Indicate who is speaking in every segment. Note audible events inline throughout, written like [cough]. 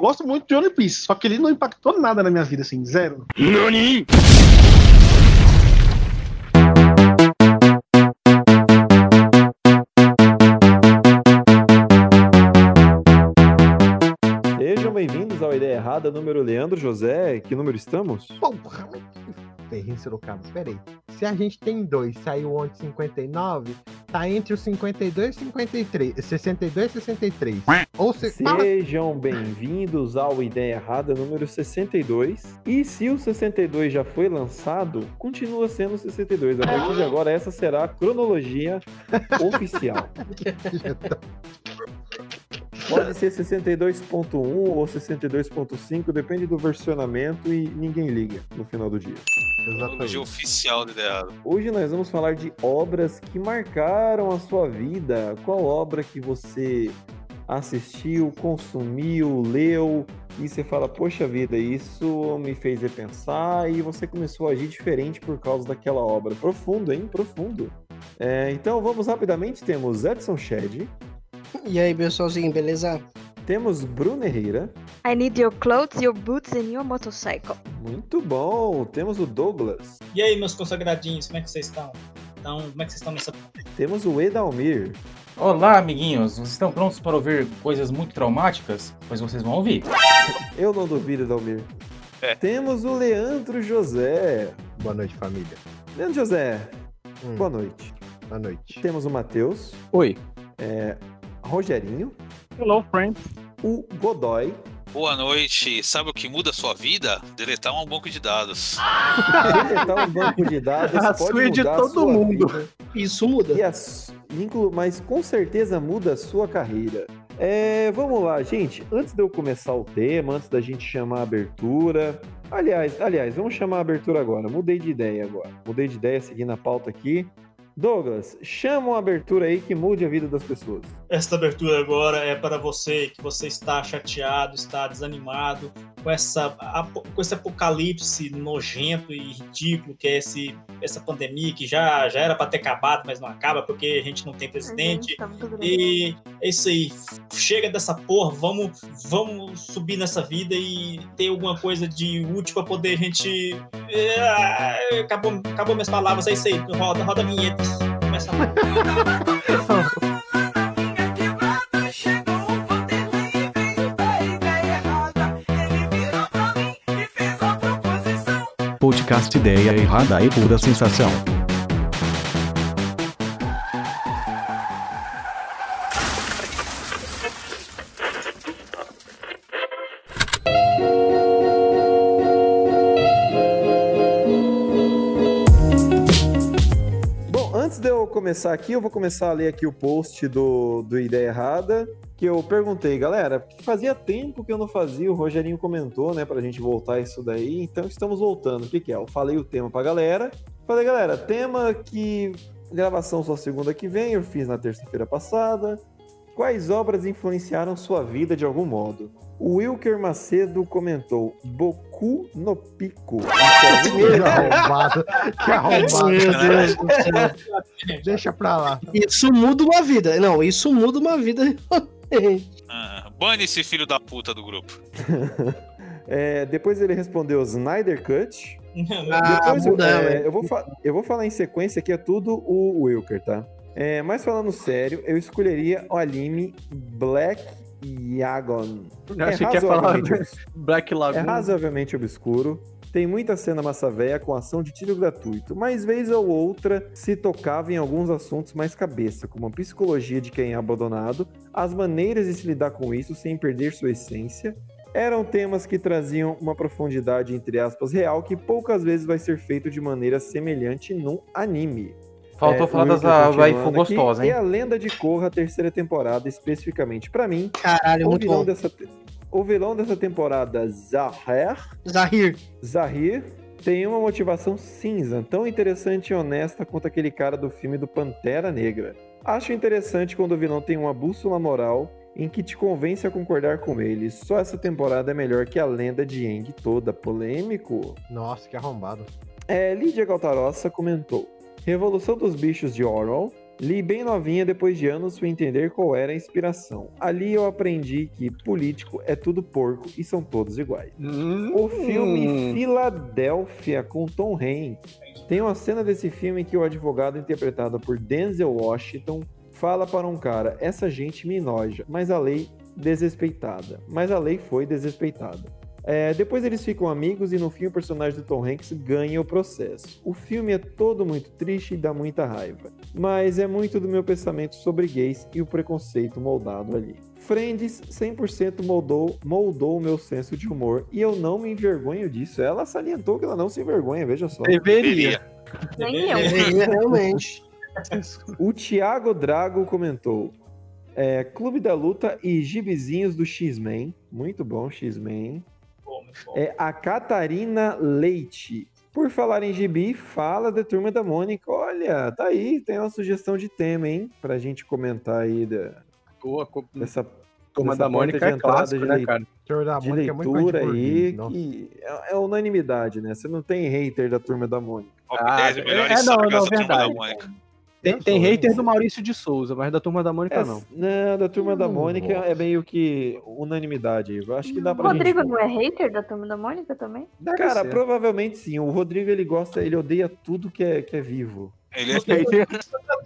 Speaker 1: Eu gosto muito de One Piece, só que ele não impactou nada na minha vida, assim, zero.
Speaker 2: NANI?
Speaker 3: Sejam bem-vindos ao Ideia Errada, número Leandro José. Que número estamos?
Speaker 4: Porra, mas que ferrinho, Sorocaba. Pera aí. Se a gente tem dois, saiu ontem 59, tá entre os 52 e 53. 62 e 63. Ou se...
Speaker 3: Sejam bem-vindos ao Ideia Errada número 62. E se o 62 já foi lançado, continua sendo o 62. A partir de agora, essa será a cronologia [laughs] oficial. Pode ser 62.1 ou 62.5, depende do versionamento e ninguém liga no final do dia.
Speaker 4: Exatamente.
Speaker 5: Oficial do ideado.
Speaker 3: Hoje nós vamos falar de obras que marcaram a sua vida. Qual obra que você assistiu, consumiu, leu e você fala, poxa vida, isso me fez repensar e você começou a agir diferente por causa daquela obra. Profundo, hein? Profundo. É, então vamos rapidamente. Temos Edson Shed,
Speaker 6: E aí, pessoalzinho, beleza?
Speaker 3: temos Bruno Herrera,
Speaker 7: I need your clothes, your boots and your motorcycle.
Speaker 3: muito bom. Temos o Douglas,
Speaker 8: E aí, meus consagradinhos, como é que vocês estão? Então, como é que vocês estão nessa.
Speaker 3: temos o Edalmir,
Speaker 2: Olá, amiguinhos. Vocês estão prontos para ouvir coisas muito traumáticas? Pois vocês vão ouvir.
Speaker 3: eu não duvido, Edalmir.
Speaker 5: É.
Speaker 3: Temos o Leandro José.
Speaker 4: Boa noite, família.
Speaker 3: Leandro José,
Speaker 4: Hum,
Speaker 3: boa noite.
Speaker 4: boa noite.
Speaker 3: Temos o Matheus,
Speaker 2: Oi.
Speaker 3: Rogerinho,
Speaker 1: Hello, friends.
Speaker 3: o Godoy,
Speaker 5: Boa noite. Sabe o que muda a sua vida? Deletar um banco de dados. [laughs]
Speaker 3: deletar um banco de dados
Speaker 1: A
Speaker 3: pode
Speaker 1: sua é de todo
Speaker 3: sua
Speaker 1: mundo.
Speaker 3: vida.
Speaker 6: Isso muda.
Speaker 3: E as- mas com certeza muda a sua carreira. É, vamos lá, gente. Antes de eu começar o tema, antes da gente chamar a abertura. Aliás, aliás, vamos chamar a abertura agora. Mudei de ideia agora. Mudei de ideia seguindo a pauta aqui. Douglas, chama uma abertura aí que mude a vida das pessoas.
Speaker 8: Esta abertura agora é para você que você está chateado, está desanimado com, essa, com esse apocalipse nojento e ridículo que é esse, essa pandemia que já, já era para ter acabado, mas não acaba porque a gente não tem presidente.
Speaker 7: Gente, tá.
Speaker 8: E é isso aí. Chega dessa porra, vamos, vamos subir nessa vida e ter alguma coisa de útil pra poder a gente. É, Acabou, acabou minhas palavras, é isso aí. Roda, roda a vinheta. Começa lá. [laughs]
Speaker 9: Podcast Ideia Errada e Pura Sensação.
Speaker 3: Bom, antes de eu começar aqui, eu vou começar a ler aqui o post do, do Ideia Errada, que eu perguntei, galera, fazia tempo que eu não fazia, o Rogerinho comentou, né, pra gente voltar isso daí, então estamos voltando. O que que é? Eu falei o tema pra galera, falei, galera, tema que gravação só segunda que vem, eu fiz na terça-feira passada. Quais obras influenciaram sua vida de algum modo? O Wilker Macedo comentou Boku no Pico.
Speaker 4: Que arrombado. Que [laughs] arrombado.
Speaker 6: Meu Deus do céu.
Speaker 4: Deixa pra lá.
Speaker 6: Isso muda uma vida. Não, isso muda uma vida. [laughs]
Speaker 5: Ah, bane esse filho da puta do grupo. [laughs]
Speaker 3: É, depois ele respondeu Snyder Cut. [laughs]
Speaker 6: Ah,
Speaker 3: Depois é, eu, vou eu vou falar em sequência que é tudo o Wilker, tá? É, mas falando sério, eu escolheria o anime Black Yagon.
Speaker 1: Eu achei que ia falar Black
Speaker 3: é
Speaker 1: Lagoon.
Speaker 3: razoavelmente obscuro. Tem muita cena massa véia com ação de tiro gratuito, mas vez ou outra se tocava em alguns assuntos mais cabeça, como a psicologia de quem é abandonado, as maneiras de se lidar com isso sem perder sua essência. Eram temas que traziam uma profundidade, entre aspas, real, que poucas vezes vai ser feito de maneira semelhante num anime.
Speaker 2: Faltou
Speaker 3: É,
Speaker 2: falar das
Speaker 3: Wilker
Speaker 2: a
Speaker 3: continuando
Speaker 2: waifu gostosa,
Speaker 3: E
Speaker 2: hein?
Speaker 3: a Lenda de Korra, a terceira temporada, especificamente pra mim.
Speaker 6: Caralho,
Speaker 3: o
Speaker 6: muito
Speaker 3: vilão
Speaker 6: bom.
Speaker 3: dessa O vilão dessa temporada, Zahir,
Speaker 6: Zahir.
Speaker 3: Zahir, tem uma motivação cinza, tão interessante e honesta quanto aquele cara do filme do Pantera Negra. Acho interessante quando o vilão tem uma bússola moral em que te convence a concordar com ele. Só essa temporada é melhor que a lenda de Aang toda. Polêmico?
Speaker 4: Nossa, que arrombado.
Speaker 3: É, Lídia Galtarossa comentou: Revolução dos Bichos de Orwell, Li bem novinha, depois de anos fui entender qual era a inspiração. Ali eu aprendi que político é tudo porco e são todos iguais. O filme Filadélfia com Tom Hanks tem uma cena desse filme em que o advogado interpretado por Denzel Washington fala para um cara: essa gente me noja, mas a lei desrespeitada. Mas a lei foi desrespeitada. É, depois eles ficam amigos e no fim o personagem do Tom Hanks ganha o processo. O filme é todo muito triste e dá muita raiva, mas é muito do meu pensamento sobre gays e o preconceito moldado ali. Friends 100% moldou moldou o meu senso de humor e eu não me envergonho disso. Ela salientou que ela não se envergonha, veja só.
Speaker 6: Deveria.
Speaker 7: Nem eu.
Speaker 6: Deveria, realmente.
Speaker 3: O Thiago Drago comentou: é, Clube da Luta e gibizinhos do X-Men. Muito bom, X-Men. É a Catarina Leite. Por falar em gibi, fala da Turma da Mônica. Olha, tá aí, tem uma sugestão de tema, hein? Pra gente comentar aí da,
Speaker 10: Boa, co-
Speaker 3: dessa,
Speaker 10: Turma
Speaker 3: dessa
Speaker 10: da Mônica é clássico,
Speaker 3: de
Speaker 10: né, cara?
Speaker 4: Senhor da
Speaker 3: de
Speaker 4: Mônica é muito
Speaker 3: leitura aí,
Speaker 4: nossa.
Speaker 3: que é, é unanimidade, né? Você não tem hater da Turma da Mônica.
Speaker 10: Ah,
Speaker 5: 10
Speaker 10: é- é, não, não,
Speaker 5: da Turma
Speaker 10: verdade.
Speaker 5: Da.
Speaker 10: Tem, tem hater do Maurício de Souza, mas da Turma da Mônica
Speaker 3: É,
Speaker 10: não.
Speaker 3: não, da Turma da
Speaker 4: Hum,
Speaker 3: Mônica
Speaker 4: nossa.
Speaker 3: é meio que unanimidade. Eu acho que dá
Speaker 7: O
Speaker 3: pra
Speaker 7: Rodrigo
Speaker 3: gente...
Speaker 7: não é hater da turma da Mônica também?
Speaker 10: Deve
Speaker 3: Cara,
Speaker 10: ser.
Speaker 3: provavelmente sim. O Rodrigo, ele gosta, ele odeia tudo que é, que é vivo.
Speaker 5: Ele é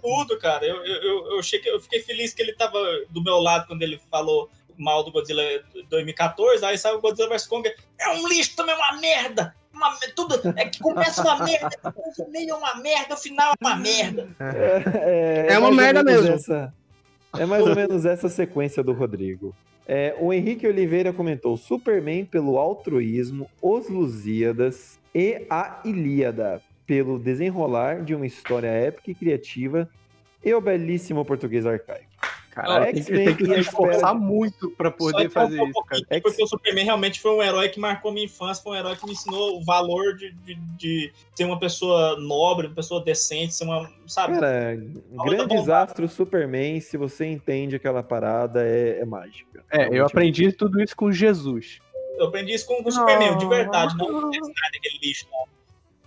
Speaker 8: tudo, cara. Eu, eu, eu, eu cheguei- eu fiquei feliz que ele tava do meu lado quando ele falou mal do Godzilla 2014. Aí saiu o Godzilla vs Kong. É um lixo também, é uma merda. Uma, tudo é que começa uma merda, [laughs] o meio é uma merda, o final é uma merda.
Speaker 3: É,
Speaker 6: É uma
Speaker 3: mais ou
Speaker 6: merda mesmo.
Speaker 3: essa- é mais ou menos essa sequência do Rodrigo. É, o Henrique Oliveira comentou Superman pelo altruísmo, Os Lusíadas e a Ilíada pelo desenrolar de uma história épica e criativa e o belíssimo português arcaico.
Speaker 10: Cara, tem que, tem que se esforçar muito pra poder
Speaker 8: que
Speaker 10: fazer
Speaker 8: um
Speaker 10: isso, cara.
Speaker 8: Porque o Superman realmente foi um herói que marcou minha infância, foi um herói que me ensinou o valor de, de, de ser uma pessoa nobre, uma pessoa decente, ser uma. Sabe?
Speaker 3: Cara, grandes astros Superman, se você entende aquela parada, é, é mágica.
Speaker 10: É, eu aprendi tudo isso com Jesus.
Speaker 8: Eu aprendi isso com, o Superman, de verdade, não o aquele lixo, não.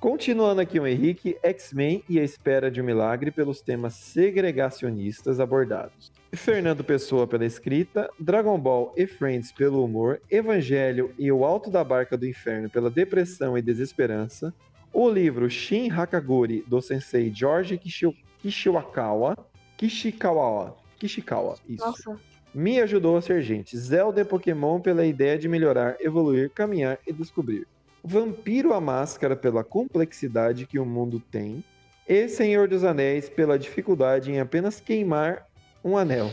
Speaker 3: Continuando aqui o Henrique, X-Men e a espera de um milagre pelos temas segregacionistas abordados. Fernando Pessoa pela escrita, Dragon Ball e Friends pelo humor, Evangelho e o Alto da Barca do Inferno pela depressão e desesperança, o livro Shin Hakaguri do sensei George Kishi- Kishiwakawa, Kishikawa, Kishikawa, isso.
Speaker 7: Nossa.
Speaker 3: Me ajudou a ser gente. Zelda e Pokémon pela ideia de melhorar, evoluir, caminhar e descobrir. Vampiro a Máscara pela complexidade que o mundo tem. E Senhor dos Anéis pela dificuldade em apenas queimar um anel.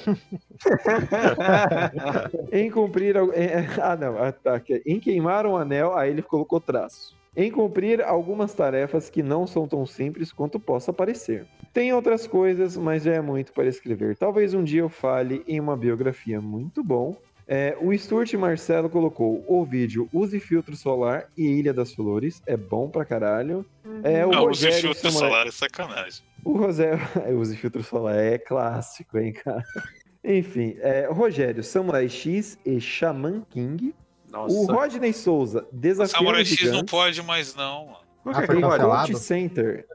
Speaker 3: [laughs] em cumprir. al- em- Ah, não. ah, tá, é Em queimar um anel, aí ele colocou traço. Em cumprir algumas tarefas que não são tão simples quanto possa parecer. Tem outras coisas, mas já é muito para escrever. Talvez um dia eu fale em uma biografia muito bom. É, o Stuart Marcelo colocou o vídeo Use Filtro Solar e Ilha das Flores. É bom pra caralho. É, o
Speaker 5: Não, use
Speaker 3: Rogério
Speaker 5: filtro
Speaker 3: Samuel-
Speaker 5: solar é sacanagem.
Speaker 3: o Rosé, [laughs] use filtro solar, é clássico, hein, cara. [laughs] Enfim, é, Rogério, Samurai X e Shaman King.
Speaker 10: Nossa.
Speaker 3: O Rodney Souza, Desafiando
Speaker 5: Samurai X não pode mais, não, mano.
Speaker 4: Ah, foi cancelado?
Speaker 3: Center.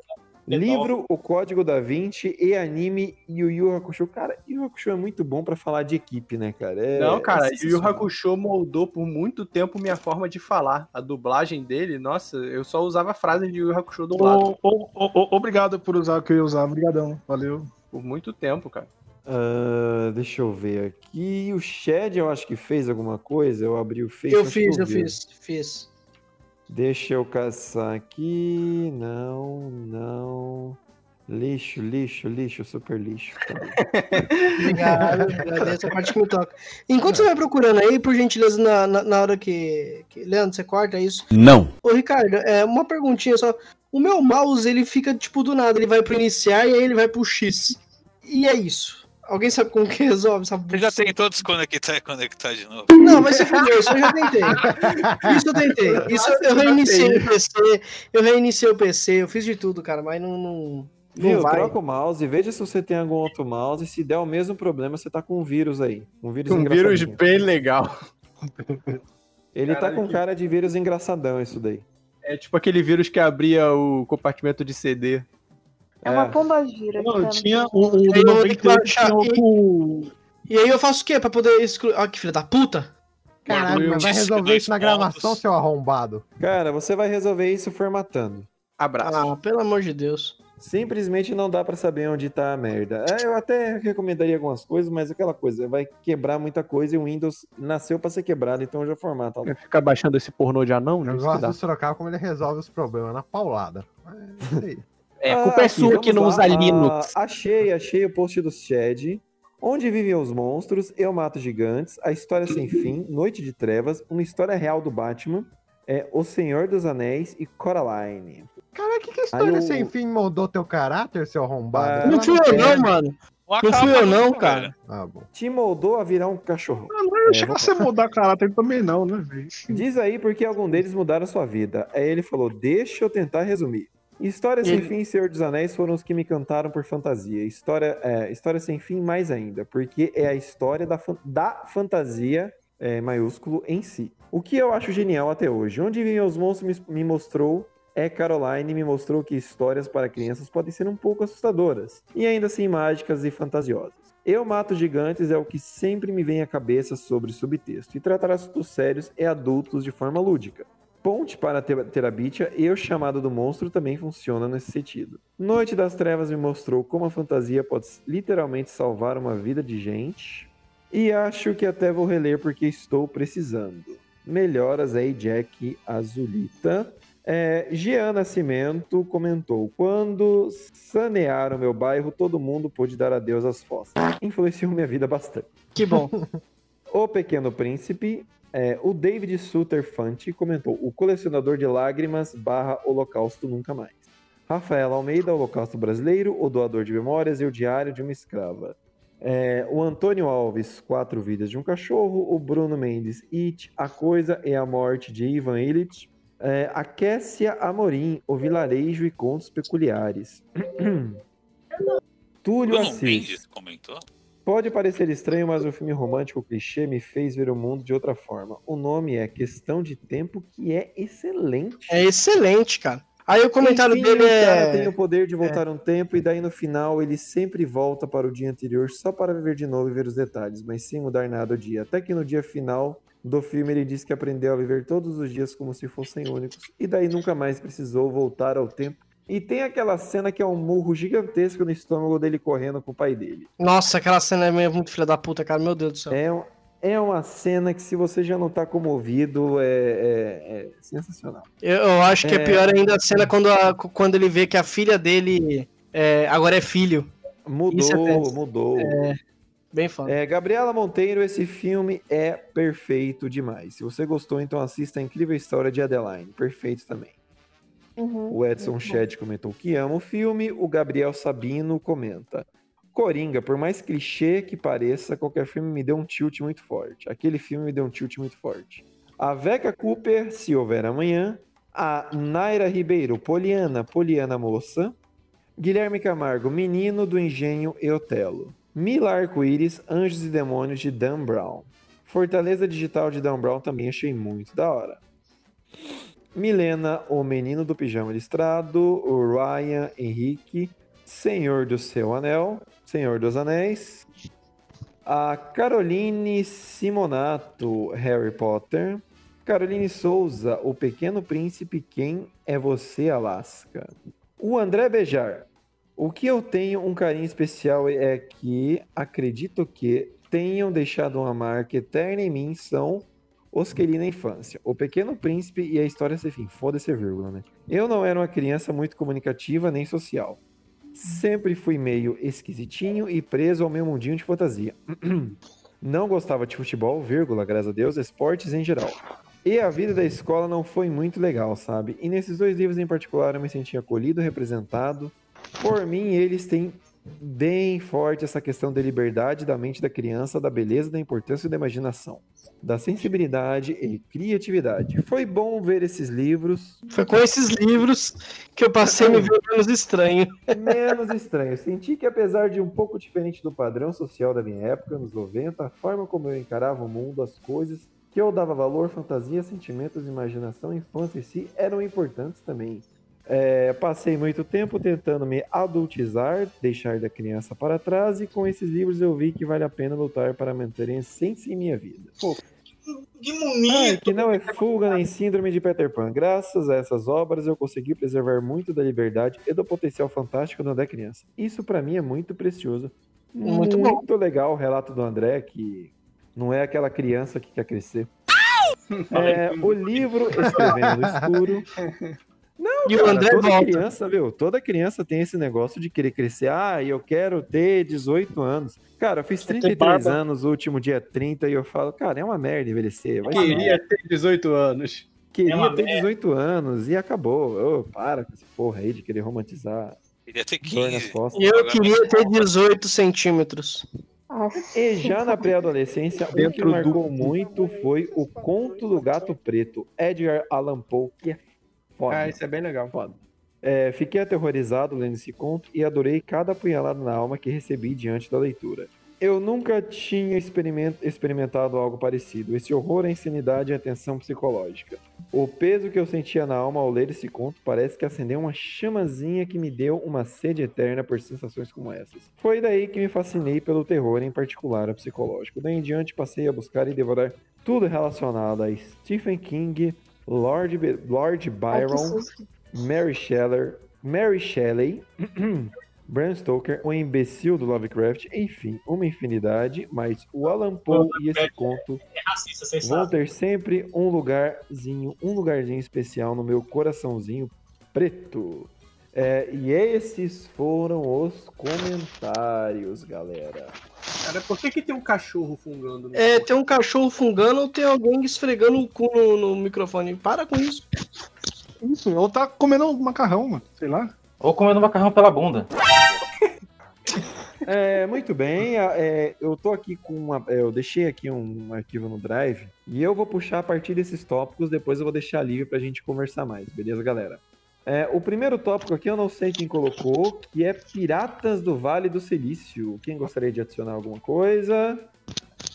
Speaker 3: Livro O Código da Vinci e anime Yu Yu Hakusho. Cara, Yu Yu Hakusho é muito bom pra falar de equipe, né, cara? É-
Speaker 10: Não, cara,
Speaker 3: é
Speaker 10: e o Yu. Hakusho moldou por muito tempo minha forma de falar. A dublagem dele, nossa, eu só usava frases de Yu Yu Hakusho dublado.
Speaker 1: Ô, ô, obrigado por usar o que eu ia usar. Obrigadão. Valeu.
Speaker 10: Por muito tempo, cara.
Speaker 3: Ah, deixa eu ver aqui. O Shed, eu acho que fez alguma coisa. Eu abri o Face.
Speaker 6: Eu fiz, eu fiz, fiz.
Speaker 3: Deixa eu caçar aqui. Não, não. Lixo, lixo, lixo, super lixo. [laughs]
Speaker 6: Obrigado, agradeço a parte que me toca. Enquanto você vai procurando aí, por gentileza, na, na, na hora que, que- Leandro, você corta isso.
Speaker 9: Não.
Speaker 6: Ô, Ricardo, é, uma perguntinha só. O meu mouse, ele fica, tipo, do nada. Ele vai pro iniciar e aí ele vai pro X. E é isso. Alguém sabe como que resolve essa
Speaker 5: Você já tem todos conectar e conectar de novo.
Speaker 6: Não, vai se fuder, isso eu já tentei. Isso eu tentei. [laughs] Isso eu, eu reiniciei o PC, eu reiniciei o PC, eu fiz de tudo, cara, mas não, não, não
Speaker 3: Viu?
Speaker 6: vai.
Speaker 3: Troca o mouse, veja se você tem algum outro mouse. E se der o mesmo problema, você tá com um vírus aí. Um vírus
Speaker 10: Um vírus bem legal.
Speaker 3: Ele tá
Speaker 10: Caralho,
Speaker 3: com
Speaker 10: que-
Speaker 3: cara de vírus engraçadão, isso daí.
Speaker 10: É tipo aquele vírus que abria o compartimento de CD.
Speaker 7: É uma pomba gira.
Speaker 1: Não, tinha o, o
Speaker 6: Aí
Speaker 1: do
Speaker 6: eu vou ter que
Speaker 1: 98
Speaker 6: baixar
Speaker 1: tinha outro.
Speaker 6: E aí eu faço o quê pra poder excluir. Olha que filha da puta!
Speaker 4: Caralho, mas vai resolver isso na gravação, seu arrombado.
Speaker 3: Cara, você vai resolver isso formatando.
Speaker 10: Abraço.
Speaker 6: Ah, pelo amor de Deus.
Speaker 3: Simplesmente não dá pra saber onde tá a merda. É, eu até recomendaria algumas coisas, mas aquela coisa, vai quebrar muita coisa e o Windows nasceu pra ser quebrado, então já formata.
Speaker 10: Vai ficar baixando esse pornô de anão?
Speaker 4: Eu gosto do Sorocaba como ele resolve os problemas na paulada. É isso aí.
Speaker 10: É, a culpa é
Speaker 3: aqui,
Speaker 10: sua que não usa
Speaker 3: lá.
Speaker 10: Linux.
Speaker 3: Ah, achei, achei o post do Shed. Onde vivem os monstros, eu mato gigantes, a história sem fim, Noite de Trevas, uma história real do Batman, é O Senhor dos Anéis e Coraline.
Speaker 4: Cara, que, que história
Speaker 3: eu-
Speaker 4: sem fim moldou teu caráter, seu arrombado?
Speaker 3: Ah,
Speaker 6: Não fui eu, não, mano. Não fui eu, não, cara.
Speaker 4: Ah, bom.
Speaker 3: Te moldou a virar um cachorro.
Speaker 1: Ah, não
Speaker 3: É,
Speaker 1: chega a ser mudar caráter também, não, né, velho?
Speaker 3: Diz aí porque algum deles mudaram sua vida. Aí ele falou: Deixa eu tentar resumir. História sem
Speaker 6: Ele-
Speaker 3: fim e Senhor dos Anéis foram os que me encantaram por fantasia. História, é, história sem fim, mais ainda, porque é a história da, da fantasia é, maiúsculo em si. O que eu acho genial até hoje. Onde Vivem os Monstros me, me mostrou. É Caroline me mostrou que histórias para crianças podem ser um pouco assustadoras e ainda assim mágicas e fantasiosas. Eu Mato Gigantes é o que sempre me vem à cabeça sobre subtexto, e tratar assuntos sérios e adultos de forma lúdica. Ponte para Terabitia e o chamado do monstro também funciona nesse sentido. Noite das Trevas me mostrou como a fantasia pode literalmente salvar uma vida de gente. E acho que até vou reler porque estou precisando. Melhoras aí, Jack Azulita. É, Jean Nascimento comentou: Quando sanearam meu bairro, todo mundo pôde dar adeus às fossas. Influenciou minha vida bastante.
Speaker 6: Que bom. [laughs]
Speaker 3: O Pequeno Príncipe, é, o David Suter Fante comentou: O colecionador de lágrimas barra Holocausto Nunca Mais. Rafael Almeida, Holocausto Brasileiro, O Doador de Memórias e O Diário de uma Escrava. É, o Antônio Alves, Quatro Vidas de um Cachorro. O Bruno Mendes, It, A Coisa e a Morte de Ivan Illich. É, a Kessia Amorim, O Vilarejo e Contos Peculiares. [clears throat] Túlio
Speaker 5: Bruno
Speaker 3: Assis.
Speaker 5: Mendes comentou.
Speaker 3: Pode parecer estranho, mas o filme romântico clichê me fez ver o mundo de outra forma. O nome é Questão de Tempo, que é excelente.
Speaker 6: É excelente, cara. Aí o comentário
Speaker 3: Enfim,
Speaker 6: dele
Speaker 3: o cara tem
Speaker 6: é.
Speaker 3: o poder de voltar um tempo e daí no final ele sempre volta para o dia anterior só para viver de novo e ver os detalhes, mas sem mudar nada o dia. Até que no dia final do filme ele diz que aprendeu a viver todos os dias como se fossem únicos e daí nunca mais precisou voltar ao tempo. E tem aquela cena que é um murro gigantesco no estômago dele correndo com o pai dele.
Speaker 6: Nossa, aquela cena é muito filha da puta, cara. Meu Deus do céu.
Speaker 3: É, um- é uma cena que, se você já não tá comovido, é, é- é sensacional.
Speaker 6: Eu, eu acho que é...
Speaker 3: É.
Speaker 6: pior ainda a cena quando, a- quando ele vê que a filha dele é, agora é filho. Isso é
Speaker 3: Mudou, mudou.
Speaker 6: Bem foda.
Speaker 3: É, Gabriela Monteiro, esse filme é perfeito demais. Se você gostou, então assista a incrível história de Adeline. Perfeito também.
Speaker 7: Uhum.
Speaker 3: O Edson Ched comentou que ama o filme. O Gabriel Sabino comenta. Coringa, por mais clichê que pareça, qualquer filme me deu um tilt muito forte. Aquele filme me deu um tilt muito forte. A Veca Cooper, Se Houver Amanhã. A Naira Ribeiro, Poliana, Poliana Moça. Guilherme Camargo, Menino do Engenho e Otelo. Mila Arco-Íris, Anjos e Demônios de Dan Brown. Fortaleza Digital de Dan Brown também achei muito da hora. Milena, o Menino do Pijama Listrado. O Ryan Henrique, Senhor do Seu Anel. Senhor dos Anéis. A Caroline Simonato, Harry Potter. Caroline Souza, O Pequeno Príncipe, Quem é Você, Alaska? O André Bejar. O que eu tenho um carinho especial é que acredito que tenham deixado uma marca eterna em mim são os que li na infância. O Pequeno Príncipe e a História Sem Fim. Foda-se vírgula, né? Eu não era uma criança muito comunicativa nem social. Sempre fui meio esquisitinho e preso ao meu mundinho de fantasia. [clears throat] Não gostava de futebol, vírgula, graças a Deus, esportes em geral. E a vida da escola não foi muito legal, sabe? E nesses dois livros em particular eu me senti acolhido, representado. Por mim, eles têm bem forte essa questão da liberdade da mente da criança, da beleza, da importância da imaginação, da sensibilidade e criatividade. Foi bom ver esses livros.
Speaker 6: Foi com esses livros que eu passei a me ver menos estranho.
Speaker 3: menos estranho. Senti que, apesar de um pouco diferente do padrão social da minha época, nos 90, a forma como eu encarava o mundo, as coisas, que eu dava valor, fantasia, sentimentos, imaginação, infância em si, eram importantes também. É, passei muito tempo tentando me adultizar, deixar da criança para trás, e com esses livros eu vi que vale a pena lutar para manter a essência em minha vida. Pô,
Speaker 8: Que bonito!
Speaker 3: que não é fuga nem síndrome de Peter Pan. Graças a essas obras eu consegui preservar muito da liberdade e do potencial fantástico do André criança. Isso pra mim é muito precioso.
Speaker 6: Muito
Speaker 3: Muito,
Speaker 6: bom.
Speaker 3: legal o relato do André, que não é aquela criança que quer crescer. É, o livro Escrevendo no Escuro. [laughs] Não,
Speaker 6: E o
Speaker 3: cara,
Speaker 6: André
Speaker 3: toda
Speaker 6: volta.
Speaker 3: criança, viu? Toda criança tem esse negócio de querer crescer. Ah, eu quero ter 18 anos. Cara, eu fiz
Speaker 1: ter
Speaker 3: 33
Speaker 1: barba.
Speaker 3: anos, o último dia 30, e eu falo, cara, é uma merda envelhecer. Vai
Speaker 10: Queria ter 18 anos.
Speaker 3: Queria
Speaker 8: É
Speaker 3: ter
Speaker 8: merda.
Speaker 3: 18 anos e acabou. Ô, para com essa porra aí de querer romantizar
Speaker 5: Queria ter
Speaker 3: dor nas
Speaker 5: 15.
Speaker 3: costas.
Speaker 6: E eu queria ter 18 centímetros.
Speaker 3: E já na pré-adolescência, o que marcou muito foi o Conto do Gato Preto, Edgar Allan Poe, que é foda.
Speaker 10: Ah, isso é bem legal.
Speaker 3: foda. É, fiquei aterrorizado lendo esse conto e adorei cada apunhalada na alma que recebi diante da leitura. Eu nunca tinha experiment- experimentado algo parecido. Esse horror, a insanidade e a tensão psicológica. O peso que eu sentia na alma ao ler esse conto parece que acendeu uma chamazinha que me deu uma sede eterna por sensações como essas. Foi daí que me fascinei pelo terror, em particular o psicológico. Daí em diante passei a buscar e devorar tudo relacionado a Stephen King, Lord, Lord
Speaker 7: Ai,
Speaker 3: Byron,
Speaker 7: susto.
Speaker 3: Mary Shelley, Mary Shelley, [clears throat] Bram Stoker, o imbecil do Lovecraft, enfim, uma infinidade, mas o Alan Poe e esse conto
Speaker 8: É racista,
Speaker 3: vão
Speaker 8: sabem.
Speaker 3: ter sempre um lugarzinho, um lugarzinho especial no meu coraçãozinho preto. É, e esses foram os comentários, galera.
Speaker 10: Cara, por que, que tem um cachorro fungando no
Speaker 6: É, tem um cachorro fungando ou tem alguém esfregando o cu no, no microfone. Para com isso.
Speaker 1: Isso, ou tá comendo um macarrão, mano. Sei lá.
Speaker 2: Ou comendo macarrão pela bunda.
Speaker 3: É, muito bem. é, eu tô aqui com uma. é, Eu deixei aqui um arquivo no Drive e eu vou puxar a partir desses tópicos. Depois eu vou deixar livre pra gente conversar mais, beleza, galera? É, o primeiro tópico aqui eu não sei quem colocou, que é Piratas do Vale do Silício. Quem gostaria de adicionar alguma coisa?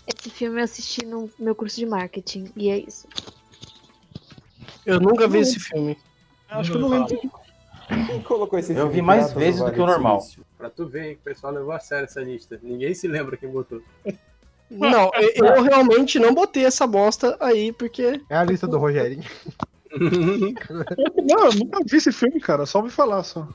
Speaker 7: Esse filme eu assisti no meu curso de marketing. E é isso.
Speaker 6: Eu nunca vi esse filme.
Speaker 1: Acho que eu não lembro.
Speaker 3: Quem colocou esse
Speaker 2: Eu
Speaker 3: filme,
Speaker 2: vi mais
Speaker 3: Piratas
Speaker 2: vezes do
Speaker 3: Vale
Speaker 2: que o normal.
Speaker 3: Silício?
Speaker 10: Pra tu ver, hein, que o pessoal levou a sério essa lista. Ninguém se lembra quem botou.
Speaker 6: Não, eu, eu realmente não botei essa bosta aí, porque.
Speaker 4: É a lista do Rogerinho. [laughs]
Speaker 1: Não, eu nunca vi esse filme, cara. Só ouvi falar só.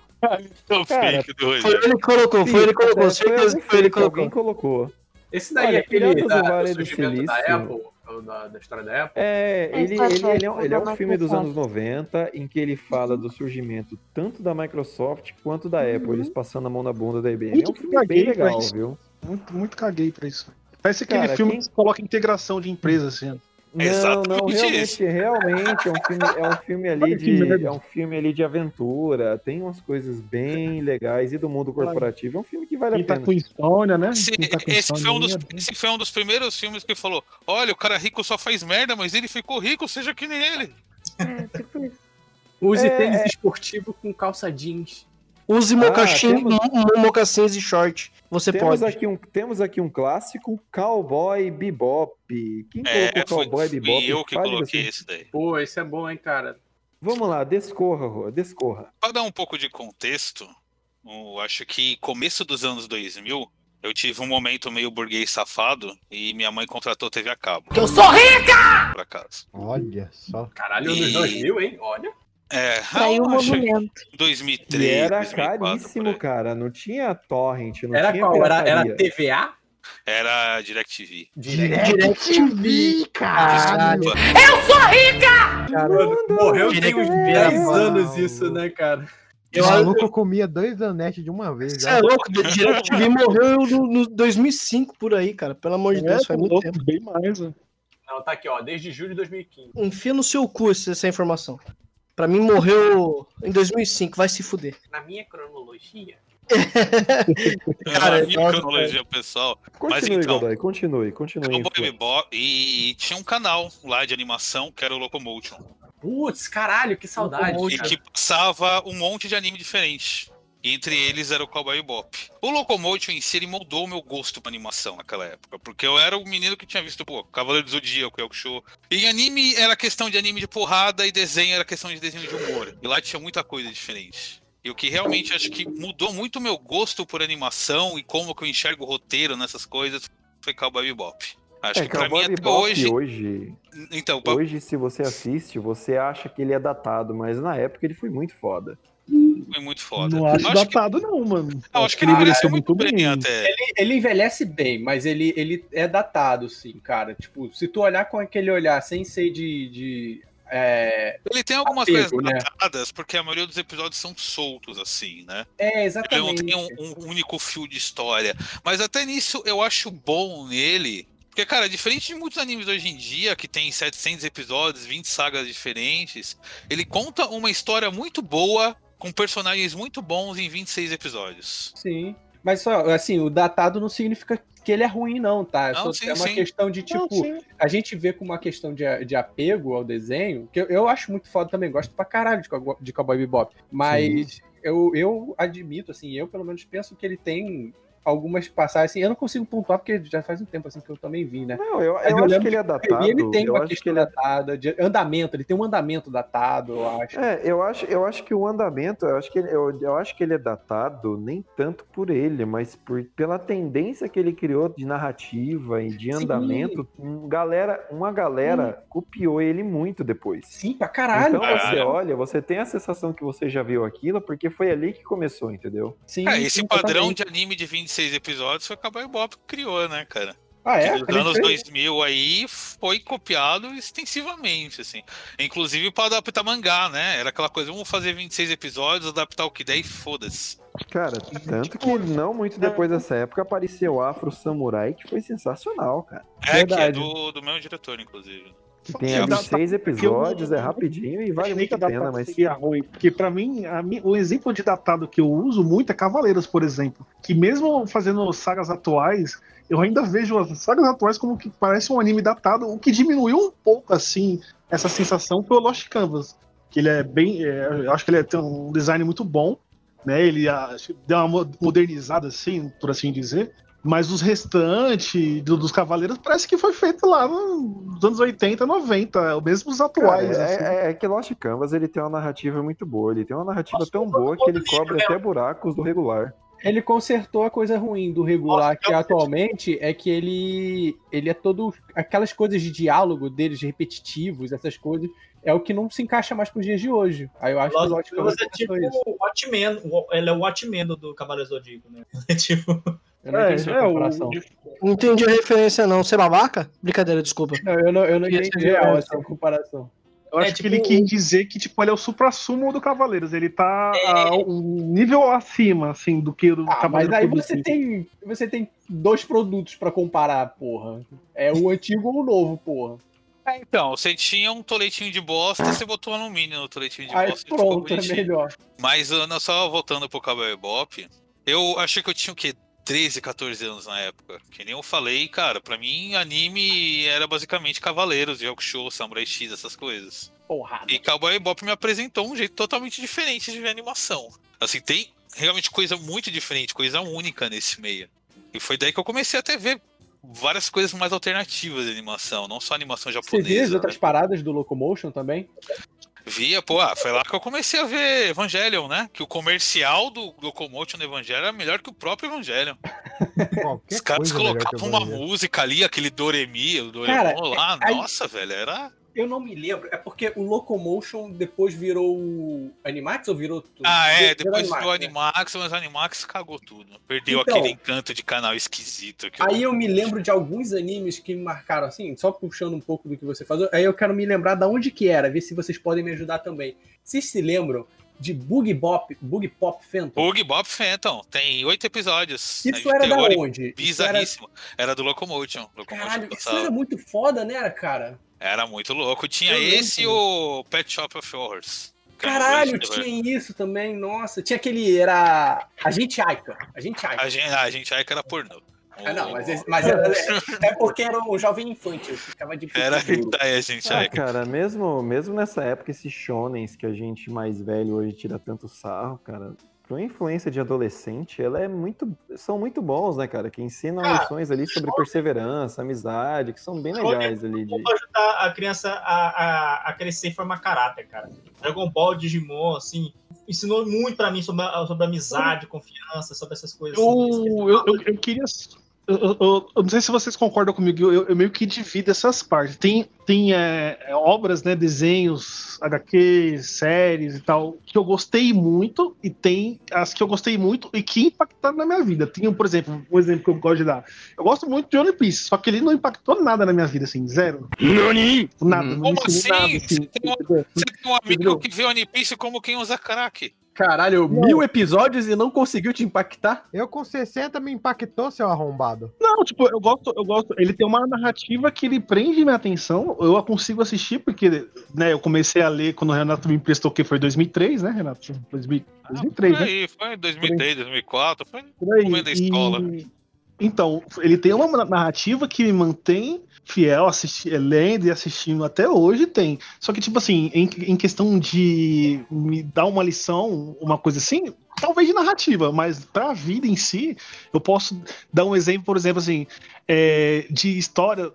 Speaker 5: Tão
Speaker 3: Cara,
Speaker 5: fake do Rogério.
Speaker 6: Foi ele que colocou, foi ele que colocou,
Speaker 3: É,
Speaker 6: certeza que foi ele que colocou.
Speaker 3: Alguém colocou.
Speaker 10: Esse daí
Speaker 3: Olha,
Speaker 10: é aquele
Speaker 3: Piratas
Speaker 10: da,
Speaker 3: do Vale
Speaker 10: do surgimento da
Speaker 3: Silício.
Speaker 10: Apple, da, da história da Apple.
Speaker 3: É,
Speaker 7: É,
Speaker 3: ele, ele, ele é, um- ele é um filme dos anos
Speaker 7: Microsoft.
Speaker 3: 90 em que ele fala do surgimento tanto da Microsoft quanto da Apple, eles passando a mão na bunda da IBM. É um
Speaker 1: Muito
Speaker 3: filme bem
Speaker 1: caguei pra
Speaker 3: legal,
Speaker 1: isso.
Speaker 3: viu?
Speaker 1: Muito, muito caguei pra isso. Parece aquele
Speaker 3: Cara,
Speaker 1: filme
Speaker 3: quem-
Speaker 1: que coloca integração de empresa, assim.
Speaker 3: Não,
Speaker 5: Exatamente
Speaker 3: não, realmente,
Speaker 5: isso.
Speaker 3: realmente é um filme, é um filme [laughs] ali de, é um filme ali de aventura, tem umas coisas bem legais e do mundo corporativo. É um filme que vale
Speaker 1: Quem
Speaker 3: a
Speaker 1: tá
Speaker 3: pena.
Speaker 1: com insônia, né? Tá com
Speaker 5: esse foi um dos,
Speaker 1: insônia,
Speaker 5: esse foi um dos primeiros filmes que falou: olha, o cara rico só faz merda, mas ele ficou rico, seja que nem ele.
Speaker 7: É, tipo isso.
Speaker 10: Use
Speaker 3: É,
Speaker 10: tênis
Speaker 3: é.
Speaker 10: esportivo com calça jeans.
Speaker 6: Use
Speaker 3: Ah,
Speaker 6: mocassim,
Speaker 3: temos-
Speaker 6: mo- mocassins e short. Você
Speaker 3: Temos
Speaker 6: pode.
Speaker 3: aqui, um, temos aqui um clássico, Cowboy Bebop. Quem
Speaker 5: É,
Speaker 3: colocou
Speaker 5: foi,
Speaker 3: Cowboy
Speaker 5: fui
Speaker 3: Bebop?
Speaker 5: eu que
Speaker 3: Fale
Speaker 5: coloquei esse daí.
Speaker 10: Pô, esse é bom, hein, cara.
Speaker 3: Vamos lá, descorra, Rô, descorra.
Speaker 5: Para dar um pouco de contexto, eu acho que começo dos anos 2000, eu tive um momento meio burguês safado e minha mãe contratou TV a cabo.
Speaker 6: Eu sou rico!
Speaker 5: Por acaso.
Speaker 4: Olha só.
Speaker 10: Caralho,
Speaker 5: E-
Speaker 10: anos 2000, hein? Olha.
Speaker 5: É,
Speaker 7: Saiu um
Speaker 5: eu acho que
Speaker 7: monumento.
Speaker 5: 2003,
Speaker 3: E era
Speaker 5: 2004, por
Speaker 3: caríssimo, cara. Não tinha torrent, não
Speaker 10: Era
Speaker 3: tinha
Speaker 10: qual? Era, era. TVA?
Speaker 5: Era DirecTV.
Speaker 6: DirecTV, caralho.
Speaker 10: Mano, morreu tem uns
Speaker 6: DirecTV
Speaker 10: 10
Speaker 6: era
Speaker 10: anos isso, né, cara?
Speaker 6: Eu-
Speaker 4: o maluco comia dois anetes de uma vez.
Speaker 6: Você
Speaker 4: já.
Speaker 6: é louco, o DirecTV morreu no, no 2005 por aí, cara. Pelo amor de
Speaker 1: É,
Speaker 6: Deus, faz
Speaker 1: tá
Speaker 6: muito
Speaker 1: louco,
Speaker 6: tempo.
Speaker 1: bem mais. né?
Speaker 10: Não, tá aqui, ó, desde julho de 2015.
Speaker 6: Enfia no seu cu essa informação. Pra mim morreu em 2005, vai se fuder.
Speaker 10: Na minha cronologia. [laughs]
Speaker 6: Cara,
Speaker 5: Na minha
Speaker 6: nossa,
Speaker 5: cronologia pessoal. Mas
Speaker 3: Continue,
Speaker 5: então-
Speaker 3: Godoy, continue, continue. Influência.
Speaker 5: Bebop, e tinha um canal lá de animação que era o Locomotion.
Speaker 10: Putz, caralho, que saudade.
Speaker 5: E
Speaker 10: cara.
Speaker 5: que passava um monte de anime diferente. Entre eles era o Cowboy Bebop. O Locomotion em si, ele moldou o meu gosto pra animação naquela época. Porque eu era o menino que tinha visto, pô, Cavaleiro do Zodíaco, Elk Show. E anime era questão de anime de porrada e desenho era questão de desenho de humor. E lá tinha muita coisa diferente. E o que realmente acho que mudou muito o meu gosto por animação e como que eu enxergo o roteiro nessas coisas foi Cowboy Bebop. Acho
Speaker 3: É,
Speaker 5: que pra mim até hoje.
Speaker 3: hoje,
Speaker 5: Então, pra-
Speaker 3: hoje, se você assiste, você acha que ele é datado, mas na época ele foi muito foda.
Speaker 5: Foi muito foda.
Speaker 1: Não acho
Speaker 5: acho que-
Speaker 1: datado, não, mano.
Speaker 5: eu acho que ele envelheceu muito bem até.
Speaker 10: Ele, ele envelhece bem, mas ele, ele é datado, sim, cara. Tipo, se tu olhar com aquele olhar sem ser de. de é,
Speaker 5: Ele tem algumas
Speaker 10: apego,
Speaker 5: coisas
Speaker 10: né?
Speaker 5: datadas, porque a maioria dos episódios são soltos, assim, né?
Speaker 10: É,
Speaker 5: Ele não
Speaker 10: exatamente.
Speaker 5: tem um, um único fio de história. Mas até nisso eu acho bom nele. Porque, cara, diferente de muitos animes hoje em dia, que tem 700 episódios, 20 sagas diferentes, ele conta uma história muito boa, com personagens muito bons em 26 episódios.
Speaker 10: Sim. Mas só, assim, o datado não significa que ele é ruim, não, tá? É
Speaker 5: Não,
Speaker 10: só-
Speaker 5: sim,
Speaker 10: é uma
Speaker 5: sim.
Speaker 10: questão de,
Speaker 1: Não,
Speaker 10: tipo,
Speaker 1: sim.
Speaker 10: a gente vê como uma questão de, de apego ao desenho, que eu, eu acho muito foda também, gosto pra caralho de, de Cowboy Bebop. Mas eu, eu admito, assim, eu pelo menos penso que ele tem algumas passagens, assim, eu não consigo pontuar porque já faz um tempo assim que eu também vi, né?
Speaker 3: Não, eu, eu
Speaker 10: eu
Speaker 3: acho que ele é
Speaker 10: E
Speaker 3: datado.
Speaker 10: ele tem
Speaker 3: eu
Speaker 10: uma
Speaker 3: acho que
Speaker 10: questão
Speaker 3: ele é
Speaker 10: datada, de andamento, ele tem um andamento datado, eu acho.
Speaker 3: É, eu acho, eu acho que o andamento, eu acho que, ele, eu, eu acho que ele é datado nem tanto por ele, mas por, pela tendência que ele criou de narrativa e de
Speaker 10: Sim.
Speaker 3: andamento. Um galera, uma galera copiou ele muito depois.
Speaker 10: Sim, pra caralho.
Speaker 3: então você
Speaker 5: Caralho.
Speaker 3: olha, você tem a sensação que você já viu aquilo, porque foi ali que começou, entendeu?
Speaker 10: Sim,
Speaker 5: É, esse
Speaker 10: sim,
Speaker 5: padrão de anime de 26 episódios foi o Cowboy Bebop que criou, né, cara?
Speaker 10: Ah, é?
Speaker 5: que nos anos
Speaker 10: fez?
Speaker 5: 2000 aí foi copiado extensivamente, assim. Inclusive para adaptar mangá, né? Era aquela coisa, vamos fazer 26 episódios, adaptar o que der e foda-se.
Speaker 3: Cara, tanto que não muito depois dessa época apareceu o Afro Samurai, que foi sensacional, cara.
Speaker 5: É, que é
Speaker 10: Verdade.
Speaker 5: do, do mesmo diretor, inclusive.
Speaker 3: Tem
Speaker 1: É,
Speaker 3: ali seis episódios, é rapidinho e vale
Speaker 1: Achei
Speaker 3: muito a pena, mas
Speaker 1: seria ruim, porque pra mim, a o exemplo de datado que eu uso muito é Cavaleiros, por exemplo, que mesmo fazendo sagas atuais, eu ainda vejo as sagas atuais como que parece um anime datado, o que diminuiu um pouco assim essa sensação foi o Lost Canvas, que ele é bem, é, eu acho que ele tem um design muito bom, né? Ele ah, deu uma mo- modernizada assim, por assim dizer. Mas os restantes do- dos Cavaleiros parece que foi feito lá nos anos 80, 90, mesmo os
Speaker 3: Cara,
Speaker 1: atuais. assim.
Speaker 3: é, é- é que Lost Canvas ele tem uma narrativa muito boa. Ele tem uma narrativa tão boa que ele cobre até buracos do regular.
Speaker 10: Ele consertou a coisa ruim do regular, que atualmente é que ele ele é todo aquelas coisas de diálogo deles repetitivos, essas coisas, é o que não se encaixa mais pros dias de hoje. Aí eu acho que o Lost Canvas
Speaker 8: é tipo o Watchmen, ele é o Watchmen do- do Cavaleiro Zodíaco, né? [laughs] É tipo...
Speaker 10: Eu não
Speaker 1: É,
Speaker 10: entendi
Speaker 1: é,
Speaker 10: a
Speaker 1: o-
Speaker 10: comparação.
Speaker 6: Não entendi a referência, não. Você é babaca? Brincadeira, desculpa.
Speaker 10: Não, eu não, eu não
Speaker 6: Ia
Speaker 10: entendi real
Speaker 6: essa.
Speaker 10: essa comparação.
Speaker 1: Eu acho
Speaker 8: É,
Speaker 1: que
Speaker 8: tipo,
Speaker 1: ele quis dizer que tipo, ele é o supra-sumo do Cavaleiros. Ele tá a um nível acima, assim, do que o
Speaker 10: Ah, mas
Speaker 1: Cavaleiro
Speaker 10: aí você tem, você tem dois produtos pra comparar, porra. É o antigo ou o novo, porra.
Speaker 5: É, então, você tinha um toletinho de bosta, você botou alumínio no toletinho de
Speaker 10: Aí
Speaker 5: bosta.
Speaker 10: pronto, é melhor.
Speaker 5: Mas Ana, só voltando pro Cowboy Bebop, eu achei que eu tinha o quê? 13, 14 anos na época. Que nem eu falei, cara, pra mim anime era basicamente Cavaleiros, Yakusho, Samurai X, essas coisas.
Speaker 10: Porra.
Speaker 5: E Cowboy Bebop me apresentou um jeito totalmente diferente de ver animação. Assim, tem realmente coisa muito diferente, coisa única nesse meio. E foi daí que eu comecei até a ver várias coisas mais alternativas de animação, não só animação
Speaker 10: Você
Speaker 5: japonesa.
Speaker 10: viu as
Speaker 5: né?
Speaker 10: outras paradas do Locomotion também?
Speaker 5: Via, pô, ah, foi lá que eu comecei a ver Evangelion, né? Que o comercial do Locomotion no Evangelion era melhor que o próprio Evangelion. [laughs]
Speaker 4: Qualquer
Speaker 5: Os caras colocavam uma música ali, aquele Doremi, o
Speaker 10: Cara,
Speaker 5: Doremon lá,
Speaker 10: aí-
Speaker 5: nossa, velho, era...
Speaker 10: Eu não me lembro. É porque o Locomotion depois virou o Animax ou virou tudo?
Speaker 5: Ah, é,
Speaker 10: Virou
Speaker 5: depois
Speaker 10: Animax,
Speaker 5: do
Speaker 10: né?
Speaker 5: Animax, mas o Animax cagou tudo. Perdeu
Speaker 10: Então-
Speaker 5: aquele encanto de canal esquisito. que
Speaker 10: Aí eu me lembro de alguns animes que me marcaram assim, só puxando um pouco do que você falou. Aí eu quero me lembrar da onde que era, ver se vocês podem me ajudar também. Vocês se lembram de Boogie Bop, Boogie Pop Phantom?
Speaker 5: Bug Bob Phantom, tem oito episódios.
Speaker 10: Isso
Speaker 5: É
Speaker 10: era da onde? Isso era...
Speaker 5: Bizarríssimo. Era... do Locomotion. Locomotion
Speaker 10: Caralho, isso era muito foda, né, cara?
Speaker 5: Era muito louco. Tinha
Speaker 10: Eu
Speaker 5: esse e
Speaker 10: lembro.
Speaker 5: o Pet Shop of Horrors.
Speaker 10: Caralho, tinha isso também, nossa. Tinha aquele, era... Agente Aika, Agente Aika.
Speaker 5: A gente, a gente que era pornô.
Speaker 10: Ah, não, mas, mas era, é porque era um jovem infante, eu ficava de
Speaker 5: Era hentai, a gente
Speaker 3: Ah,
Speaker 5: aí.
Speaker 3: cara, mesmo, mesmo nessa época, esses shonens que a gente mais velho hoje tira tanto sarro, cara, pra uma influência de adolescente, ela é muito. São muito bons, né, cara? Que ensinam
Speaker 8: Ah,
Speaker 3: lições ali sobre perseverança, amizade, que são bem legais ali. De...
Speaker 8: Ajudar a criança a, a, a crescer e formar caráter, cara. Dragon Ball, Digimon, assim, ensinou muito pra mim sobre, sobre amizade, confiança, sobre essas coisas. assim.
Speaker 1: Eu, eu, eu, eu queria. Eu, eu- não sei se vocês concordam comigo, eu, eu meio que divido essas partes. Tem, tem é, é, obras, né, desenhos, HQ, séries e tal, que eu gostei muito, e tem as que eu gostei muito e que impactaram na minha vida. Tem, por exemplo, um exemplo que eu gosto de dar. Eu gosto muito de One Piece, só que ele não impactou nada na minha vida, assim, zero. Nada, não
Speaker 5: Como assim?
Speaker 1: nada, assim.
Speaker 5: Você tem um, você tem um amigo que vê One Piece como quem usa crack.
Speaker 10: Caralho, mil episódios e não conseguiu te impactar?
Speaker 4: Eu com 60 me impactou, seu arrombado.
Speaker 1: Não, tipo, eu gosto, eu gosto. Ele tem uma narrativa que ele prende minha atenção. Eu a consigo assistir, porque, né, eu comecei a ler quando o Renato me emprestou, que foi 2003, né, Renato? 2000, 2003,
Speaker 5: Por
Speaker 1: né?
Speaker 5: aí, foi em 2003, 2004, foi no momento da escola.
Speaker 1: E- Então, ele tem uma narrativa que me mantém fiel, assisti- lendo e assistindo até hoje, tem. Só que, tipo assim, em, em questão de me dar uma lição, uma coisa assim, talvez de narrativa, mas pra vida em si, eu posso dar um exemplo, por exemplo, assim, é, de história.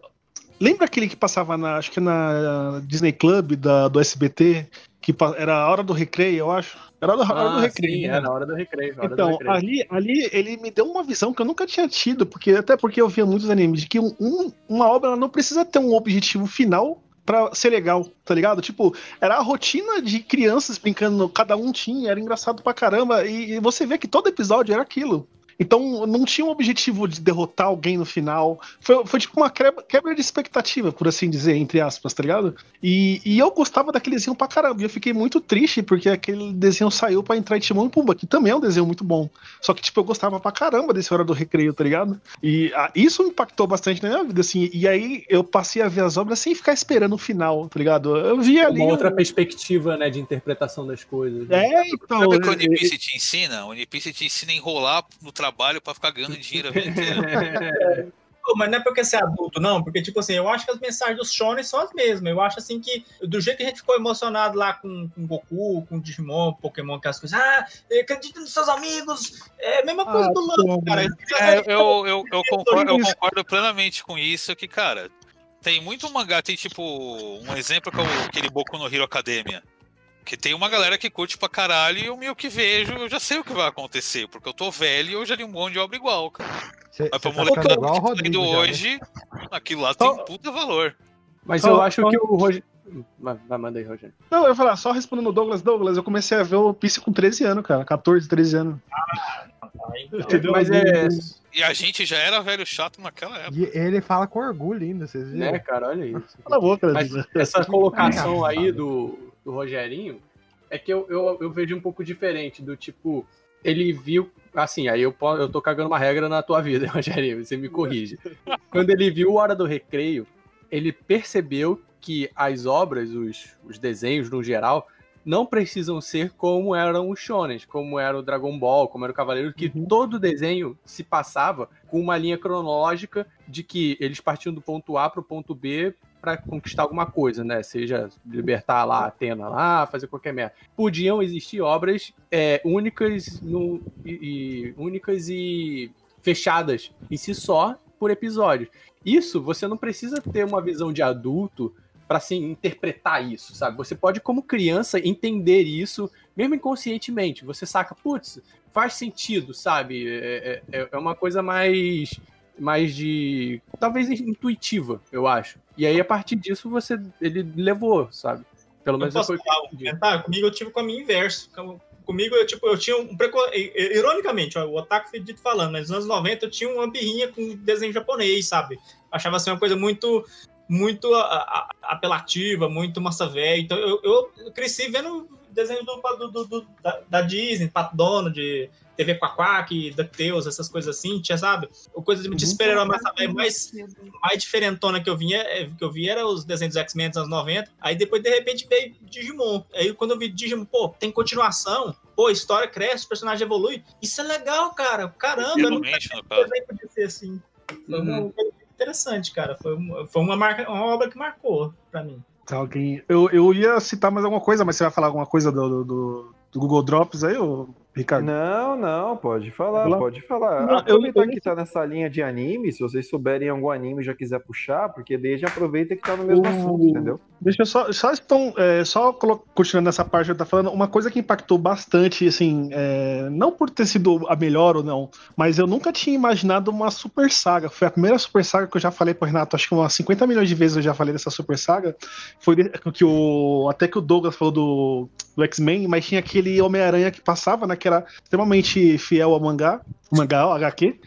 Speaker 1: Lembra aquele que passava na, acho que na Disney Club da, do SBT, que era a hora do recreio, eu acho? Era a hora, a hora do
Speaker 10: Ah,
Speaker 1: recreio.
Speaker 10: sim,
Speaker 1: né?
Speaker 10: é na hora do recreio. hora do
Speaker 1: Então,
Speaker 10: recreio.
Speaker 1: ali, ali ele me deu uma visão que eu nunca tinha tido, porque até porque eu via muitos animes, de que um- um- uma obra não precisa ter um objetivo final pra ser legal, tá ligado? Tipo, era a rotina de crianças brincando, cada um tinha, era engraçado pra caramba, e, e você vê que todo episódio era aquilo. Então não tinha um objetivo de derrotar alguém no final. Foi, foi tipo uma quebra, de expectativa, por assim dizer, entre aspas, tá ligado? E, e eu gostava daquele desenho pra caramba. E eu fiquei muito triste porque aquele desenho saiu pra entrar em Timão e Pumba, que também é um desenho muito bom. Só que, tipo, eu gostava pra caramba desse Hora do Recreio, tá ligado? E ah, isso impactou bastante na minha vida, assim. E aí eu passei a ver as obras sem ficar esperando o final, tá ligado? Eu via ali.
Speaker 10: Uma outra perspectiva, né, de interpretação das coisas. né?
Speaker 1: É, então.
Speaker 5: Sabe o que o
Speaker 1: é-
Speaker 5: One Piece te ensina? O One Piece te ensina a enrolar no trabalho pra ficar ganhando dinheiro a vida inteira. [laughs]
Speaker 8: Mas não é porque você é adulto, não, porque, tipo assim, eu acho que as mensagens dos shonen são as mesmas. Eu acho, assim, que do jeito que a gente ficou emocionado lá com, com Goku, com Digimon, Pokémon, aquelas coisas, ah, acredita nos seus amigos, é a mesma coisa
Speaker 1: Ah,
Speaker 8: do Lance,
Speaker 1: pô,
Speaker 8: cara.
Speaker 5: É, eu, eu, eu, concordo, eu concordo plenamente com isso, que, cara, tem muito mangá, tem tipo, um exemplo que é o- aquele Boku no Hero Academia. Que tem uma galera que curte pra caralho e eu meio que vejo, eu já sei o que vai acontecer, porque eu tô velho e eu já li um monte de obra igual, cara.
Speaker 4: Cê,
Speaker 5: Mas pra
Speaker 4: tá
Speaker 5: moleque
Speaker 4: igual o
Speaker 5: que tá
Speaker 4: já, né?
Speaker 5: hoje, aquilo lá tem um puta valor.
Speaker 10: Mas eu acho que o Rogério. Vai, manda aí, Rogério.
Speaker 1: Não, eu ia falar, só respondendo o Douglas, Douglas, eu comecei a ver o Piece com 13 anos, cara. 14, 13 anos. Entendeu?
Speaker 10: Mas é.
Speaker 5: E a gente já era velho chato naquela época.
Speaker 4: E ele fala com orgulho ainda, vocês viram?
Speaker 10: Né, cara, olha isso.
Speaker 1: Cala a boca,
Speaker 10: Mas essa colocação aí do, do Rogerinho é que eu, eu, eu vejo um pouco diferente, do tipo, ele viu. Assim, aí eu, eu tô cagando uma regra na tua vida, [laughs] Rogerinho, você me corrige. Quando ele viu Hora do Recreio, ele percebeu que as obras, os, os desenhos no geral, não precisam ser como eram os shonens, como era o Dragon Ball, como era o Cavaleiro, que todo desenho se passava com uma linha cronológica de que eles partiam do ponto A pro ponto B para conquistar alguma coisa, né? Seja libertar lá Atena lá, fazer qualquer merda. Podiam existir obras é, únicas, no, e, e- únicas e fechadas em si só por episódios. Isso você não precisa ter uma visão de adulto para assim interpretar isso, sabe? Você pode como criança entender isso, mesmo inconscientemente. Você saca, putz, faz sentido, sabe? É, é- é uma coisa mais mais de talvez intuitiva, eu acho. E aí a partir disso você ele levou, sabe? Pelo
Speaker 8: Eu
Speaker 10: menos
Speaker 8: posso
Speaker 10: foi
Speaker 8: falar comentário? Comigo eu tive com a minha inverso. Com- Comigo eu, tipo, eu tinha um preconceito. Ironicamente, ó, o Otaku foi dito falando, mas nos anos 90 eu tinha uma birrinha com desenho japonês, sabe? Achava assim uma coisa muito muito a- a- apelativa, muito massa velha. Então eu, eu cresci vendo desenho do, do- do- do- da, da Disney, Pato Donald, TV Quaquaque, DuckTales, essas coisas assim, tinha, sabe? Ou coisa de, de super-herói massa velha mais mais diferentona que eu vinha, é, que eu vi era os desenhos dos X-Men dos anos 90. Aí depois, de repente, veio Digimon. Aí quando eu vi Digimon, pô, tem continuação, pô, a história cresce, o personagem evolui. Isso é legal, cara. Caramba, eu
Speaker 5: caso.
Speaker 8: desenho podia ser assim. Foi
Speaker 10: Uhum.
Speaker 8: interessante, cara. Foi, uma- foi uma, marca, uma obra que marcou pra mim.
Speaker 1: Tá, alguém... eu, eu ia citar mais alguma coisa, mas você vai falar alguma coisa do, do, do do Google Drops aí, ô Ricardo?
Speaker 3: Não, não, pode falar,
Speaker 1: Vamos lá.
Speaker 3: pode falar.
Speaker 1: Não, eu-
Speaker 3: Aproveitar
Speaker 1: eu-
Speaker 3: que tá nessa linha de anime, se vocês souberem algum anime e já quiser puxar, porque daí já aproveita que tá no mesmo
Speaker 1: O-
Speaker 3: assunto, entendeu?
Speaker 1: Deixa eu só, só, então, é, só continuando nessa parte que eu tá falando, uma coisa que impactou bastante, assim, é, não por ter sido a melhor ou não, mas eu nunca tinha imaginado uma super saga. Foi a primeira super saga que eu já falei pro Renato, acho que umas 50 milhões de vezes eu já falei dessa super saga. Foi que o, até que o Douglas falou do, do X-Men, mas tinha aquele Homem-Aranha que passava, né, que era extremamente fiel ao mangá, mangá, ao HQ.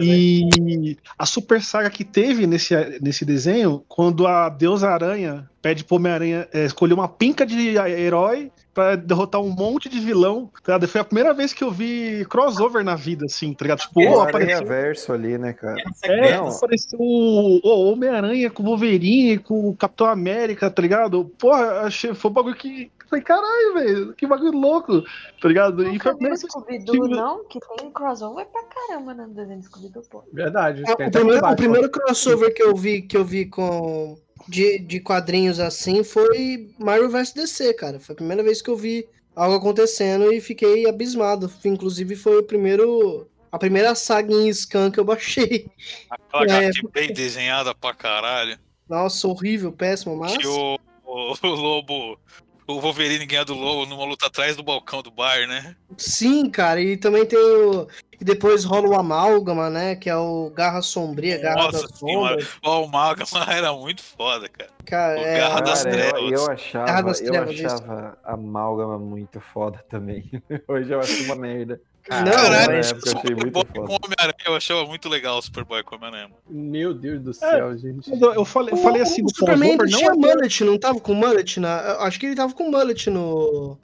Speaker 1: E a super saga que teve nesse, nesse desenho, quando a Deusa Aranha pede pro Homem-Aranha é, escolher uma pinca de herói pra derrotar um monte de vilão, tá ligado? Foi a primeira vez que eu vi crossover na vida, assim, tá ligado? Tipo,
Speaker 3: O
Speaker 1: oh, apareceu,
Speaker 3: Verso ali, né, cara?
Speaker 1: é,
Speaker 3: Não.
Speaker 1: apareceu o o Homem-Aranha com o Wolverine, com o Capitão América, tá ligado? Porra, achei, foi um bagulho que. Falei, caralho, velho, que bagulho louco, tá ligado? E foi a
Speaker 7: vi
Speaker 1: primeira vez que
Speaker 7: não? Que tem crossover pra caramba no desenho do Scooby-Doo, pô.
Speaker 10: Verdade. Tem
Speaker 6: o, primeiro, o primeiro crossover que eu vi que eu vi com de, de quadrinhos assim foi Marvel vs DC, cara. Foi a primeira vez que eu vi algo acontecendo e fiquei abismado. Inclusive foi o primeiro a primeira saga em scan que eu baixei.
Speaker 5: Aquela
Speaker 6: É,
Speaker 5: HQ bem desenhada pra caralho.
Speaker 6: Nossa, horrível, péssimo, mas
Speaker 5: Que o, o, o lobo. O Wolverine ganha do lobo numa luta atrás do balcão do bar, né?
Speaker 6: sim, cara. E também tem o e depois rola o amálgama, né, que é o Garra Sombria, Garra
Speaker 5: Nossa
Speaker 6: das
Speaker 5: senhora.
Speaker 6: Sombras.
Speaker 5: O Magma [laughs] era muito foda, cara.
Speaker 6: Cara,
Speaker 5: O
Speaker 6: é,
Speaker 5: Garra das
Speaker 3: Cara, eu,
Speaker 5: Trevas.
Speaker 3: eu
Speaker 6: Garra
Speaker 3: achava,
Speaker 6: das
Speaker 3: eu
Speaker 6: Trevas, isso.
Speaker 3: achava a amálgama muito foda também. [laughs] Hoje eu acho uma merda.
Speaker 6: Não,
Speaker 5: Caralho,
Speaker 3: época eu achei muito
Speaker 5: Superboy com
Speaker 3: foda.
Speaker 5: Homem-Aranha. Eu achava muito legal o Superboy com Homem-Aranha.
Speaker 10: Meu Deus do céu, gente.
Speaker 1: Mas Eu, eu falei, eu falei assim
Speaker 6: o
Speaker 1: do
Speaker 6: Superman
Speaker 1: crossover,
Speaker 6: tinha
Speaker 1: não é
Speaker 6: mullet, não tava com mullet na. eu Acho que ele tava com mullet no.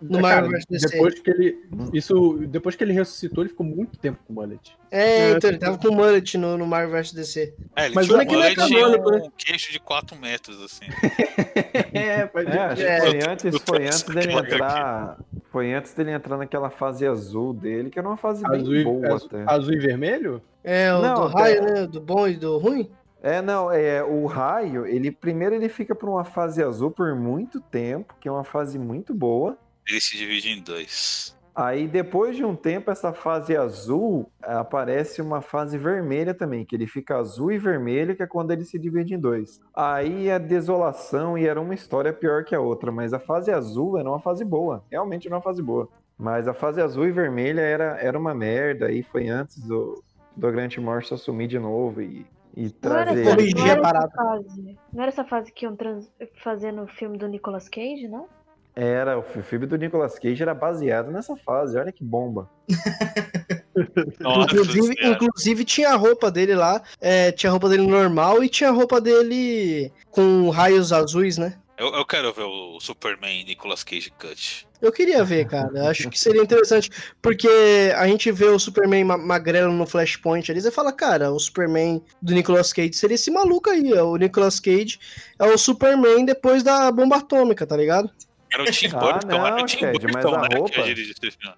Speaker 6: No Marvel vs DC.
Speaker 10: depois que ele. Isso. Depois que ele ressuscitou, ele ficou muito tempo com o mullet.
Speaker 6: É, então, ele tava com mullet no, no Marvel vs DC.
Speaker 5: É, ele
Speaker 1: Mas
Speaker 5: tinha
Speaker 6: olha
Speaker 5: um
Speaker 6: que ele é
Speaker 5: mullet e
Speaker 6: canônico,
Speaker 5: um queixo de 4 metros, assim. [laughs]
Speaker 10: É, pode
Speaker 3: É,
Speaker 6: É.
Speaker 3: foi antes, foi antes dele
Speaker 5: aqui.
Speaker 3: entrar. Foi antes dele entrar naquela fase azul dele, que era uma fase bem
Speaker 10: Azul e,
Speaker 3: boa
Speaker 10: azul,
Speaker 3: até.
Speaker 10: azul e vermelho?
Speaker 6: É, o
Speaker 3: Não,
Speaker 6: do
Speaker 3: até-
Speaker 6: raio, né? Do bom e do ruim.
Speaker 3: É, não, é o raio, ele primeiro ele fica por uma fase azul por muito tempo, que é uma fase muito boa.
Speaker 5: Ele se divide em dois.
Speaker 3: Aí depois de um tempo essa fase azul aparece uma fase vermelha também, que ele fica azul e vermelho, que é quando ele se divide em dois. Aí é desolação e era uma história pior que a outra, mas a fase azul era uma fase boa, realmente era uma fase boa. Mas a fase azul e vermelha era, era uma merda, e foi antes do, do Grant Morrison assumir de novo e, e
Speaker 7: Não era,
Speaker 3: trazer.
Speaker 7: essa, não
Speaker 6: a
Speaker 7: era essa fase. Não era essa fase que iam trans, fazer no filme do Nicolas Cage, não?
Speaker 3: Era, o filme do Nicolas Cage era baseado nessa fase, olha que bomba. [laughs]
Speaker 5: Nossa
Speaker 6: inclusive, inclusive tinha a roupa dele lá. é, tinha a roupa dele normal e tinha a roupa dele com raios azuis, né?
Speaker 5: Eu, eu quero ver o Superman Nicolas Cage Cut.
Speaker 6: Eu queria ver, cara. Acho que seria interessante. Porque a gente vê o Superman ma- magrelo no Flashpoint ali. Você fala, cara, o Superman do Nicolas Cage seria esse maluco aí. ó. O Nicolas Cage é o Superman depois da bomba atômica, tá ligado?
Speaker 5: Era o Tim
Speaker 3: Ah,
Speaker 5: Burton,
Speaker 3: não,
Speaker 5: era o Tim
Speaker 3: Ted, mas
Speaker 5: Burton,
Speaker 3: a
Speaker 5: né?
Speaker 3: roupa-.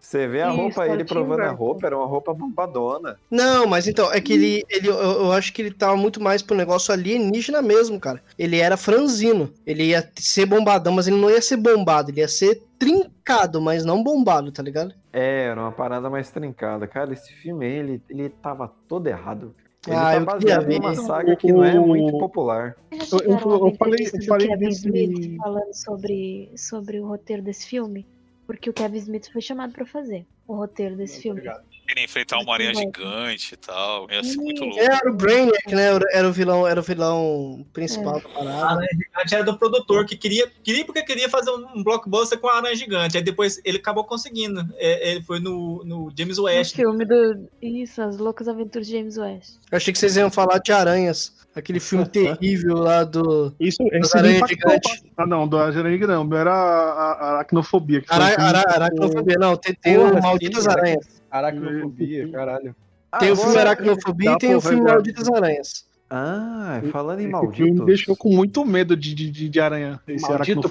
Speaker 3: Você vê a
Speaker 7: Isso,
Speaker 3: roupa,
Speaker 7: é o
Speaker 3: ele provando a
Speaker 7: Burton.
Speaker 3: roupa, era uma roupa bombadona.
Speaker 6: Não, mas então, é que ele. ele eu, eu acho que ele tava muito mais pro negócio alienígena mesmo, cara. Ele era franzino. Ele ia ser bombadão, mas ele não ia ser bombado. Ele ia ser trincado, mas não bombado, tá ligado?
Speaker 3: É, era uma parada mais trincada. Cara, esse filme aí, ele, ele tava todo errado. Ele
Speaker 6: Ah,
Speaker 3: tá
Speaker 6: eu queria
Speaker 3: baseado
Speaker 6: ver.
Speaker 3: numa saga que não é muito popular.
Speaker 1: Eu- eu- eu
Speaker 7: uma
Speaker 1: falei- eu falei
Speaker 7: Kevin
Speaker 1: desse-
Speaker 7: Smith falando sobre, sobre o roteiro desse filme? Porque o Kevin Smith foi chamado pra fazer o roteiro desse filme.
Speaker 5: Ele enfrentar uma aranha
Speaker 7: Muito
Speaker 5: gigante e tal. Ia ser muito louco.
Speaker 6: Era o Brainiac, né? Era- o vilão, era o vilão principal da
Speaker 8: A
Speaker 6: parada.
Speaker 8: Aranha Gigante era do produtor que queria, queria porque queria fazer um blockbuster com a Aranha Gigante. Aí depois ele acabou conseguindo. É, ele foi no, no James
Speaker 7: O
Speaker 8: West.
Speaker 7: filme do. Isso, As Loucas Aventuras de James West.
Speaker 6: Eu achei que vocês iam falar de Aranhas. Aquele filme terrível lá do.
Speaker 1: Isso, esse impactou.
Speaker 6: gigantes.
Speaker 1: Ah, não, do Aranha não. Era a, aracnofobia.
Speaker 6: Ara, ara, aracnofobia. Não, tem, tem o Malditas
Speaker 10: sim,
Speaker 6: Aranhas.
Speaker 10: Aracnofobia, caralho.
Speaker 6: Tem o filme Aracnofobia e tem o filme. Malditas Aranhas.
Speaker 3: Ah, falando em
Speaker 1: filme me deixou com muito medo de, de, de, de aranha. Esse
Speaker 10: Maldito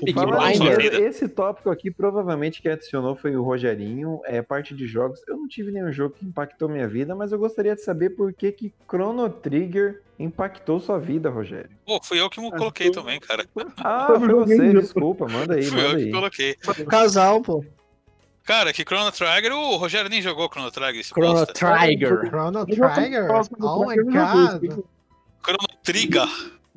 Speaker 3: esse tópico aqui provavelmente que adicionou foi o Rogerinho, é parte de jogos. Eu não tive nenhum jogo que impactou minha vida, mas eu gostaria de saber por que que Chrono Trigger impactou sua vida, Rogério.
Speaker 5: Pô, fui eu que me coloquei também, cara.
Speaker 3: Ah, [laughs]
Speaker 1: Foi
Speaker 3: você, desculpa, manda aí, [laughs]
Speaker 5: Fui eu
Speaker 3: manda
Speaker 5: que
Speaker 3: aí.
Speaker 5: coloquei.
Speaker 6: Foi um casal, pô.
Speaker 5: Cara, que Chrono Trigger, o Rogério nem jogou Chrono Trigger. esse
Speaker 10: Chrono
Speaker 5: bosta.
Speaker 10: Trigger.
Speaker 4: Chrono
Speaker 1: Eu
Speaker 4: Trigger? Oh my
Speaker 1: Trigger, eu
Speaker 4: god.
Speaker 5: Chrono Trigger.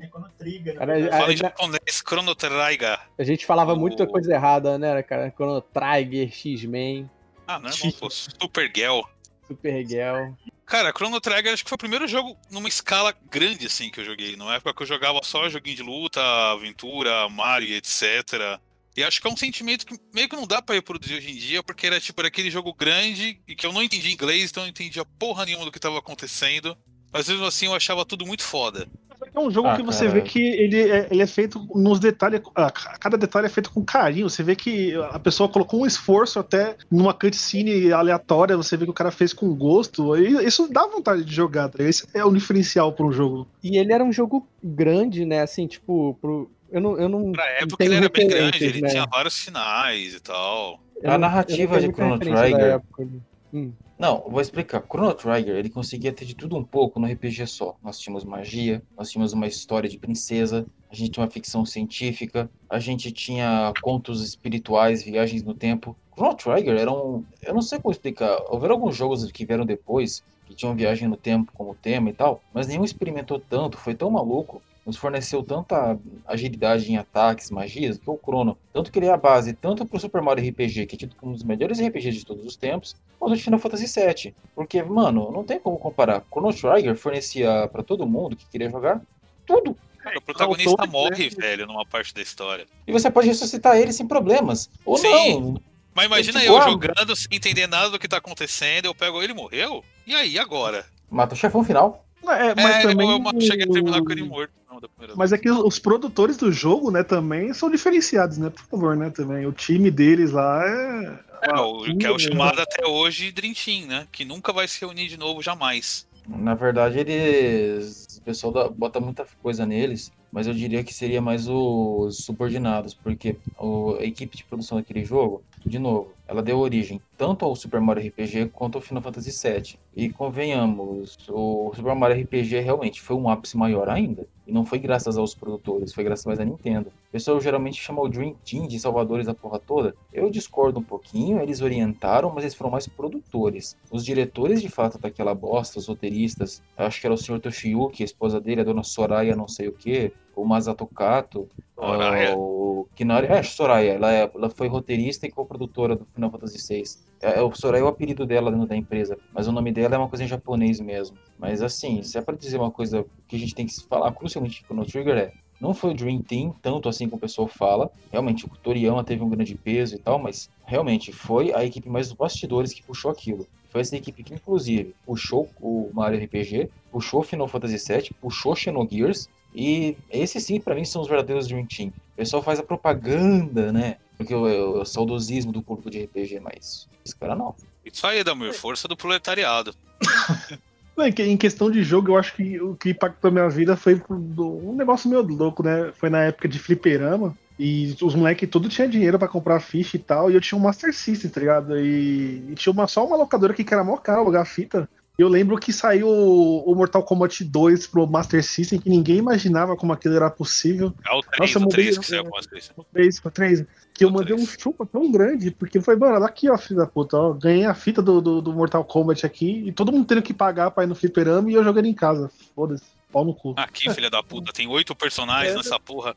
Speaker 8: É triga, né?
Speaker 10: Cara, a-
Speaker 5: Fala em japonês, Chrono Trigger.
Speaker 10: A gente falava
Speaker 5: O-
Speaker 10: muita coisa errada, né, cara? Chrono Trigger, X-Men,
Speaker 5: Ah, não, irmão, pô, Super Girl.
Speaker 10: Super Girl.
Speaker 5: Cara, Chrono Trigger acho que foi o primeiro jogo numa escala grande, assim, que eu joguei. Numa época que eu jogava só joguinho de luta, aventura, Mario, etc. E acho que é um sentimento que meio que não dá pra reproduzir hoje em dia, porque era tipo era aquele jogo grande e que eu não entendia inglês, então eu não entendia porra nenhuma do que tava acontecendo. Mas mesmo assim eu achava tudo muito foda.
Speaker 1: É um jogo
Speaker 2: Ah,
Speaker 1: que você
Speaker 2: cara.
Speaker 1: vê que ele é, ele é feito nos detalhes. ah, Cada detalhe é feito com carinho. Você vê que a pessoa colocou um esforço até numa cutscene aleatória. Você vê que o cara fez com gosto. E isso dá vontade de jogar. tá ligado? Esse é o diferencial para um jogo.
Speaker 10: E ele era um jogo grande, né? Assim, tipo, pro... eu não. Eu não
Speaker 5: Pra época ele era bem grande, ele
Speaker 10: né?
Speaker 5: tinha vários sinais e tal.
Speaker 10: eu
Speaker 2: A narrativa de Chrono Trigger-
Speaker 10: época ali. Hum.
Speaker 2: Não, vou explicar. Chrono Trigger, ele conseguia ter de tudo um pouco no RPG só. Nós tínhamos magia, nós tínhamos uma história de princesa, a gente tinha uma ficção científica, a gente tinha contos espirituais, viagens no tempo. Chrono Trigger era um... Eu não sei como explicar. Houveram alguns jogos que vieram depois, que tinham viagem no tempo como tema e tal, mas nenhum experimentou tanto, foi tão maluco, nos forneceu tanta agilidade em ataques, magias, que o Chrono, tanto que ele é a base tanto pro Super Mario RPG, que é tido como um dos melhores RPGs de todos os tempos, quanto de Final Fantasy VII. Porque, mano, não tem como comparar. Chrono Trigger fornecia pra todo mundo que queria jogar tudo.
Speaker 5: Cara, o protagonista
Speaker 1: Autor,
Speaker 5: morre,
Speaker 1: né?
Speaker 5: velho, numa parte da história.
Speaker 2: E você pode ressuscitar ele sem problemas. Ou
Speaker 5: Sim.
Speaker 2: não.
Speaker 5: Mas imagina
Speaker 2: É
Speaker 5: eu
Speaker 2: tipo, ah,
Speaker 5: jogando sem entender nada do que tá acontecendo, eu pego ele morreu? E aí, agora?
Speaker 2: Mata o chefão final.
Speaker 1: É, mas
Speaker 5: é,
Speaker 1: também.
Speaker 5: eu, eu cheguei a terminar com ele morto. Da primeira
Speaker 1: Mas é
Speaker 5: vez.
Speaker 1: que os produtores do jogo, né, também são diferenciados, né? Por favor, né? Também. O time deles lá é.
Speaker 5: É, o, que é o chamado até hoje Dream Team, né? Que nunca vai se reunir de novo, jamais.
Speaker 2: Na verdade, eles. O pessoal dá- bota muita coisa neles, mas eu diria que seria mais os subordinados, porque o- a equipe de produção daquele jogo, de novo, ela deu origem tanto ao Super Mario RPG quanto ao Final Fantasy VII. E convenhamos, o Super Mario RPG realmente foi um ápice maior ainda. E não foi graças aos produtores, foi graças mais à Nintendo. O pessoal geralmente chama o Dream Team de salvadores da porra toda. Eu discordo um pouquinho, eles orientaram, mas eles foram mais produtores. Os diretores, de fato, daquela bosta, os roteiristas, acho que era o Sr. Toshiyuki, a esposa dele, a dona Soraya não sei o que, o Masato Kato,
Speaker 5: Soraya.
Speaker 2: ah, o Kinari, é, Soraya, ela, é- ela foi roteirista e co-produtora do Final Fantasy VI. É, é, o Soraya é o apelido dela dentro da empresa, mas o nome dela é uma coisa em japonês mesmo. Mas assim, se é pra dizer uma coisa que a gente tem que falar crucialmente no Trigger é, não foi o Dream Team, tanto assim como o pessoal fala. Realmente, o Toriyama teve um grande peso e tal, mas realmente foi a equipe mais dos bastidores que puxou aquilo. Foi essa equipe que, inclusive, puxou o Mario RPG, puxou Final Fantasy VII, puxou Xenogears, e esses sim, pra mim, são os verdadeiros Dream Team. O pessoal faz a propaganda, né? Porque o, o, o saudosismo do público de RPG, mas esse cara não.
Speaker 5: Isso aí, Damir, força do proletariado. [laughs]
Speaker 1: Não, em que- Em questão de jogo, eu acho que o que impactou a minha vida foi um negócio meio louco, né? Foi na época de fliperama. E os moleques tudo tinha dinheiro pra comprar ficha e tal. E eu tinha um Master System, tá ligado? E, e tinha uma, só uma locadora aqui que era mó caro alugar fita. E eu lembro que saiu o, o Mortal Kombat 2 pro Master System, que ninguém imaginava como aquilo era possível.
Speaker 5: É o 3,
Speaker 1: Nossa, eu
Speaker 5: o
Speaker 1: mudei-
Speaker 5: 3 que saiu com as três.
Speaker 1: 3 pra 3. Que eu
Speaker 5: O
Speaker 1: mandei um chupa tão grande, porque foi, mano, olha aqui, ó, filho da puta, ó. Ganhei a fita do, do, do Mortal Kombat aqui e todo mundo tendo que pagar pra ir no fliperama e eu jogando em casa. Foda-se, pau no cu.
Speaker 5: Aqui, filha da puta, tem oito [laughs] personagens
Speaker 3: É.
Speaker 5: nessa porra.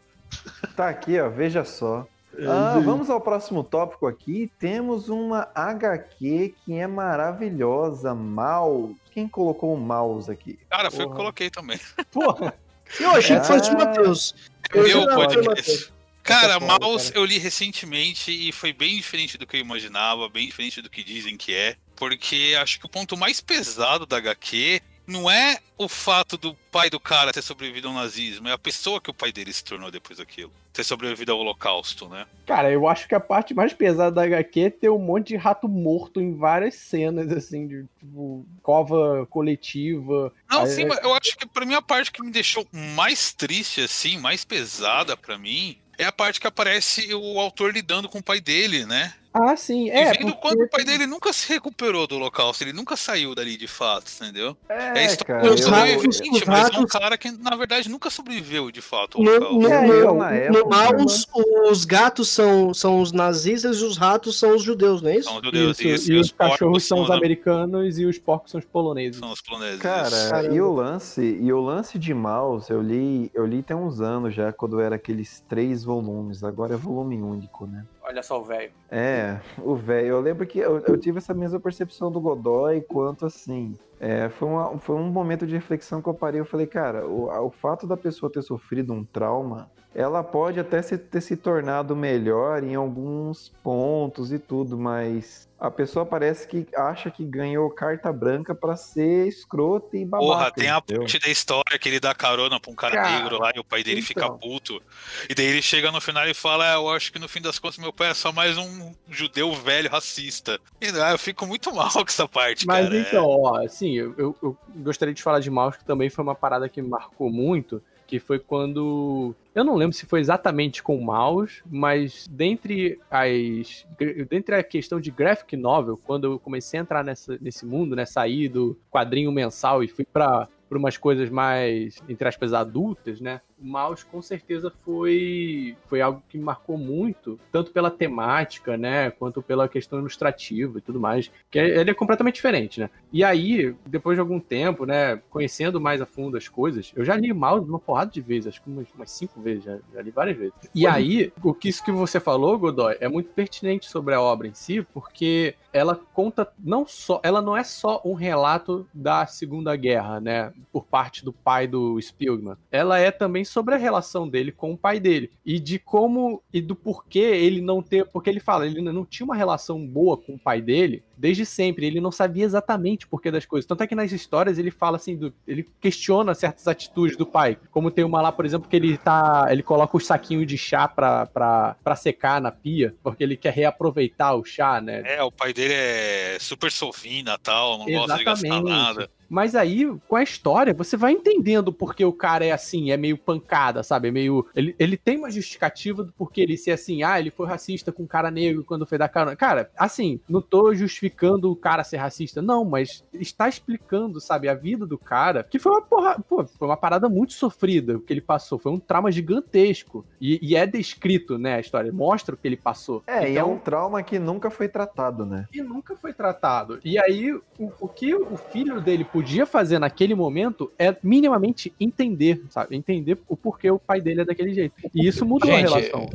Speaker 3: Tá aqui, ó, veja só. Ah,
Speaker 1: É,
Speaker 3: vamos ao próximo tópico aqui. Temos uma HQ que é maravilhosa, Mouse. Quem colocou o mouse aqui?
Speaker 5: Cara, foi o que eu
Speaker 3: Porra.
Speaker 5: coloquei também.
Speaker 10: Porra,
Speaker 6: Eu achei que fosse o
Speaker 3: Ah.
Speaker 6: Matheus.
Speaker 5: Eu
Speaker 6: jurava que
Speaker 5: pode
Speaker 6: Matheus.
Speaker 5: Cara,
Speaker 10: Essa foda,
Speaker 5: Mouse
Speaker 10: cara.
Speaker 5: eu li recentemente e foi bem diferente do que eu imaginava, bem diferente do que dizem que é. Porque acho que o ponto mais pesado da HQ não é o fato do pai do cara ter sobrevivido ao nazismo, é a pessoa que o pai dele se tornou depois daquilo. Ter sobrevivido ao holocausto, né?
Speaker 10: cara, eu acho que a parte mais pesada da HQ é ter um monte de rato morto em várias cenas, assim, de tipo, cova coletiva.
Speaker 5: Não,
Speaker 10: Aí-
Speaker 5: sim, mas eu acho que pra mim a parte que me deixou mais triste, assim, mais pesada pra mim, é a parte que aparece o autor lidando com o pai dele, né?
Speaker 10: Ah, sim.
Speaker 5: E
Speaker 10: É,
Speaker 5: vendo
Speaker 10: porque-
Speaker 5: quando o pai dele nunca se recuperou do holocausto, ele nunca saiu dali de fato, entendeu?
Speaker 3: É,
Speaker 5: É, história
Speaker 3: cara,
Speaker 6: os
Speaker 3: eu-
Speaker 5: sobrevivente,
Speaker 6: os
Speaker 5: mas é um cara que, na verdade, nunca sobreviveu de fato ao
Speaker 6: No,
Speaker 5: holocausto.
Speaker 6: no,
Speaker 3: É,
Speaker 6: no-
Speaker 3: eu, na
Speaker 6: no
Speaker 3: época,
Speaker 6: Maus, os gatos são, são os nazistas e os ratos são os judeus, não é isso?
Speaker 5: São os judeus,
Speaker 10: Isso,
Speaker 5: isso,
Speaker 10: e os
Speaker 5: porcos
Speaker 10: cachorros são os americanos e os porcos são os poloneses.
Speaker 5: São os poloneses.
Speaker 3: Cara, e o lance, e o lance de Mouse, eu li, eu li tem uns anos já, quando era aqueles três volumes, agora é volume único, né?
Speaker 10: Olha só o velho.
Speaker 3: É, o velho, eu lembro que eu, eu tive essa mesma percepção do Godoy quanto assim. É, foi, uma- foi um momento de reflexão que eu parei. Eu falei, cara, o, o fato da pessoa ter sofrido um trauma, ela pode até se- ter se tornado melhor em alguns pontos e tudo, mas a pessoa parece que acha que ganhou carta branca pra ser escrota e babaca.
Speaker 5: Porra, tem a parte da história que ele dá carona pra um cara,
Speaker 10: Cara,
Speaker 5: negro lá e o pai dele fica
Speaker 10: então.
Speaker 5: puto. E daí ele chega no final e fala: é, Eu acho que no fim das contas meu pai é só mais um judeu velho racista. E ah, eu fico muito [laughs] mal com essa parte,
Speaker 10: Mas
Speaker 5: cara. é.
Speaker 10: então, ó, assim, eu, eu- eu gostaria de falar de Mouse, que também foi uma parada que me marcou muito, que foi quando. Eu não lembro se foi exatamente com o Mouse, mas dentre as. Dentre a questão de graphic novel, quando eu comecei a entrar nessa, nesse mundo, né? Saí do quadrinho mensal e fui pra. Por umas coisas mais, entre aspas, adultas, né? O Mouse com certeza foi, foi algo que me marcou muito, tanto pela temática, né? Quanto pela questão ilustrativa e tudo mais. Que é- ele é completamente diferente, né? E aí, depois de algum tempo, né, conhecendo mais a fundo as coisas, eu já li Mouse uma porrada de vezes, acho que umas, umas cinco vezes, já, já li várias vezes. E aí, o que isso que você falou, Godoy, é muito pertinente sobre a obra em si, porque ela conta não só, ela não é só um relato da Segunda Guerra, né, por parte do pai do Spielman. Ela é também sobre a relação dele com o pai dele e de como e do porquê ele não ter, porque ele fala, ele não tinha uma relação boa com o pai dele desde sempre, ele não sabia exatamente o porquê das coisas. Tanto é que nas histórias ele fala assim, do- ele questiona certas atitudes do pai, como tem uma lá, por exemplo, que ele tá, ele coloca os saquinhos de chá pra, pra, pra secar na pia, porque ele quer reaproveitar o chá, né?
Speaker 5: É, o pai dele é super sovina tal, não gosta de gastar
Speaker 10: Exatamente.
Speaker 5: nada.
Speaker 10: Mas aí, com a história, você vai entendendo porque o cara é assim, é meio pancada, sabe? É meio. Ele, ele tem uma justificativa do porquê ele ser assim, ah, ele foi racista com um cara negro quando foi dar carona. Cara, assim, não tô justificando o cara ser racista, não, mas está explicando, sabe, a vida do cara, que foi uma porra, pô, foi uma parada muito sofrida o que ele passou, foi um trauma gigantesco. E, e é descrito, né, a história, mostra o que ele passou.
Speaker 3: É, e é
Speaker 10: Então,
Speaker 3: um trauma que nunca foi tratado, né?
Speaker 10: e nunca foi tratado. E aí, o, o que o filho dele podia fazer naquele momento é minimamente entender, sabe? Entender o porquê o pai dele é daquele jeito. E isso mudou
Speaker 2: Gente,
Speaker 10: a relação.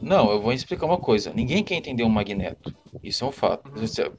Speaker 2: Não, eu vou explicar uma coisa. Ninguém quer entender o Magneto. Isso é um fato.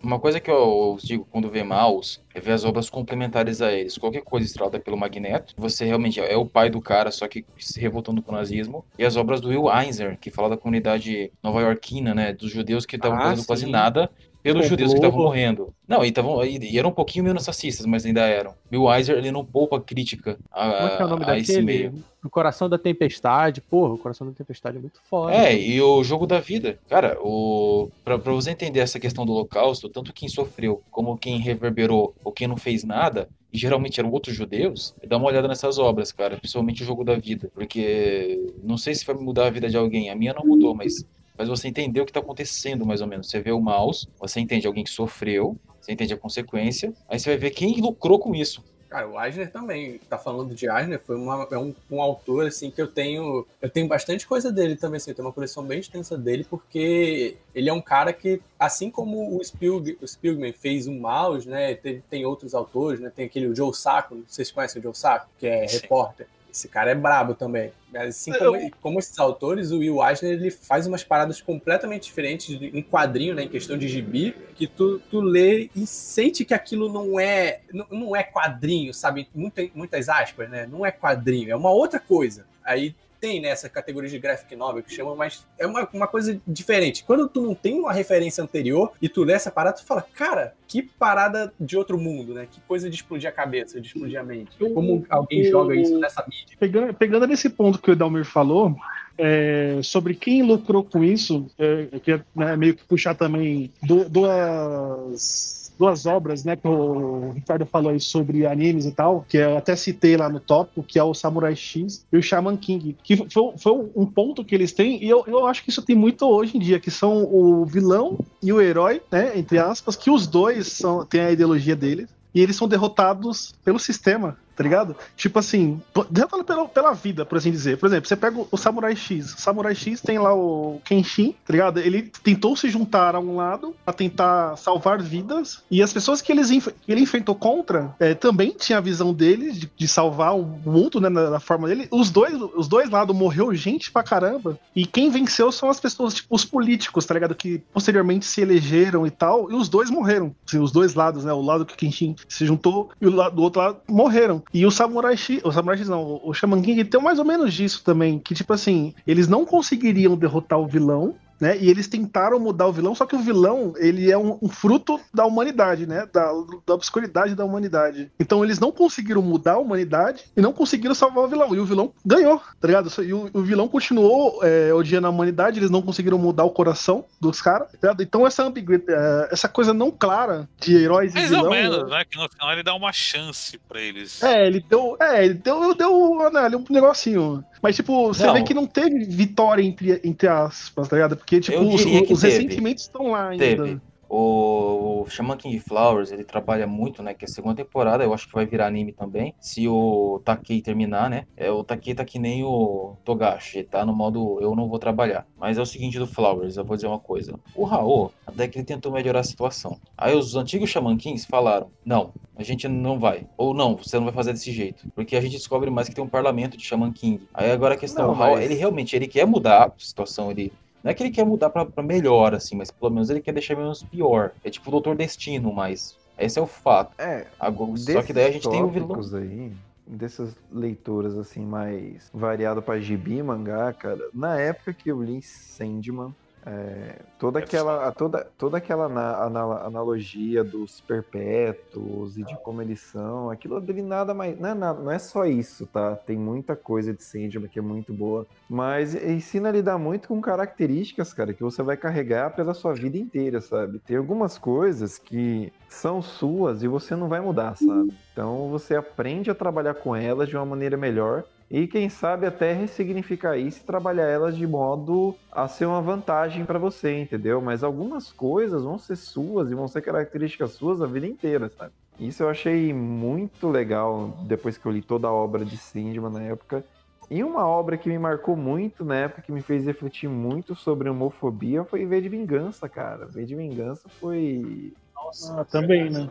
Speaker 2: Uma coisa que eu digo quando vê Maus é ver as obras complementares a eles. Qualquer coisa estrelada pelo Magneto, você realmente é o pai do cara, só que se revoltando com o nazismo. E as obras do Will Eisner, que fala da comunidade nova-iorquina, né? Dos judeus que estavam
Speaker 10: Ah,
Speaker 2: fazendo quase
Speaker 10: sim.
Speaker 2: nada pelos
Speaker 10: Complô.
Speaker 2: judeus que estavam morrendo. Não, e, tavam, e, e eram um pouquinho menos racistas, mas ainda eram. Will Eisner, ele não poupa crítica a,
Speaker 10: Como é que é o nome
Speaker 2: a esse meio.
Speaker 10: O Coração da Tempestade. Porra, o Coração da Tempestade é muito foda.
Speaker 2: É, e o jogo da vida. Cara, o... pra, pra você entender essa questão do holocausto, tanto quem sofreu como quem reverberou ou quem não fez nada, e geralmente eram outros judeus, dá uma olhada nessas obras, cara, principalmente o jogo da vida. Porque não sei se vai mudar a vida de alguém, a minha não mudou, mas mas você entender o que tá acontecendo, mais ou menos. Você vê o mouse, você entende alguém que sofreu, você entende a consequência, aí você vai ver quem lucrou com isso.
Speaker 10: Cara, o Eisner também, tá falando de Eisner, foi uma- é um, um autor, assim, que eu tenho, eu tenho bastante coisa dele também, assim, eu tenho uma coleção bem extensa dele, porque ele é um cara que, assim como o, Spielg, o Spielman fez o Mouse, né, tem, tem outros autores, né, tem aquele o Joe Sacco, vocês conhecem o Joe Sacco, que é
Speaker 5: Sim.
Speaker 10: repórter. Esse cara é brabo também. Assim como, como esses autores, o Will Eisner ele faz umas paradas completamente diferentes em quadrinho, né, em questão de gibi, que tu, tu lê e sente que aquilo não é não, não é quadrinho, sabe? Muita, muitas aspas, né? Não é quadrinho, é uma outra coisa. Aí tem nessa categoria de graphic novel que chama, mas é uma, uma coisa diferente. Quando tu não tem uma referência anterior e tu lê essa parada, tu fala, cara, que parada de outro mundo, né? Que coisa de explodir a cabeça, de explodir a mente. Como alguém joga isso nessa mídia.
Speaker 1: Pegando, pegando nesse ponto que o Edalmir falou, é, sobre quem lucrou com isso, é, eu queria né, meio que puxar também du- duas, duas obras, né, que o Ricardo falou aí sobre animes e tal, que eu até citei lá no tópico, que é o Samurai X e o Shaman King, que foi, foi um ponto que eles têm, e eu, eu acho que isso tem muito hoje em dia, que são o vilão e o herói, né, entre aspas, que os dois são, têm a ideologia deles, e eles são derrotados pelo sistema, tá ligado? Tipo assim, derrotado pela, pela vida, por assim dizer. Por exemplo, você pega o Samurai X. O Samurai X tem lá o Kenshin, tá ligado? Ele tentou se juntar a um lado pra tentar salvar vidas, e as pessoas que, eles, ele enfrentou contra é, também tinha a visão deles de, de salvar o mundo, né, na, na, forma dele. Os dois, os dois lados morreu gente pra caramba, e quem venceu são as pessoas, tipo, os políticos, tá ligado? Que posteriormente se elegeram e tal, e os dois morreram. Assim, os dois lados, né? O lado que o Kenshin se juntou e o lado do outro lado morreram. E o Samurai X, o Samurai X não, o Shaman King tem mais ou menos disso também, que tipo assim, eles não conseguiriam derrotar o vilão, né? E eles tentaram mudar o vilão, só que o vilão, ele é um, um fruto da humanidade, né? Da, da, obscuridade da humanidade. Então eles não conseguiram mudar a humanidade e não conseguiram salvar o vilão. E o vilão ganhou, tá ligado? E o, o vilão continuou é, odiando a humanidade, eles não conseguiram mudar o coração dos caras, tá ligado? Então essa ambiguidade, é, essa coisa não clara de heróis e vilão...
Speaker 5: Mais ou menos, né? Que no final ele dá uma chance pra eles.
Speaker 1: É, ele deu... É, ele deu, deu né, um negocinho. Mas, tipo, você
Speaker 2: Não.
Speaker 1: vê que não teve vitória entre, entre aspas, tá ligado? Porque, tipo, os, os ressentimentos estão lá ainda.
Speaker 2: Teve. O, o Shaman King Flowers, ele trabalha muito, né? Que é a segunda temporada, eu acho que vai virar anime também. Se o Takei terminar, né? É, o Takei tá que nem o Togashi, tá no modo eu não vou trabalhar. Mas é o seguinte do Flowers, eu vou dizer uma coisa. O Raul, até que ele tentou melhorar a situação. Aí os antigos Shaman Kings falaram: não, a gente não vai. Ou não, você não vai fazer desse jeito. Porque a gente descobre mais que tem um parlamento de Shaman King. Aí agora a questão,
Speaker 3: Não,
Speaker 2: o Raul,
Speaker 3: mas-
Speaker 2: ele realmente ele quer mudar a situação, ele. Não é que ele quer mudar pra, pra melhor, assim, mas pelo menos ele quer deixar menos pior. É tipo o Doutor Destino, mas. Esse é o fato.
Speaker 3: É,
Speaker 2: Agora, só que daí a gente tem o vilão.
Speaker 3: aí, dessas leituras assim mais variado para gibi, mangá, cara. Na época que eu li Sandman, é, toda aquela toda, toda aquela ana- ana- analogia dos perpétuos e de como eles são, aquilo dele nada mais, não é, nada- não é só isso, tá? Tem muita coisa de Sandman que é muito boa, mas ensina a lidar muito com características, cara, que você vai carregar pela sua vida inteira, sabe? Tem algumas coisas que são suas e você não vai mudar, sabe? Então você aprende a trabalhar com elas de uma maneira melhor e quem sabe até ressignificar isso e trabalhar elas de modo a ser uma vantagem para você, entendeu? Mas algumas coisas vão ser suas e vão ser características suas a vida inteira, sabe? Isso eu achei muito legal depois que eu li toda a obra de Sandman na época. E uma obra que me marcou muito na época, que me fez refletir muito sobre homofobia, foi V de Vingança, cara. V de Vingança foi
Speaker 8: Nossa,
Speaker 1: Ah, também, né?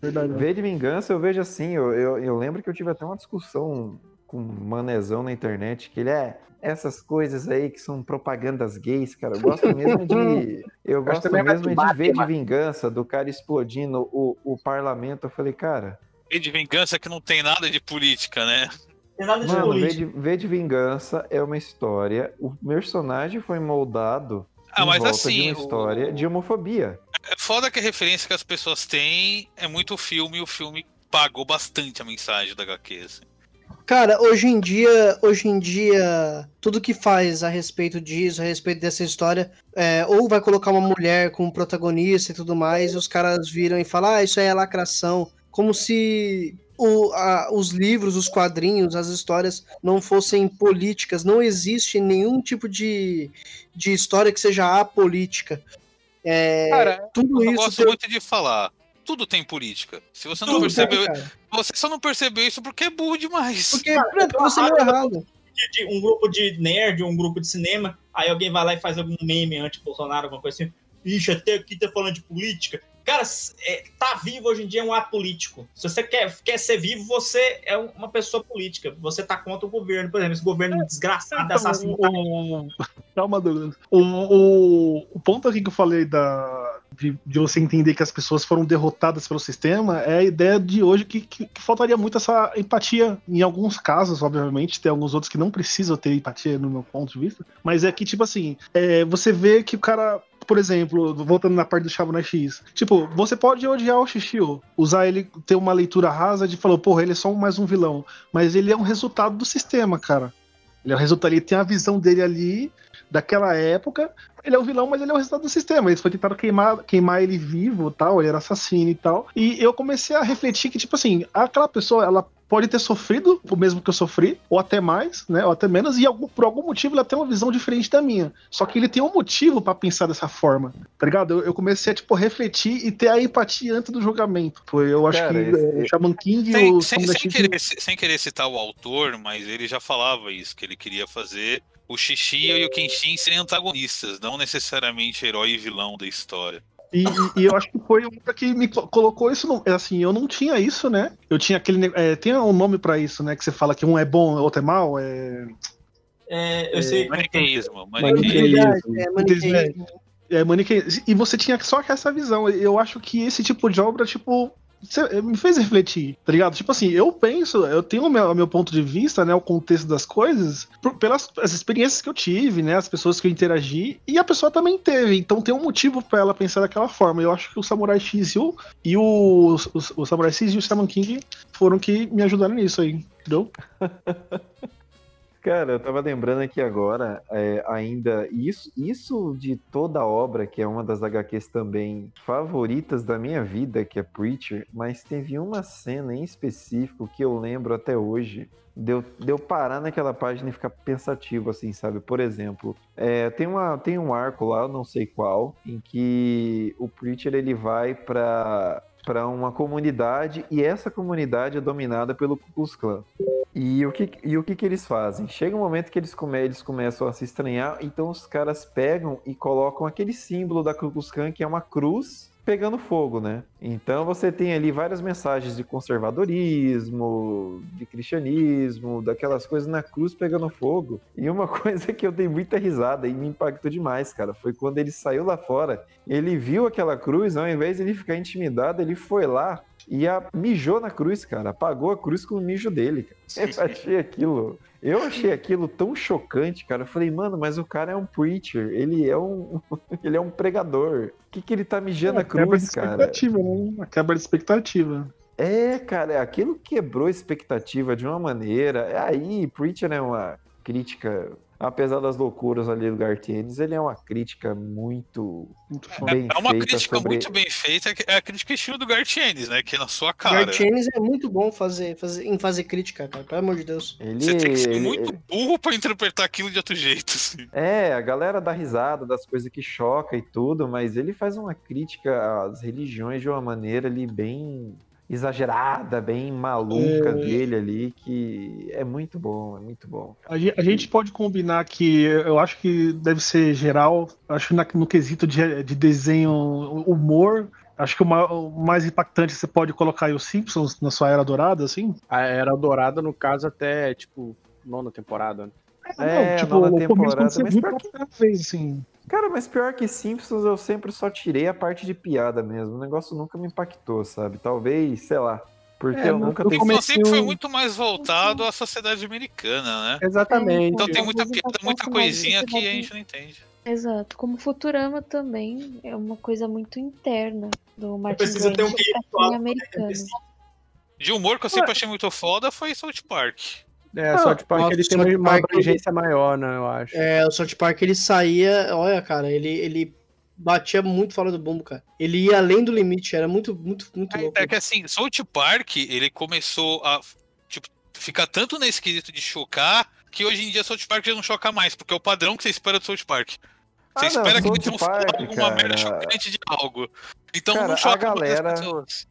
Speaker 1: Verdade.
Speaker 3: V de vingança, eu vejo assim, eu, eu, eu lembro que eu tive até uma discussão com um manezão na internet, que ele é essas coisas aí que são propagandas gays, cara. Eu gosto mesmo de. [laughs] Eu gosto
Speaker 10: vai
Speaker 3: mesmo
Speaker 10: de
Speaker 3: de V de vingança, do cara explodindo o, o parlamento. Eu falei, cara,
Speaker 5: E de vingança que não tem nada de política, né?
Speaker 8: tem nada de
Speaker 3: mano, V
Speaker 8: política.
Speaker 3: de, v de vingança é uma história. O personagem foi moldado
Speaker 5: Ah,
Speaker 3: em
Speaker 5: mas
Speaker 3: volta
Speaker 5: assim,
Speaker 3: de uma história
Speaker 5: o-
Speaker 3: de homofobia.
Speaker 5: É foda que a referência que as pessoas têm é muito o filme e o filme pagou bastante a mensagem da HQ. Assim.
Speaker 6: Cara, hoje em dia, hoje em dia, tudo que faz a respeito disso, a respeito dessa história, é, ou vai colocar uma mulher como protagonista e tudo mais, e os caras viram e falam, ah, isso aí é lacração. Como se o- a- os livros, os quadrinhos, as histórias não fossem políticas. Não existe nenhum tipo de, de história que seja apolítica. É,
Speaker 5: Cara,
Speaker 6: tudo
Speaker 5: eu
Speaker 6: isso
Speaker 5: gosto
Speaker 6: tem-
Speaker 5: muito de falar. Tudo tem política. Se você não
Speaker 8: Tudo
Speaker 5: percebeu,
Speaker 6: tem, cara.
Speaker 5: você só não percebeu isso porque é burro demais.
Speaker 6: Porque, porque você leu errado.
Speaker 8: de- um grupo de nerd, um grupo de cinema, aí alguém vai lá e faz algum meme anti-Bolsonaro, alguma coisa assim. Ixi, até aqui tá falando de política. Cara, é, tá vivo hoje em dia é um ato político. Se você quer, quer ser vivo, você é um- uma pessoa política. Você tá contra o governo, por exemplo, esse governo desgraçado,
Speaker 1: Então,
Speaker 8: assassino.
Speaker 1: o... [laughs] Calma, Douglas. O, o, o ponto aqui que eu falei da, de, de você entender que as pessoas foram derrotadas pelo sistema é a ideia de hoje que, que, que faltaria muito essa empatia. Em alguns casos, obviamente, tem alguns outros que não precisam ter empatia, no meu ponto de vista. Mas é que, tipo assim, é, você vê que o cara. Por exemplo, voltando na parte do Shaman X, tipo, você pode odiar o Shishio, usar ele, ter uma leitura rasa de falar, porra, ele é só mais um vilão, mas ele é um resultado do sistema, cara. Ele é o resultado, ele tem a visão dele ali, daquela época, ele é o vilão, mas ele é o resultado do sistema. Eles foi tentado queimar, queimar ele vivo tal, ele era assassino e tal. E eu comecei a refletir que, tipo assim, aquela pessoa, ela pode ter sofrido o mesmo que eu sofri, ou até mais, né? Ou até menos, e algum, por algum motivo ela tem uma visão diferente da minha. Só que ele tem um motivo pra pensar dessa forma, tá ligado? Eu, eu comecei a, tipo, refletir e ter a empatia antes do julgamento. Foi, eu acho
Speaker 3: Cara,
Speaker 1: que
Speaker 3: esse-
Speaker 1: é, o Shaman King e
Speaker 5: Sem,
Speaker 1: o
Speaker 5: sem, sem querer, sem querer citar o autor, mas ele já falava isso, que ele queria fazer o Shishio e o Kenshin serem antagonistas, não necessariamente herói e vilão da história.
Speaker 1: E, e- e eu acho que foi um que me co- colocou isso. No, assim, eu não tinha isso, né? Eu tinha aquele. É, tem um nome pra isso, né? Que você fala que um é bom, o outro é mal. É,
Speaker 8: É, eu sei.
Speaker 5: Maniqueísmo,
Speaker 10: Maniqueísmo.
Speaker 5: maniqueísmo.
Speaker 6: É, maniqueísmo.
Speaker 1: é manique... E você tinha só essa visão. Eu acho que esse tipo de obra, tipo. Cê- Me fez refletir, tá ligado? Tipo assim, eu penso, eu tenho o meu, o meu ponto de vista, né? O contexto das coisas, por- pelas as experiências que eu tive, né? As pessoas que eu interagi, e a pessoa também teve. Então tem um motivo pra ela pensar daquela forma. Eu acho que o Samurai X e o, e o, o, o Samurai X e o Shaman King foram que me ajudaram nisso aí, entendeu? [laughs]
Speaker 3: Cara, eu tava lembrando aqui agora, é, ainda, isso, isso de toda a obra, que é uma das HQs também favoritas da minha vida, que é Preacher, mas teve uma cena em específico que eu lembro até hoje, de eu, de parar naquela página e ficar pensativo, assim, sabe? Por exemplo, é, tem, uma, tem um arco lá, eu não sei qual, em que o Preacher ele vai pra para uma comunidade e essa comunidade é dominada pelo Ku Klux Klan. E o que, e o que, que eles fazem? Chega um momento que eles, come, eles começam a se estranhar, então os caras pegam e colocam aquele símbolo da Ku Klux Klan, que é uma cruz pegando fogo, né? Então você tem ali várias mensagens de conservadorismo, de cristianismo, daquelas coisas na cruz pegando fogo. E uma [laughs] coisa que eu dei muita risada e me impactou demais, cara, foi quando ele saiu lá fora, ele viu aquela cruz, ao invés de ele ficar intimidado, ele foi lá e a, mijou na cruz, cara. Apagou a cruz com o mijo dele. Cara. Eu achei aquilo. Eu achei aquilo tão chocante, cara. Eu falei, mano, mas o cara é um preacher. Ele é um. [laughs] ele é um pregador. O que, que ele tá mijando
Speaker 1: É,
Speaker 3: a
Speaker 1: de
Speaker 3: cruz, cara?
Speaker 1: expectativa, né? A quebra de expectativa.
Speaker 3: É, cara, aquilo quebrou a expectativa de uma maneira. Aí, Preacher é uma crítica. Apesar das loucuras ali do Gartienes, ele é uma crítica muito
Speaker 1: Muito
Speaker 3: bem
Speaker 5: É uma
Speaker 3: feita
Speaker 5: crítica
Speaker 3: sobre...
Speaker 5: muito bem feita, é a crítica estilo do Gartienes, né? Que é na sua cara.
Speaker 6: Gartienes é muito bom fazer, fazer, em fazer crítica, cara. Pelo amor de Deus.
Speaker 3: Ele,
Speaker 5: Você tem que ser
Speaker 3: ele-
Speaker 5: muito burro pra interpretar aquilo de outro jeito. Assim.
Speaker 3: É, a galera dá risada das coisas que choca e tudo, mas ele faz uma crítica às religiões de uma maneira ali bem exagerada, bem maluca
Speaker 1: É.
Speaker 3: dele ali, que é muito bom, é muito bom.
Speaker 1: A a gente pode combinar que eu acho que deve ser geral, acho que na- no quesito de, de desenho, humor, acho que o, ma- o mais impactante você pode colocar aí os Simpsons na sua era dourada, assim.
Speaker 10: A Era Dourada, no caso, até, tipo, nona temporada. né?
Speaker 3: É,
Speaker 1: tipo,
Speaker 3: nova
Speaker 1: começo
Speaker 3: temporada, mas
Speaker 1: viu
Speaker 3: pior
Speaker 1: primeira vez, assim.
Speaker 3: Cara, mas pior que Simpsons, eu sempre só tirei a parte de piada mesmo. O negócio nunca me impactou, sabe? Talvez, sei lá, porque
Speaker 10: É,
Speaker 3: eu nunca tenho...
Speaker 10: Começo-
Speaker 5: sempre foi muito mais voltado à sociedade americana, né?
Speaker 10: Exatamente.
Speaker 5: Então tem muita piada, muita coisinha que a gente não entende.
Speaker 7: Exato. Como Futurama também é uma coisa muito interna do Martin
Speaker 8: precisa ter um
Speaker 7: quem é americano.
Speaker 5: De humor que eu sempre achei muito foda foi South Park.
Speaker 10: É, só tipo,
Speaker 6: Ah,
Speaker 10: ele tem
Speaker 6: South
Speaker 10: uma,
Speaker 6: Park-
Speaker 10: abrangência maior, né, eu acho.
Speaker 6: É, o South Park ele saía, olha, cara, ele, ele batia muito fora do bumbo, cara. Ele ia além do limite, era muito, muito, muito louco.
Speaker 5: É que assim, South Park, ele começou a tipo, ficar tanto nesse quesito de chocar que hoje em dia South Park já não choca mais, porque é o padrão que você espera do South Park. Você
Speaker 3: Ah, não,
Speaker 5: espera que
Speaker 3: South
Speaker 5: eles vão falar
Speaker 3: Park,
Speaker 5: alguma merda chocante de algo. Então
Speaker 3: Cara,
Speaker 5: não
Speaker 3: a
Speaker 5: choca mais
Speaker 3: galera-
Speaker 5: as pessoas.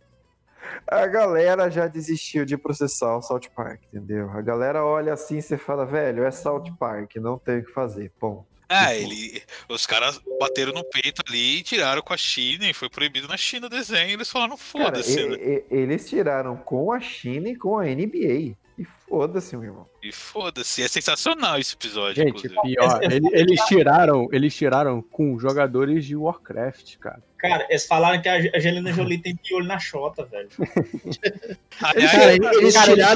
Speaker 3: A galera já desistiu de processar o South Park, entendeu? A galera olha assim e você fala, velho, é South Park, não tem o que fazer, bom.
Speaker 5: Ah, ele, os caras bateram no peito ali e tiraram com a China e foi proibido na China o desenho. Eles falaram, foda-se, né?
Speaker 3: eles tiraram com a China e com a NBA. E foda-se, meu irmão.
Speaker 5: E foda-se. É sensacional esse episódio,
Speaker 10: Gente,
Speaker 5: inclusive.
Speaker 10: pior, ele- eles tiraram, eles tiraram com jogadores de Warcraft, cara.
Speaker 8: Cara, eles falaram que a Angelina Jolie tem piolho na chota, velho. [laughs]
Speaker 6: Cara, eles
Speaker 10: Cara,
Speaker 6: tiraram,
Speaker 10: eles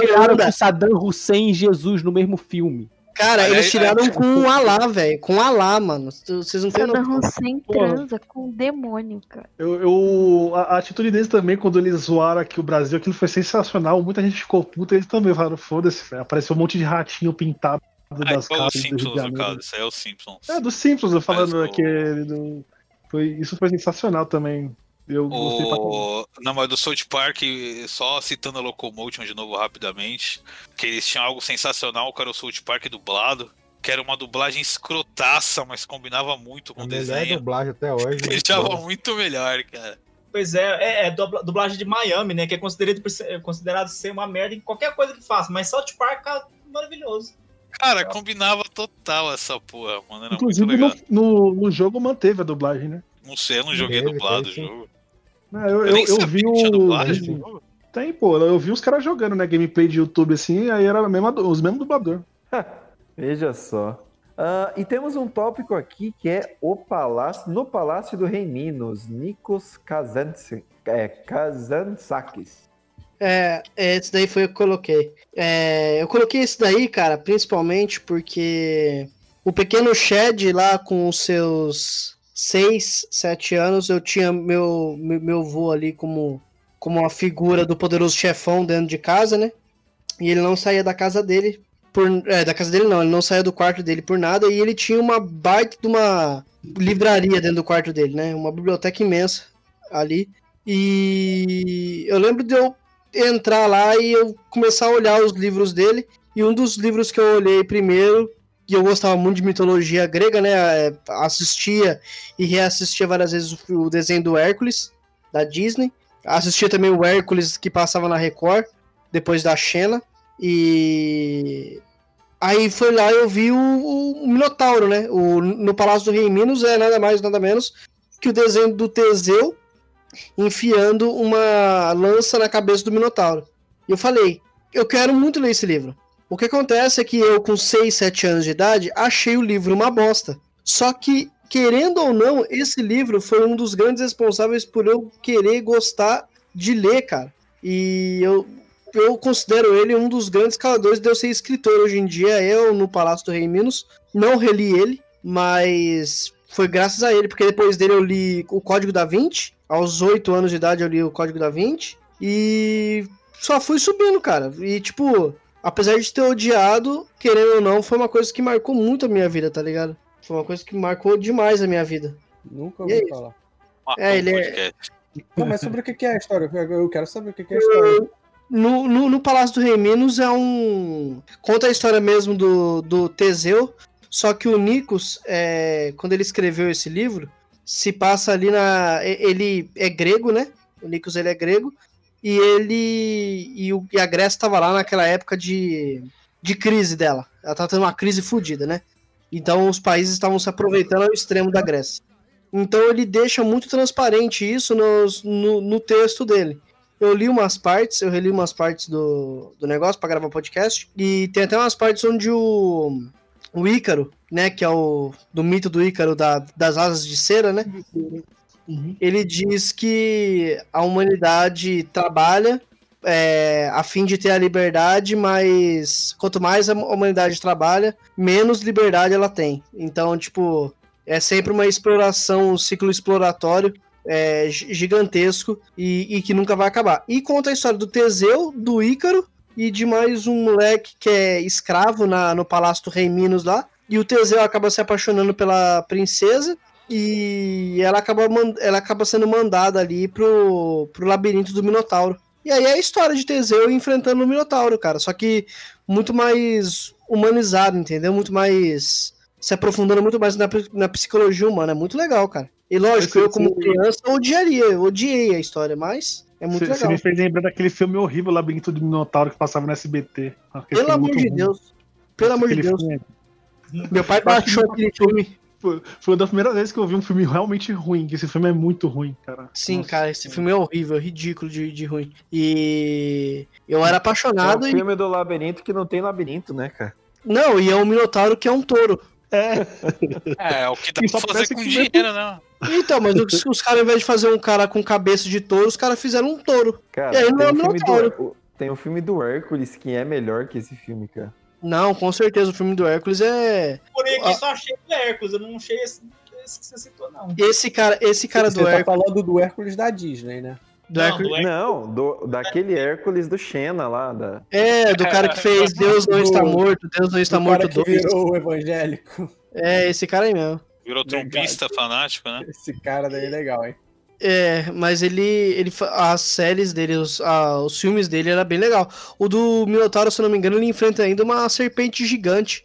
Speaker 10: tiraram
Speaker 6: onda.
Speaker 10: com Saddam Hussein e Jesus no mesmo filme.
Speaker 6: Cara,
Speaker 5: Aí-
Speaker 6: eles
Speaker 5: aí-
Speaker 6: tiraram com o Alá, velho. Com o Alá, mano. Vocês não têm
Speaker 7: Saddam
Speaker 6: noção.
Speaker 7: Hussein transa com um demônio, cara.
Speaker 1: Eu, eu- a, a atitude deles também, quando eles zoaram aqui o Brasil, aquilo foi sensacional. Muita gente ficou puta, eles também falaram, foda-se, velho. Apareceu um monte de ratinho pintado
Speaker 5: Ah,
Speaker 1: das casas do
Speaker 5: Simpsons, no
Speaker 1: Janeiro.
Speaker 5: caso. Isso aí é os Simpsons.
Speaker 1: É, dos Simpsons, eu falando
Speaker 5: Mas o-
Speaker 1: aquele do... Foi, isso foi sensacional também. Eu gostei.
Speaker 5: O... Do South Park, só citando a Locomotion de novo rapidamente, que eles tinham algo sensacional, que era o South Park dublado, que era uma dublagem escrotaça, mas combinava muito com
Speaker 4: A
Speaker 5: o
Speaker 4: melhor
Speaker 5: desenho.
Speaker 4: dublagem até hoje. né? [laughs]
Speaker 5: Deixava muito melhor, cara.
Speaker 8: Pois é, é, é dubla- dublagem de Miami, né? Que é considerado, é considerado ser uma merda em qualquer coisa que faça. Mas South Park é maravilhoso.
Speaker 5: Cara, combinava total essa porra, mano. Era
Speaker 1: Inclusive
Speaker 5: muito legal.
Speaker 1: no, no, no jogo manteve a dublagem, né?
Speaker 5: Não sei, eu não joguei dublado o jogo.
Speaker 1: Ah, eu,
Speaker 5: Eu
Speaker 1: eu, eu vi o. Tem, pô. Eu vi os caras jogando, né? Gameplay de YouTube assim, aí era mesma, os mesmos dublador. [laughs]
Speaker 3: Veja só. Ah, e temos um tópico aqui que é o palácio, no Palácio do Rei Minos, Nikos é, Kazantzakis.
Speaker 6: É, é, esse daí foi o que eu coloquei. É, eu coloquei esse daí, cara, principalmente porque o pequeno Shed lá com os seus 6, 7 anos, eu tinha meu, meu, meu vô ali como, como uma figura do poderoso chefão dentro de casa, né? E ele não saía da casa dele por. É, da casa dele não, ele não saía do quarto dele por nada, e ele tinha uma baita de uma livraria dentro do quarto dele, né? Uma biblioteca imensa ali. E eu lembro de eu entrar lá e eu começar a olhar os livros dele. E um dos livros que eu olhei primeiro, e eu gostava muito de mitologia grega, né? é, Assistia e reassistia várias vezes o desenho do Hércules, da Disney. Assistia também o Hércules que passava na Record, depois da Xena. E aí foi lá eu vi o, o Minotauro, né? O, no Palácio do Rei Minos é nada mais, nada menos que o desenho do Teseu enfiando uma lança na cabeça do Minotauro. E eu falei, eu quero muito ler esse livro. O que acontece é que eu, com 6, 7 anos de idade, achei o livro uma bosta. Só que, querendo ou não, esse livro foi um dos grandes responsáveis por eu querer gostar de ler, cara. E eu, eu considero ele um dos grandes caladores de eu ser escritor hoje em dia. Eu, no Palácio do Rei Minos, não reli ele, mas foi graças a ele, porque depois dele eu li o Código da Vinci. Aos 8 anos de idade eu li o Código da Vinci. E só fui subindo, cara. E tipo, apesar de ter odiado, querendo ou não, foi uma coisa que marcou muito a minha vida, tá ligado? Foi uma coisa que marcou demais a minha vida.
Speaker 10: Nunca ouvi
Speaker 6: é
Speaker 10: falar.
Speaker 5: Matou
Speaker 6: É,
Speaker 5: o
Speaker 6: ele é-.
Speaker 10: Não, mas sobre o que é a história? Eu quero saber o que é a história.
Speaker 6: No, no, no Palácio do Rei Minos é um. Conta a história mesmo do, do Teseu. Só que o Nikos, é, quando ele escreveu esse livro, se passa ali na. Ele é grego, né? O Nikos ele é grego. E ele. E, o, e a Grécia estava lá naquela época de, de crise dela. Ela tava tendo uma crise fodida, né? Então os países estavam se aproveitando ao extremo da Grécia. Então ele deixa muito transparente isso nos- no, no texto dele. Eu li umas partes, eu reli umas partes do, do negócio pra gravar podcast. E tem até umas partes onde o, o Ícaro, né? Que é o do mito do Ícaro da, das asas de cera, né?
Speaker 1: Uhum.
Speaker 6: Ele diz que a humanidade trabalha é, a fim de ter a liberdade, mas quanto mais a humanidade trabalha, menos liberdade ela tem. Então, tipo, é sempre uma exploração, um ciclo exploratório é, gi- gigantesco e, e que nunca vai acabar. E conta a história do Teseu, do Ícaro e de mais um moleque que é escravo na, no palácio do rei Minos lá. E o Teseu acaba se apaixonando pela princesa e ela acaba, ela acaba sendo mandada ali pro, pro labirinto do Minotauro. E aí é a história de Teseu enfrentando o Minotauro, cara. Só que muito mais humanizado, entendeu? Muito mais. Se aprofundando muito mais na, na psicologia humana. É muito legal, cara. E lógico, eu como criança odiaria, eu odiei a história, mas é muito
Speaker 1: Você
Speaker 6: legal.
Speaker 1: me fez lembrar daquele filme horrível, Labirinto do Minotauro, que passava no SBT.
Speaker 6: Pelo amor de
Speaker 1: ruim.
Speaker 6: Deus. Pelo amor de Deus.
Speaker 1: filme é-
Speaker 6: Meu pai baixou aquele filme.
Speaker 1: Foi, foi uma das primeiras vezes que eu vi um filme realmente ruim, esse filme é muito ruim, cara.
Speaker 6: Sim,
Speaker 1: Nossa.
Speaker 6: cara, esse filme é horrível, ridículo de, de ruim. E eu era
Speaker 3: É
Speaker 6: apaixonado
Speaker 3: o
Speaker 6: e.
Speaker 3: filme do labirinto que não tem labirinto, né, cara?
Speaker 6: Não, e é um Minotauro que é um touro.
Speaker 1: É,
Speaker 5: É, é o que dá
Speaker 1: E
Speaker 5: pra fazer com dinheiro, né?
Speaker 6: Então, mas os, os caras, ao invés de fazer um cara com cabeça de touro, os caras fizeram um touro.
Speaker 3: Cara,
Speaker 6: E aí não é
Speaker 3: o filme
Speaker 6: Minotauro.
Speaker 3: do, o- tem o filme do Hércules que é melhor que esse filme, cara.
Speaker 6: Não, com certeza, o filme do Hércules é.
Speaker 8: Porém, aqui
Speaker 6: Ah.
Speaker 8: só achei o Hércules, eu não achei esse, esse que você citou, não.
Speaker 6: Esse cara, esse cara
Speaker 10: Você
Speaker 6: do
Speaker 10: tá
Speaker 6: Hércules.
Speaker 10: falando do Hércules da Disney, né?
Speaker 6: Do
Speaker 8: Não,
Speaker 6: Hércules-
Speaker 8: do Hércules.
Speaker 3: Não, do, daquele Hércules do Xena lá. Da...
Speaker 6: É, do cara que fez [laughs] Deus não está morto, Deus não está
Speaker 10: o
Speaker 6: morto
Speaker 10: cara que
Speaker 6: 2.
Speaker 10: virou o evangélico.
Speaker 6: É, esse cara aí mesmo.
Speaker 5: Virou trumpista fanático, né?
Speaker 10: Esse cara daí é legal, hein?
Speaker 6: É, mas ele, ele as séries dele, os, ah, os filmes dele era bem legal. O do Minotauro, se não me engano, ele enfrenta ainda uma serpente gigante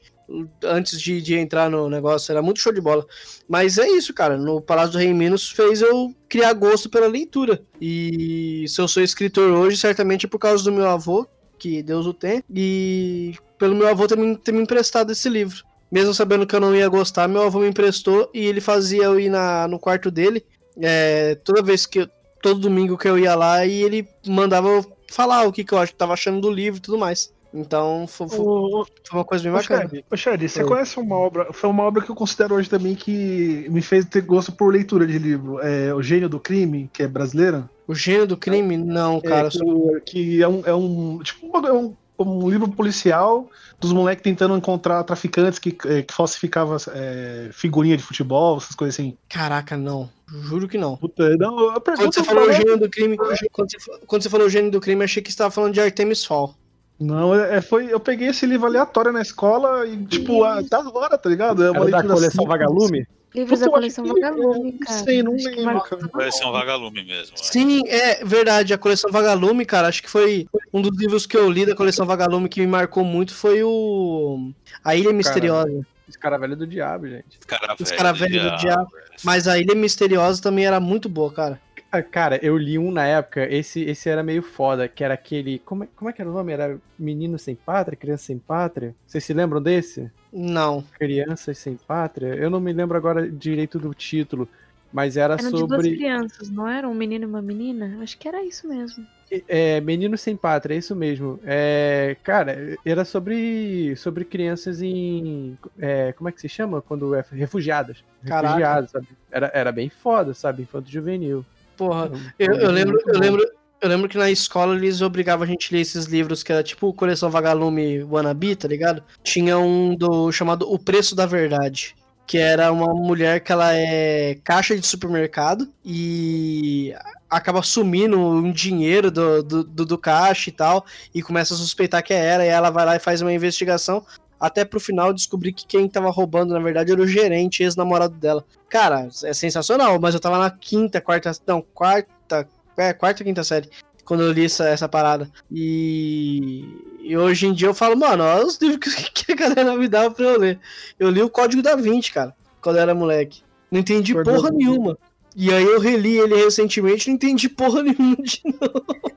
Speaker 6: antes de, de entrar no negócio. Era muito show de bola. Mas é isso, cara. No Palácio do Rei Minos fez eu criar gosto pela leitura. E se eu sou escritor hoje, certamente é por causa do meu avô, que Deus o tem, e pelo meu avô ter me, ter me emprestado esse livro. Mesmo sabendo que eu não ia gostar, meu avô me emprestou e ele fazia eu ir na, no quarto dele é, toda vez que eu- todo domingo que eu ia lá e ele mandava eu falar o que, que eu tava achando do livro e tudo mais. Então foi, foi- foi uma coisa bem bacana.
Speaker 1: Xande, você conhece uma obra? Foi uma obra que eu considero hoje também que me fez ter gosto por leitura de livro. É O Gênio do Crime, que é brasileira.
Speaker 6: O gênio do crime, não, cara.
Speaker 1: É, que, que é um, é um tipo é um, um livro policial dos moleques tentando encontrar traficantes que, é, que falsificavam é, figurinha de futebol, essas coisas assim.
Speaker 6: Caraca, não. Juro que não.
Speaker 1: Puta, não, eu
Speaker 6: Quando você falou o gênio do crime, quando você, quando você falou o gênio do crime, eu achei que você tava falando de Artemis Fall.
Speaker 1: Não, é, foi, eu peguei esse livro aleatório na escola e, tipo, tá agora, tá ligado? É uma
Speaker 10: Era da coleção
Speaker 1: simples.
Speaker 10: Vagalume?
Speaker 7: Livros da
Speaker 1: eu
Speaker 7: coleção
Speaker 1: que-
Speaker 7: Vagalume,
Speaker 1: não
Speaker 7: cara.
Speaker 1: sei, não
Speaker 7: Acho
Speaker 1: lembro, cara.
Speaker 5: Um vagalume mesmo. é.
Speaker 6: Sim, é verdade. A coleção Vagalume, cara, acho que foi um dos livros que eu li da coleção Vagalume que me marcou muito foi o A Ilha Misteriosa.
Speaker 10: Esse cara velho do diabo, gente.
Speaker 5: Cara
Speaker 6: Os cara velho do diabo. Mas a Ilha Misteriosa também era muito boa, cara.
Speaker 10: Ah, Cara, eu li um na época, esse, esse era meio foda, que era aquele. Como é, como é que era o nome? Era Menino Sem Pátria? Criança Sem Pátria? Vocês se lembram desse?
Speaker 6: Não.
Speaker 10: Crianças Sem Pátria? Eu não me lembro agora direito do título, mas era
Speaker 7: Eram de duas
Speaker 10: sobre.
Speaker 7: crianças, não era? Um menino e uma menina? Acho que era isso mesmo.
Speaker 10: É, Menino Sem Pátria, é isso mesmo. É, cara, era sobre, sobre crianças em. é, como é que se chama? Quando é refugiadas.
Speaker 6: Caraca.
Speaker 10: Refugiadas, sabe? Era, era bem foda, sabe? Infanto juvenil.
Speaker 6: Porra, eu, eu lembro, eu lembro, eu lembro que na escola eles obrigavam a gente a ler esses livros que era tipo coleção Vagalume Wannabe, tá ligado? Tinha um do chamado O Preço da Verdade, que era uma mulher que ela é caixa de supermercado e acaba sumindo um dinheiro do, do, do, do caixa e tal, e começa a suspeitar que é ela, e ela vai lá e faz uma investigação, até pro final descobrir que quem tava roubando, na verdade, era o gerente, ex-namorado dela. Cara, é sensacional, mas eu tava na quinta, quarta, não, quarta, é, quarta, quinta série, quando eu li essa, essa parada. E, e hoje em dia eu falo, mano, olha os livros que, [laughs] a galera me dava pra eu ler. Eu li o Código da Vinci, cara, quando eu era moleque. Não entendi porra nenhuma. E aí eu reli ele recentemente, não entendi porra [laughs] nenhuma de novo.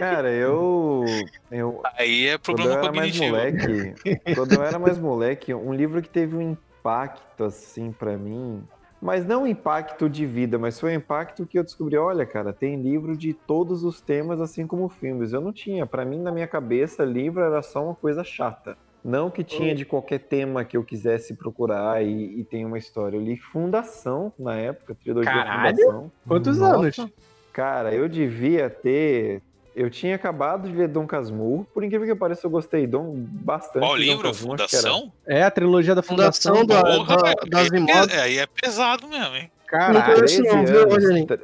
Speaker 3: Cara, eu. eu
Speaker 5: Aí é
Speaker 3: quando eu
Speaker 5: problema
Speaker 3: era mais moleque. [laughs] quando eu era mais moleque, um livro que teve um impacto, assim, pra mim. Mas não um impacto de vida, mas foi um impacto que eu descobri, olha, cara, tem livro de todos os temas, assim como filmes. Eu não tinha. Pra mim, na minha cabeça, livro era só uma coisa chata. Não que tinha de qualquer tema que eu quisesse procurar e, e tem uma história. Eu li Fundação na época, trilogia
Speaker 10: Caralho!
Speaker 3: Fundação.
Speaker 10: Quantos
Speaker 3: Nossa.
Speaker 10: anos?
Speaker 3: Cara, eu devia ter. Eu tinha acabado de ler Dom Casmurro. Por incrível que pareça, eu gostei Dom, bastante.
Speaker 5: Qual livro?
Speaker 3: Casmurro,
Speaker 5: Fundação?
Speaker 10: É a trilogia da Fundação.
Speaker 6: Fundação da-
Speaker 5: Porra,
Speaker 6: da-
Speaker 5: velho,
Speaker 6: das
Speaker 5: é
Speaker 6: imóveis.
Speaker 5: pe- Aí é pesado mesmo, hein?
Speaker 6: Não
Speaker 10: Caralho.
Speaker 6: conheço não, viu, Rogerinho?
Speaker 3: tre-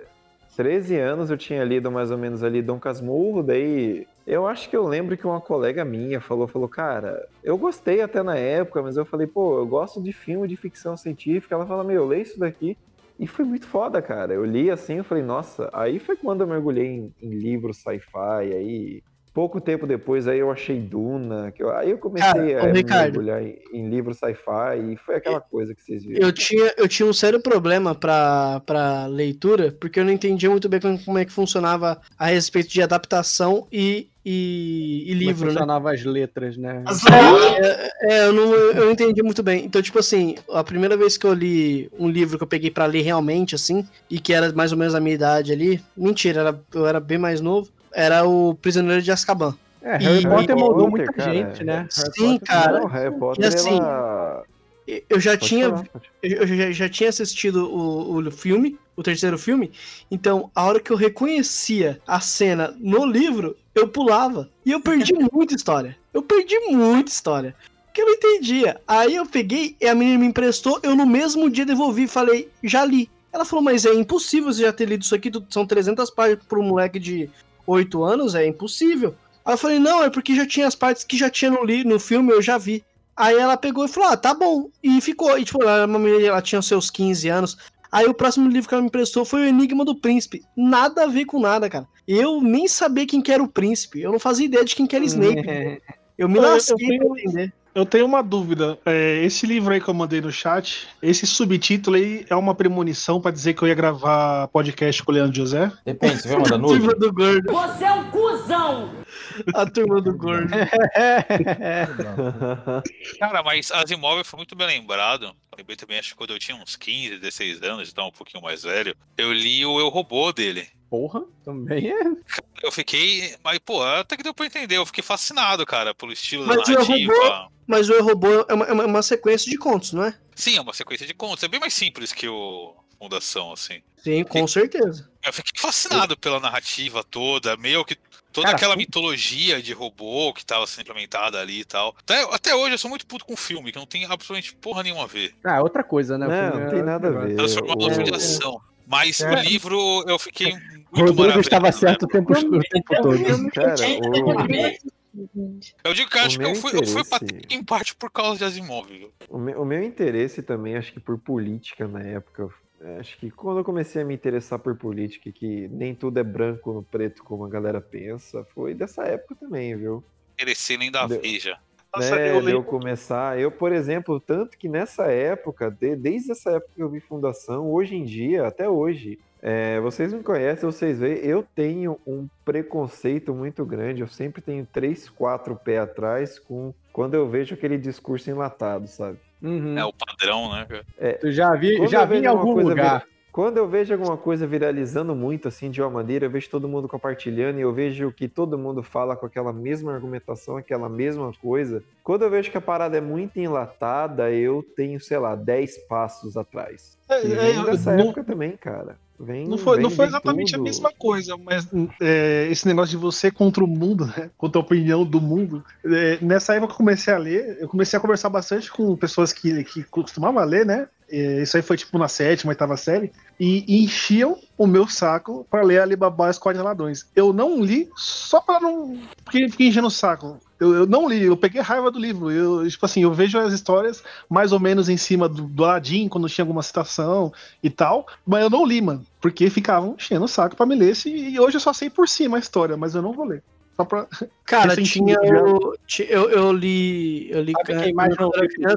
Speaker 3: 13 anos eu tinha lido mais ou menos ali Dom Casmurro, daí eu acho que eu lembro que uma colega minha falou, falou, cara, eu gostei até na época, mas eu falei, pô, eu gosto de filme de ficção científica. Ela fala, meu, lê isso daqui. E foi muito foda, cara. Eu li assim, eu falei, nossa, aí foi quando eu mergulhei em, em livros sci-fi, aí pouco tempo depois aí eu achei Duna, que eu- aí eu comecei
Speaker 6: Cara,
Speaker 3: a
Speaker 6: Ricardo.
Speaker 3: mergulhar em, em livros sci-fi e foi aquela coisa que vocês viram.
Speaker 6: Eu tinha, eu tinha um sério problema pra, pra leitura, porque eu não entendia muito bem como, como é que funcionava a respeito de adaptação e, e, e livro, né?
Speaker 10: Funcionava as letras, né?
Speaker 6: É, eu não, eu não entendi muito bem. Então, tipo assim, a primeira vez que eu li um livro que eu peguei pra ler realmente, assim, e que era mais ou menos a minha idade ali, mentira, era, eu era bem mais novo, era o Prisioneiro de Azkaban.
Speaker 10: É, Harry
Speaker 6: E-
Speaker 10: Potter moldou
Speaker 3: Potter,
Speaker 10: muita
Speaker 3: cara,
Speaker 10: gente, né? Harry
Speaker 6: Sim, cara.
Speaker 3: Não, Harry Potter
Speaker 6: E assim,
Speaker 3: era...
Speaker 6: Eu já
Speaker 3: Pode
Speaker 6: tinha
Speaker 3: falar,
Speaker 6: eu já, já tinha assistido o, o filme, o terceiro filme, então a hora que eu reconhecia a cena no livro, eu pulava. E eu perdi [laughs] muita história. Eu perdi muita história. Que eu não entendia. Aí eu peguei e a menina me emprestou, eu no mesmo dia devolvi e falei, já li. Ela falou, mas é impossível você já ter lido isso aqui, são 300 páginas para um moleque de 8 anos, é impossível. Aí eu falei, não, é porque já tinha as partes que já tinha no, li no filme, eu já vi. Aí ela pegou e falou, ah, tá bom. E ficou, e tipo, ela, menina, ela tinha os seus 15 anos. Aí o próximo livro que ela me emprestou foi o Enigma do Príncipe. Nada a ver com nada, cara. Eu nem sabia quem que era o príncipe. Eu não fazia ideia de quem que era Snape. [laughs] Eu me
Speaker 1: Eu- eu
Speaker 6: lasquei
Speaker 1: tenho-
Speaker 6: pra entender.
Speaker 1: Eu tenho uma dúvida. É, esse livro aí que eu mandei no chat, esse subtítulo aí é uma premonição pra dizer que eu ia gravar podcast com o Leandro José?
Speaker 2: Depende, você vai mandar [laughs]
Speaker 6: A
Speaker 2: nude?
Speaker 6: turma do gordo.
Speaker 11: Você é um cuzão!
Speaker 6: A turma do gordo. [laughs]
Speaker 5: Cara, mas Asimov foi muito bem lembrado. Lembrei também, acho que quando eu tinha uns 15, 16 anos, então um pouquinho mais velho, eu li o Eu Robô dele.
Speaker 10: Porra, também é.
Speaker 5: Eu fiquei. Mas, pô, até que deu pra entender. Eu fiquei fascinado, cara, pelo estilo
Speaker 6: Mas
Speaker 5: da
Speaker 6: o
Speaker 5: narrativa.
Speaker 6: Robô- Mas o Robô é uma, é uma- sequência de contos, não é?
Speaker 5: Sim, é uma sequência de contos. É bem mais simples que o Fundação, assim.
Speaker 6: Sim, com certeza.
Speaker 5: Eu fiquei fascinado pela narrativa toda, meio que toda
Speaker 10: Cara,
Speaker 5: aquela
Speaker 10: fu-
Speaker 5: mitologia de robô que tava sendo implementada ali e tal. Até, até hoje eu sou muito puto com o filme, que não tem absolutamente porra nenhuma a ver.
Speaker 10: Ah, outra coisa, né? O
Speaker 3: Não,
Speaker 10: filme
Speaker 3: não
Speaker 10: é
Speaker 3: tem nada a ver.
Speaker 5: Transformou
Speaker 3: O-
Speaker 5: numa filme de ação. Mas
Speaker 10: É.
Speaker 5: o livro eu fiquei muito
Speaker 10: Rodrigo estava certo o tempo, o tempo todo.
Speaker 3: Cara,
Speaker 5: Eu digo que eu
Speaker 3: O
Speaker 5: acho que eu
Speaker 3: meu
Speaker 5: fui, eu fui
Speaker 3: interesse-
Speaker 5: patente em parte por causa de Asimov.
Speaker 3: o, o meu, o meu interesse também, acho que por política na época, acho que quando eu comecei a me interessar por política, que nem tudo é branco no preto como a galera pensa, foi dessa época também, viu?
Speaker 5: Merecer nem da
Speaker 3: Deu-
Speaker 5: Veja.
Speaker 1: Nossa,
Speaker 3: né,
Speaker 1: eu
Speaker 3: de eu começar, eu, por exemplo, tanto que nessa época, de- desde essa época que eu vi Fundação, hoje em dia, até hoje, é, vocês me conhecem, vocês veem, eu tenho um preconceito muito grande, eu sempre tenho três, quatro pés atrás com quando eu vejo aquele discurso enlatado, sabe?
Speaker 10: Uhum.
Speaker 5: É o padrão, né, cara?
Speaker 10: Tu já vi, já vi em algum
Speaker 3: coisa
Speaker 10: lugar.
Speaker 3: Quando eu vejo alguma coisa viralizando muito, assim, de uma maneira, eu vejo todo mundo compartilhando e eu vejo que todo mundo fala com aquela mesma argumentação, aquela mesma coisa. Quando eu vejo que a parada é muito enlatada, eu tenho, sei lá, 10 passos atrás.
Speaker 1: É,
Speaker 3: E
Speaker 1: é,
Speaker 3: vem dessa
Speaker 1: não-
Speaker 3: época também, cara. Vem,
Speaker 1: Não foi,
Speaker 3: vem
Speaker 1: não foi exatamente a
Speaker 3: tudo.
Speaker 1: mesma coisa, mas é, esse negócio de você contra o mundo, né? Contra a opinião do mundo. é, nessa época que eu comecei a ler, eu comecei a conversar bastante com pessoas que, que costumavam ler, né? É, isso aí foi tipo na sétima, oitava série. E, e enchiam o meu saco para ler Alibaba e os Códigos Ladrões. Eu não li só para não. Porque fiquei enchendo o saco. Eu, eu não li, eu peguei raiva do livro. Eu, tipo assim, eu vejo as histórias mais ou menos em cima do, do Aladdin, quando tinha alguma citação e tal, mas eu não li, mano, porque ficavam enchendo o saco pra me ler esse, e hoje eu só sei por cima a história, mas eu não vou ler. Só pra...
Speaker 6: Cara, [laughs] tinha ti- eu, eu li. Eu li,
Speaker 10: Sabe quem mais não
Speaker 6: eu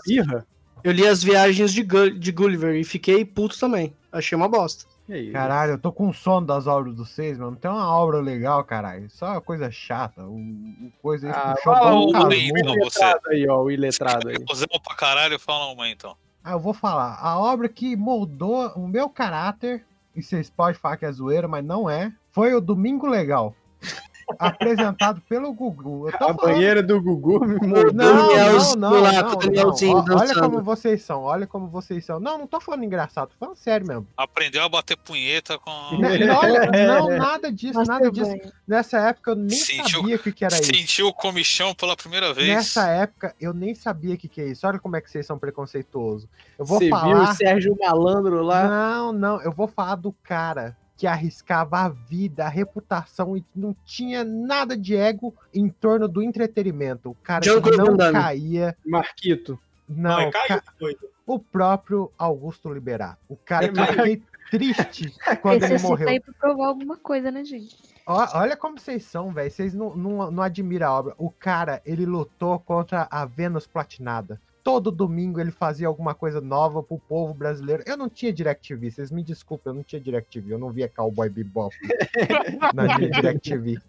Speaker 6: eu li as viagens de, Gu- de Gulliver e fiquei puto também. Achei uma bosta.
Speaker 10: Isso?
Speaker 4: Caralho, eu tô com sono das obras dos seis, mano. Não tem uma obra legal, caralho. Só uma coisa chata. O, o coisa aí
Speaker 10: Ah, fala
Speaker 4: um caso.
Speaker 5: aí, então, você.
Speaker 10: iletrado aí, ó, o iletrado aí.
Speaker 5: Usamos pra caralho, fala uma então.
Speaker 4: Ah, eu vou falar. A obra que moldou o meu caráter, e vocês podem falar que é zoeira, mas não é, foi o Domingo Legal. Apresentado pelo Gugu. Eu tô
Speaker 10: A
Speaker 4: falando-
Speaker 10: banheira do Gugu me mudou.
Speaker 4: Não, não, não,
Speaker 6: lá,
Speaker 4: não, não. Ó, Olha como vocês são, olha como vocês são. Não, não tô falando engraçado, tô falando sério mesmo.
Speaker 5: Aprendeu a bater punheta com.
Speaker 4: Né, olha, não, nada disso, nada
Speaker 7: Nossa,
Speaker 4: disso. Nessa época eu nem
Speaker 5: Sentiu-
Speaker 4: sabia o que, que era isso.
Speaker 5: Sentiu o comichão pela primeira vez.
Speaker 4: Nessa época eu nem sabia o que, que é isso. Olha como é que vocês são preconceituosos. Eu vou
Speaker 10: Você viu
Speaker 4: falar.
Speaker 10: o Sérgio Malandro lá?
Speaker 4: Não, não, eu vou falar do cara que arriscava a vida, a reputação e não tinha nada de ego em torno do entretenimento. O cara não caía.
Speaker 10: Marquito.
Speaker 4: Não,
Speaker 8: Não, é
Speaker 4: ca- o próprio Augusto Liberato. O cara
Speaker 10: É,
Speaker 4: que eu fiquei triste [laughs] quando ele
Speaker 7: Necessita
Speaker 4: morreu.
Speaker 7: aí pra provar alguma coisa, né, gente?
Speaker 4: Olha como vocês são, velho. Vocês não, não, não admiram a obra. O cara, ele lutou contra a Vênus Platinada. Todo domingo ele fazia alguma coisa nova pro povo brasileiro. Eu não tinha DirecTV, vocês me desculpem, eu não tinha DirecTV, eu não via Cowboy Bebop [laughs] na DirecTV.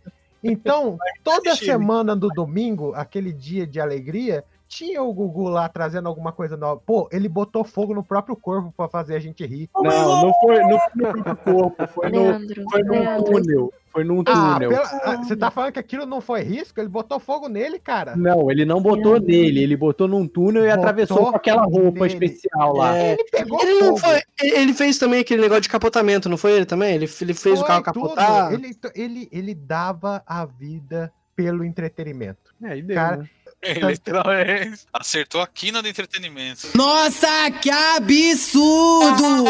Speaker 4: Então, toda semana do domingo, aquele dia de alegria, tinha o Gugu lá trazendo alguma coisa nova. Pô, ele botou fogo no próprio corpo pra fazer a gente rir.
Speaker 10: Não, não foi, não foi no próprio corpo, foi, no,
Speaker 7: Leandro,
Speaker 10: foi
Speaker 7: Leandro.
Speaker 10: túnel. Foi num
Speaker 4: Ah,
Speaker 10: túnel.
Speaker 4: pela- ah, você tá falando que aquilo não foi risco? Ele botou fogo nele, cara.
Speaker 10: Não, ele não botou nele, ele botou num túnel e
Speaker 4: Botou
Speaker 10: atravessou com aquela roupa
Speaker 4: nele.
Speaker 10: especial lá.
Speaker 6: É,
Speaker 4: Ele pegou
Speaker 6: ele, não
Speaker 4: fogo.
Speaker 6: foi, ele fez também aquele negócio de capotamento, não foi ele também? Ele, ele fez o
Speaker 4: Foi
Speaker 6: carro
Speaker 4: tudo.
Speaker 6: capotar.
Speaker 4: Ele, ele, ele dava a vida pelo entretenimento.
Speaker 10: É, deu,
Speaker 4: Cara,
Speaker 10: né?
Speaker 5: Literalmente. Acertou a quina do entretenimento.
Speaker 11: Nossa, que absurdo!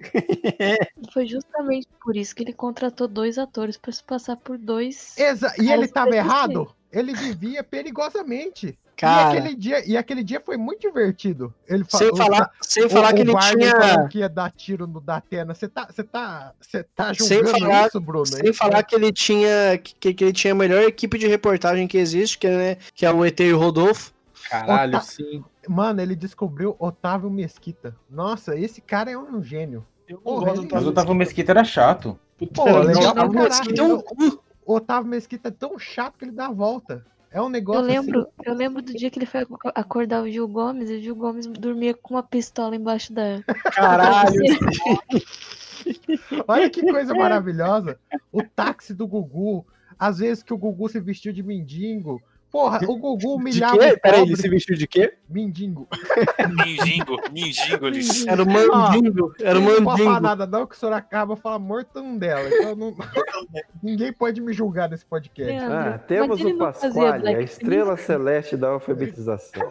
Speaker 11: [laughs]
Speaker 7: Foi justamente por isso que ele contratou dois atores pra se passar por dois.
Speaker 4: Exa e ele
Speaker 7: caras
Speaker 4: tava
Speaker 7: da DC.
Speaker 4: errado? Ele vivia perigosamente.
Speaker 6: Cara.
Speaker 4: E aquele, dia, e aquele dia foi muito divertido. Ele fa-
Speaker 6: Sem
Speaker 4: o-
Speaker 6: falar, sem
Speaker 4: o-
Speaker 6: falar
Speaker 4: o
Speaker 6: que ele tinha.
Speaker 4: que ia dar tiro no Datena. Você tá, você tá, você tá
Speaker 6: Sem
Speaker 4: julgando
Speaker 6: falar,
Speaker 4: isso, Bruno?
Speaker 6: sem falar que ele tinha que, que ele tinha a melhor equipe de reportagem que existe, que é, que é o ET e o Rodolfo.
Speaker 10: Caralho,
Speaker 4: Ota-
Speaker 10: sim.
Speaker 4: Mano, ele descobriu Otávio Mesquita. Nossa, esse cara é um gênio.
Speaker 1: Eu
Speaker 4: Porra,
Speaker 1: gosto
Speaker 2: Mas o Otávio Mesquita era chato.
Speaker 4: Pô, legal
Speaker 6: Otávio. Mesquita é um
Speaker 4: Otávio Mesquita é tão chato que ele dá a volta. É um
Speaker 7: Eu
Speaker 4: negócio
Speaker 7: lembro,
Speaker 4: assim.
Speaker 7: eu lembro do dia que ele foi ac- acordar o Gil Gomes e o Gil Gomes dormia com uma pistola embaixo da.
Speaker 6: Caralho.
Speaker 4: Olha que coisa maravilhosa. O táxi do Gugu. Às vezes que o Gugu se vestiu de mendigo. Porra, o Gugu
Speaker 10: De
Speaker 4: humilhava
Speaker 10: quê?
Speaker 4: o
Speaker 10: Peraí, ele se vestiu de quê?
Speaker 5: Mindingo, mindingo, disse.
Speaker 6: Era o mandingo. Era o
Speaker 4: Não pode falar
Speaker 6: mandingo.
Speaker 4: nada, não, que o Soracaba fala mortandela. Então não- [laughs] Ninguém pode me julgar nesse podcast.
Speaker 3: Ah, temos o
Speaker 7: não
Speaker 3: Pasquale, a estrela celeste da alfabetização. [laughs]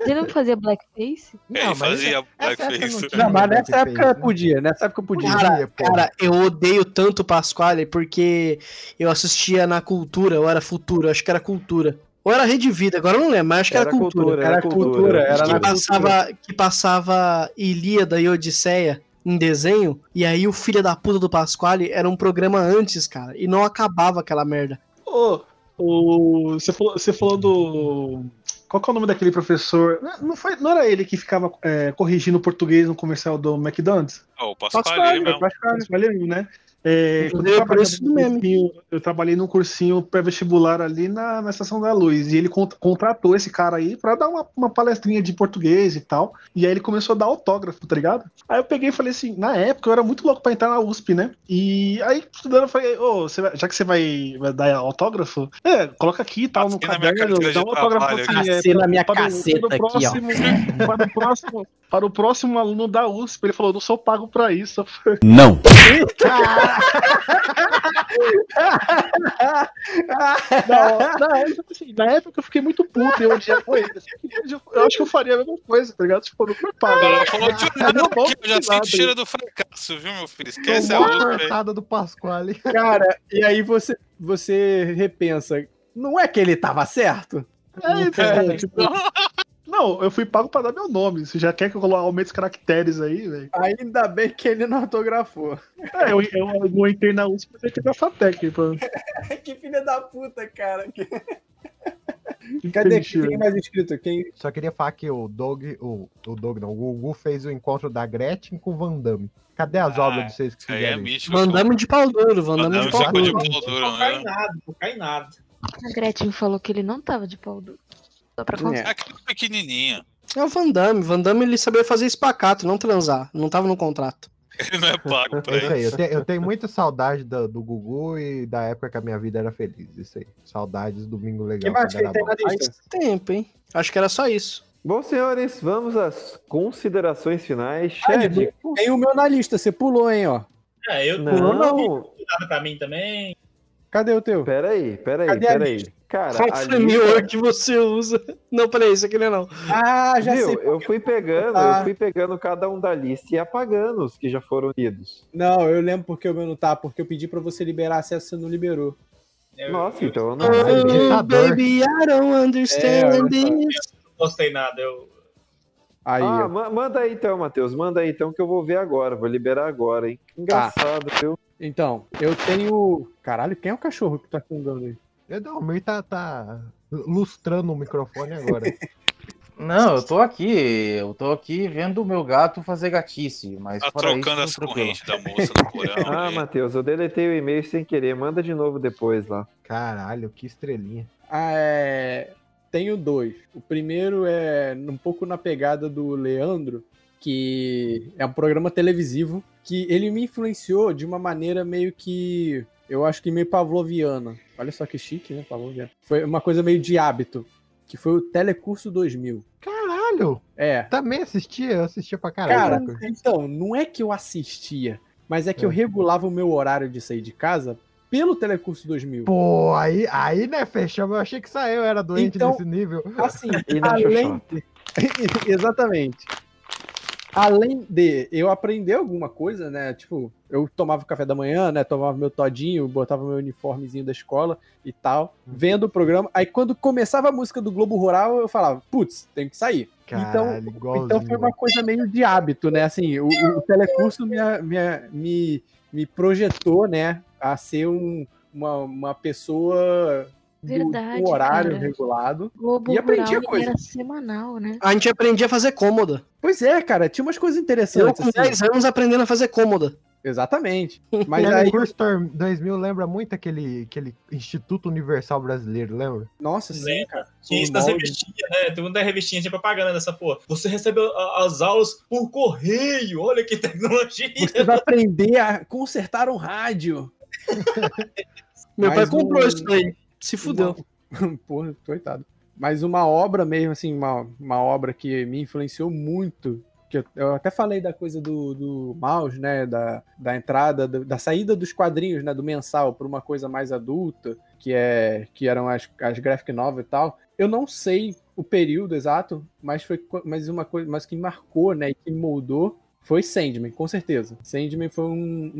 Speaker 7: Ele não fazia blackface?
Speaker 5: Ele
Speaker 4: mas
Speaker 5: fazia blackface.
Speaker 4: não
Speaker 10: Não, mas nessa época
Speaker 4: né?
Speaker 10: podia, nessa época podia.
Speaker 6: Cara, cara, eu odeio tanto o Pasquale porque eu assistia na cultura, ou era futuro, acho que era cultura. Ou era Rede Vida, agora eu não lembro, mas acho que era,
Speaker 3: Era
Speaker 6: cultura.
Speaker 3: cultura,
Speaker 10: Era cultura, era
Speaker 6: que passava, que passava Ilíada e Odisseia em desenho, e aí o filho da puta do Pasquale era um programa antes, cara, e não acabava aquela merda.
Speaker 1: Ô, o, você, falou, você falou do. Qual que é o nome daquele professor? Não, foi, não era ele que ficava é, corrigindo o português no comercial do McDonald's?
Speaker 5: Ó, o Pasquale,
Speaker 6: Pasquale.
Speaker 10: Pasquale.
Speaker 1: Né? É, eu, num
Speaker 6: mesmo.
Speaker 1: cursinho, eu trabalhei num cursinho pré-vestibular ali na, na Estação da Luz. E ele con- contratou esse cara aí pra dar uma, uma palestrinha de português e tal. E aí ele começou a dar autógrafo, tá ligado? Aí eu peguei e falei assim: na época eu era muito louco pra entrar na USP, né? E aí estudando eu falei: Ô, vai- já que você vai, vai dar autógrafo, é, coloca aqui e tal no
Speaker 5: Assina minha
Speaker 1: caderno, dá um autógrafo assim,
Speaker 10: aqui.
Speaker 1: é,
Speaker 10: Assina minha
Speaker 1: para o-
Speaker 10: caceta
Speaker 1: para o
Speaker 10: aqui, ó.
Speaker 1: próximo- para o próximo. Para o próximo aluno da USP, ele falou: não sou pago pra isso.
Speaker 9: Não.
Speaker 1: Na, na, época, assim, na época eu fiquei muito puto e eu odiava ele. assim, eu, eu acho que eu faria a mesma coisa, tá ligado? Tipo, não foi pago.
Speaker 5: Ela falou de
Speaker 1: Eu não
Speaker 5: um que eu já o cheiro do fracasso, viu, meu filho? Esquece
Speaker 4: Tomou
Speaker 5: a outra.
Speaker 4: cortada do Pasquale.
Speaker 10: Cara, e aí você, você repensa, não é que ele tava certo?
Speaker 1: É, então, tipo, não, eu fui pago pra dar meu nome. Você já quer que eu coloque aumente os caracteres aí, velho?
Speaker 10: Ainda bem que ele não autografou.
Speaker 1: É, eu, eu, eu entrei na USP, entrei na FATEC. Pô. [laughs]
Speaker 10: que filha da puta, cara. [laughs] Cadê?
Speaker 1: Triste,
Speaker 10: Quem mais inscrito? Quem...
Speaker 4: Só queria falar que o Doug, o, o Doug não, o Gugu fez o encontro da Gretchen com o Van Damme. Cadê as
Speaker 5: Ah,
Speaker 4: obras de vocês que
Speaker 5: é
Speaker 4: fizeram? isso?
Speaker 5: místico.
Speaker 6: Mandamos de pau duro, mandamos
Speaker 5: Mandamos
Speaker 6: de duro.
Speaker 5: pau duro,
Speaker 8: Não cai
Speaker 5: né?
Speaker 8: nada, não cai nada.
Speaker 7: A Gretchen falou que ele não tava de pau duro. Só pra.
Speaker 10: É.
Speaker 5: Aquela pequenininha.
Speaker 6: É o Van Damme, Van Damme ele sabia fazer espacato, não transar, não tava no contrato.
Speaker 5: Ele não é pago pra
Speaker 4: isso aí, eu, te- eu tenho muita saudade do, do Gugu e da época que a minha vida era feliz. Isso aí. Saudades domingo legal.
Speaker 10: Quem mais que tem na lista?
Speaker 6: Tempo, hein? Acho que era só isso.
Speaker 3: Bom, senhores, vamos às considerações finais.
Speaker 10: Ah,
Speaker 3: Chad,
Speaker 10: Tem o meu na lista, você pulou, hein, ó.
Speaker 8: É, eu
Speaker 3: não,
Speaker 8: nada pra mim também.
Speaker 10: Cadê o teu?
Speaker 3: peraí, peraí,
Speaker 10: Cadê
Speaker 3: peraí. Cara,
Speaker 6: Qual framework que você usa? [laughs] Não, peraí, isso aqui não é não.
Speaker 10: Ah, já
Speaker 3: viu,
Speaker 10: sei.
Speaker 3: eu fui pegando,
Speaker 10: Ah.
Speaker 3: eu fui pegando cada um da lista e apagando os que já foram lidos.
Speaker 10: Não, eu lembro porque o meu não tá, porque eu pedi pra você liberar acesso, você não liberou.
Speaker 8: Eu,
Speaker 3: Nossa,
Speaker 8: eu
Speaker 3: então eu não
Speaker 6: Oh, baby, I don't
Speaker 10: É,
Speaker 6: understand
Speaker 10: eu-
Speaker 6: this.
Speaker 8: não postei nada. Eu,
Speaker 10: Aí,
Speaker 3: Ah, ma- manda aí então, Matheus. Manda aí então que eu vou ver agora. Vou liberar agora, hein? Engraçado, viu?
Speaker 10: Então, eu tenho. Caralho, quem é o cachorro que tá fungando aí?
Speaker 4: Edalmir tá, tá lustrando o microfone agora. [laughs]
Speaker 2: Não, eu tô aqui. Eu tô aqui vendo o meu gato fazer gatice, mas
Speaker 5: Tá trocando
Speaker 2: isso,
Speaker 5: as correntes da moça no porão. [laughs]
Speaker 3: Ah. Matheus, eu deletei o e-mail sem querer. Manda de novo depois lá.
Speaker 4: Caralho, que estrelinha.
Speaker 10: Ah, é... Tenho dois. O primeiro é um pouco na pegada do Leandro, que é um programa televisivo que ele me influenciou de uma maneira meio que. Eu acho que meio pavloviana. Olha só que chique, né? Pavloviana. Foi uma coisa meio de hábito, que foi o Telecurso 2000.
Speaker 4: Caralho,
Speaker 10: É.
Speaker 4: também assistia? Eu assistia pra caralho.
Speaker 10: Cara, então, não é que eu assistia, mas é que eu
Speaker 4: É.
Speaker 10: regulava o meu horário de sair de casa pelo Telecurso 2000.
Speaker 4: Pô, aí, aí né, fechamos. Eu achei que só eu era doente
Speaker 10: Então,
Speaker 4: nesse nível.
Speaker 10: Assim, [laughs]
Speaker 3: E na
Speaker 10: além de... [laughs] Exatamente. Além de eu aprender alguma coisa, né? Tipo, eu tomava café da manhã, né? Tomava meu todinho, botava meu uniformezinho da escola e tal, vendo o programa. Aí quando começava a música do Globo Rural, eu falava, putz, tem que sair.
Speaker 4: Caralho,
Speaker 10: então,
Speaker 4: igualzinho.
Speaker 10: então foi uma coisa meio de hábito, né? Assim, o, o telecurso me, me, me, me projetou, né? A ser um, uma, uma pessoa do,
Speaker 7: Verdade,
Speaker 10: com horário
Speaker 7: cara.
Speaker 10: regulado.
Speaker 7: Globo
Speaker 10: E aprendi a
Speaker 7: Rural
Speaker 10: coisa.
Speaker 7: era semanal, né?
Speaker 6: A gente aprendia a fazer cômoda.
Speaker 10: Pois é, cara, tinha umas coisas
Speaker 6: Eu
Speaker 10: interessantes.
Speaker 6: com
Speaker 10: assim.
Speaker 6: 10 anos aprendendo a fazer cômoda.
Speaker 10: Exatamente. [laughs] Mas aí,
Speaker 4: o curso Tor- 2000 lembra muito aquele, aquele Instituto Universal Brasileiro, lembra?
Speaker 10: nossa, sim,
Speaker 8: Lembra?
Speaker 10: cara.
Speaker 8: Tinha isso nas
Speaker 10: molde.
Speaker 8: revistinhas, né? Tem muita revistinha, tinha propaganda dessa porra. Você recebe a- as aulas por correio. Olha que tecnologia.
Speaker 10: Você vai aprender a consertar um rádio.
Speaker 6: Meu pai comprou
Speaker 10: o-
Speaker 6: isso daí. Se fudeu. [laughs]
Speaker 10: Porra, coitado. Mas uma obra mesmo, assim, uma, uma obra que me influenciou muito. Que eu, eu até falei da coisa do, do mouse, né? Da, da entrada, do- da saída dos quadrinhos, né? Do mensal para uma coisa mais adulta, que é que eram as, as graphic novel e tal. Eu não sei o período exato, mas foi mas uma coisa, mas que marcou, né? E que moldou foi Sandman, com certeza. Sandman foi um,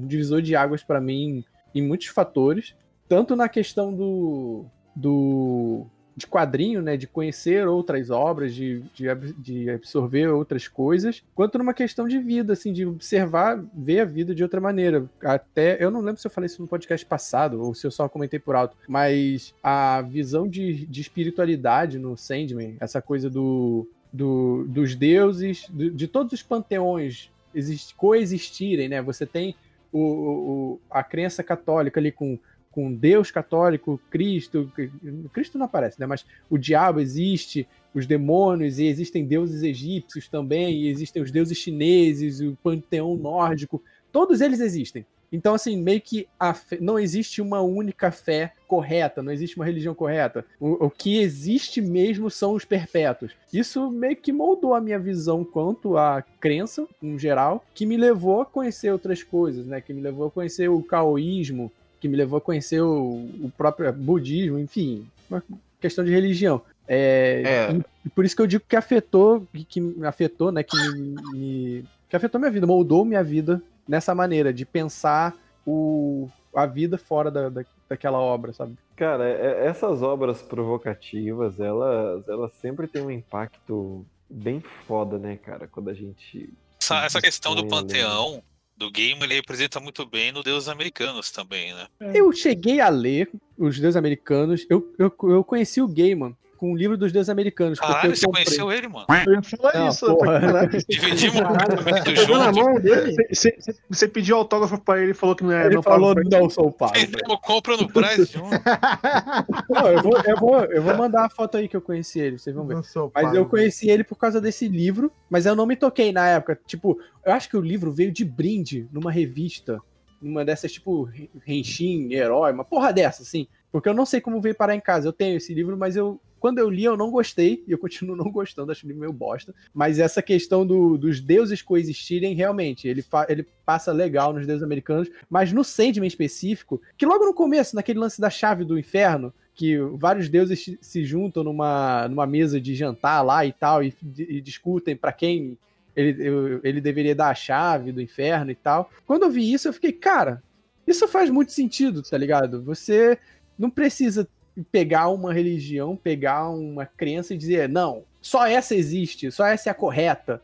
Speaker 10: um divisor de águas para mim em muitos fatores, tanto na questão do, do de quadrinho, né, de conhecer outras obras, de, de, de absorver outras coisas, quanto numa questão de vida, assim, de observar, ver a vida de outra maneira. Até, eu não lembro se eu falei isso no podcast passado, ou se eu só comentei por alto, mas a visão de, de espiritualidade no Sandman, essa coisa do, do, dos deuses, do- de todos os panteões exist, coexistirem, né, você tem o, o- a crença católica ali com com Deus católico, Cristo, Cristo não aparece, né? Mas o diabo existe, os demônios, e existem deuses egípcios também, e existem os deuses chineses, o panteão nórdico, todos eles existem. Então, assim, meio que a fé- não existe uma única fé correta, não existe uma religião correta. O, o que existe mesmo são os perpétuos. Isso meio que moldou a minha visão quanto à crença, em geral, que me levou a conhecer outras coisas, né? Que me levou a conhecer o caoísmo, que me levou a conhecer o, o próprio budismo, enfim, uma questão de religião. É,
Speaker 2: É.
Speaker 10: por isso que eu digo que afetou, que, afetou, né, que me, me- que afetou minha vida, moldou minha vida nessa maneira de pensar o, a vida fora da, da- daquela obra, sabe?
Speaker 3: Cara, é- essas obras provocativas, elas, elas sempre têm um impacto bem foda, né, cara? Quando a gente.
Speaker 5: Essa, essa questão do
Speaker 3: ali, né?
Speaker 5: panteão do game, ele representa muito bem no Deus Americanos também, né?
Speaker 10: Eu cheguei a ler os Deus Americanos, eu, eu, eu conheci o Gaiman com o livro dos Deus Americanos. porque
Speaker 5: Caralho,
Speaker 10: eu
Speaker 5: você
Speaker 10: comprei.
Speaker 5: conheceu ele, mano?
Speaker 1: Eu ia falar
Speaker 10: Não,
Speaker 1: isso. [laughs]
Speaker 5: Dividimos o
Speaker 6: Pegou na
Speaker 5: junto.
Speaker 6: mão dele?
Speaker 1: Você- Você pediu autógrafo pra ele e falou que não é.
Speaker 10: Ele
Speaker 1: não
Speaker 10: falou, não sou pago.
Speaker 5: Fizemos compra no Braz [laughs] junto.
Speaker 10: Não, eu vou, eu, vou, eu vou mandar a foto aí que eu conheci ele, vocês vão ver.
Speaker 4: Não sou
Speaker 10: Mas eu conheci ele por causa desse livro, mas eu não me toquei na época. Tipo, eu acho que o livro veio de brinde numa revista, numa dessas, tipo, Henshin, Herói, uma porra dessa, assim. Porque eu não sei como veio parar em casa. Eu tenho esse livro, mas eu. Quando eu li, eu não gostei, e eu continuo [laughs] não gostando, acho livro meio bosta. Mas essa questão do- dos deuses coexistirem, realmente, ele, ele passa legal nos deuses americanos, mas no Sandman específico, que logo no começo, naquele lance da chave do inferno, que vários deuses se- juntam numa, numa mesa de jantar lá e tal, e, e discutem pra quem ele, ele deveria dar a chave do inferno e tal. Quando eu vi isso, eu fiquei, cara, isso faz muito sentido, tá ligado? Você não precisa pegar uma religião, pegar uma crença e dizer, não, só essa existe, só essa é a correta.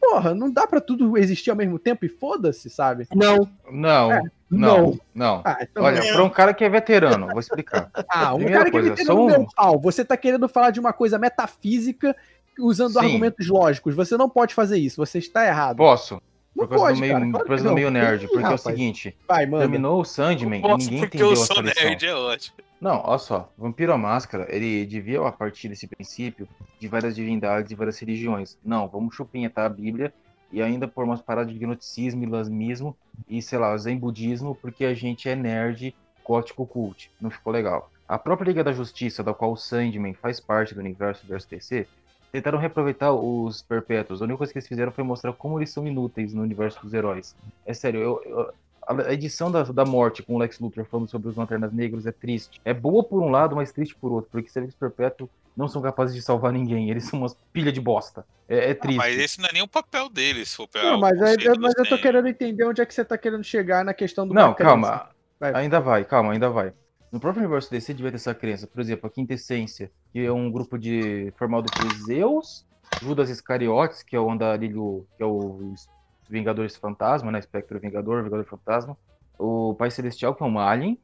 Speaker 10: Porra, não dá pra tudo existir ao mesmo tempo e foda-se, sabe?
Speaker 6: Não.
Speaker 2: Não,
Speaker 10: É,
Speaker 2: não, não.
Speaker 10: Ah, então
Speaker 2: Olha,
Speaker 8: não.
Speaker 2: pra um cara que é veterano, vou explicar. [laughs]
Speaker 10: Ah, um
Speaker 2: Primeira
Speaker 10: cara que
Speaker 2: coisa,
Speaker 10: é veterano
Speaker 2: só um-
Speaker 10: mental. Você tá querendo falar de uma coisa metafísica usando
Speaker 2: Sim.
Speaker 10: argumentos lógicos. Você não pode fazer isso. Você está errado.
Speaker 2: Posso?
Speaker 10: Não
Speaker 2: Por causa
Speaker 10: pode,
Speaker 2: do meio.
Speaker 10: Claro
Speaker 2: por causa do meio nerd. Porque é o
Speaker 10: rapaz.
Speaker 2: seguinte,
Speaker 10: Vai,
Speaker 2: terminou o Sandman e
Speaker 5: Posso
Speaker 2: ninguém
Speaker 5: porque
Speaker 2: entendeu
Speaker 5: eu
Speaker 2: a
Speaker 5: sou nerd, é ótimo.
Speaker 2: Não, olha só, Vampiro à Máscara, ele devia a partir desse princípio de várias divindades e várias religiões. Não, vamos chupinhetar a Bíblia e ainda pôr umas paradas de gnosticismo, islamismo e, sei lá, zen budismo, porque a gente é nerd gótico cult. Não ficou legal. A própria Liga da Justiça, da qual o Sandman faz parte do universo versus DC, tentaram reaproveitar os perpétuos. A única coisa que eles fizeram foi mostrar como eles são inúteis no universo dos heróis. É sério, eu, eu- a edição da, da morte com o Lex Luthor falando sobre os Lanternas Negros é triste. É boa por um lado, mas triste por outro, porque Serviço Perpétuo não são capazes de salvar ninguém. Eles são umas pilha de bosta. É, é triste.
Speaker 5: Mas esse não é nem o papel dele, se for pegar
Speaker 10: Não, mas, aí- mas eu tô querendo entender onde é que você tá querendo chegar na questão do
Speaker 2: Não, calma.
Speaker 10: Vai.
Speaker 2: Ainda vai, calma, ainda vai. No próprio universo DC devia ter essa crença. Por exemplo, a Quintessência, que é um grupo de formado por Zeus, Judas Iscariotes, que é o andarilho, que é o Vingadores Fantasma, né? Espectro Vingador, Vingador Fantasma. O Pai Celestial, que é um alien.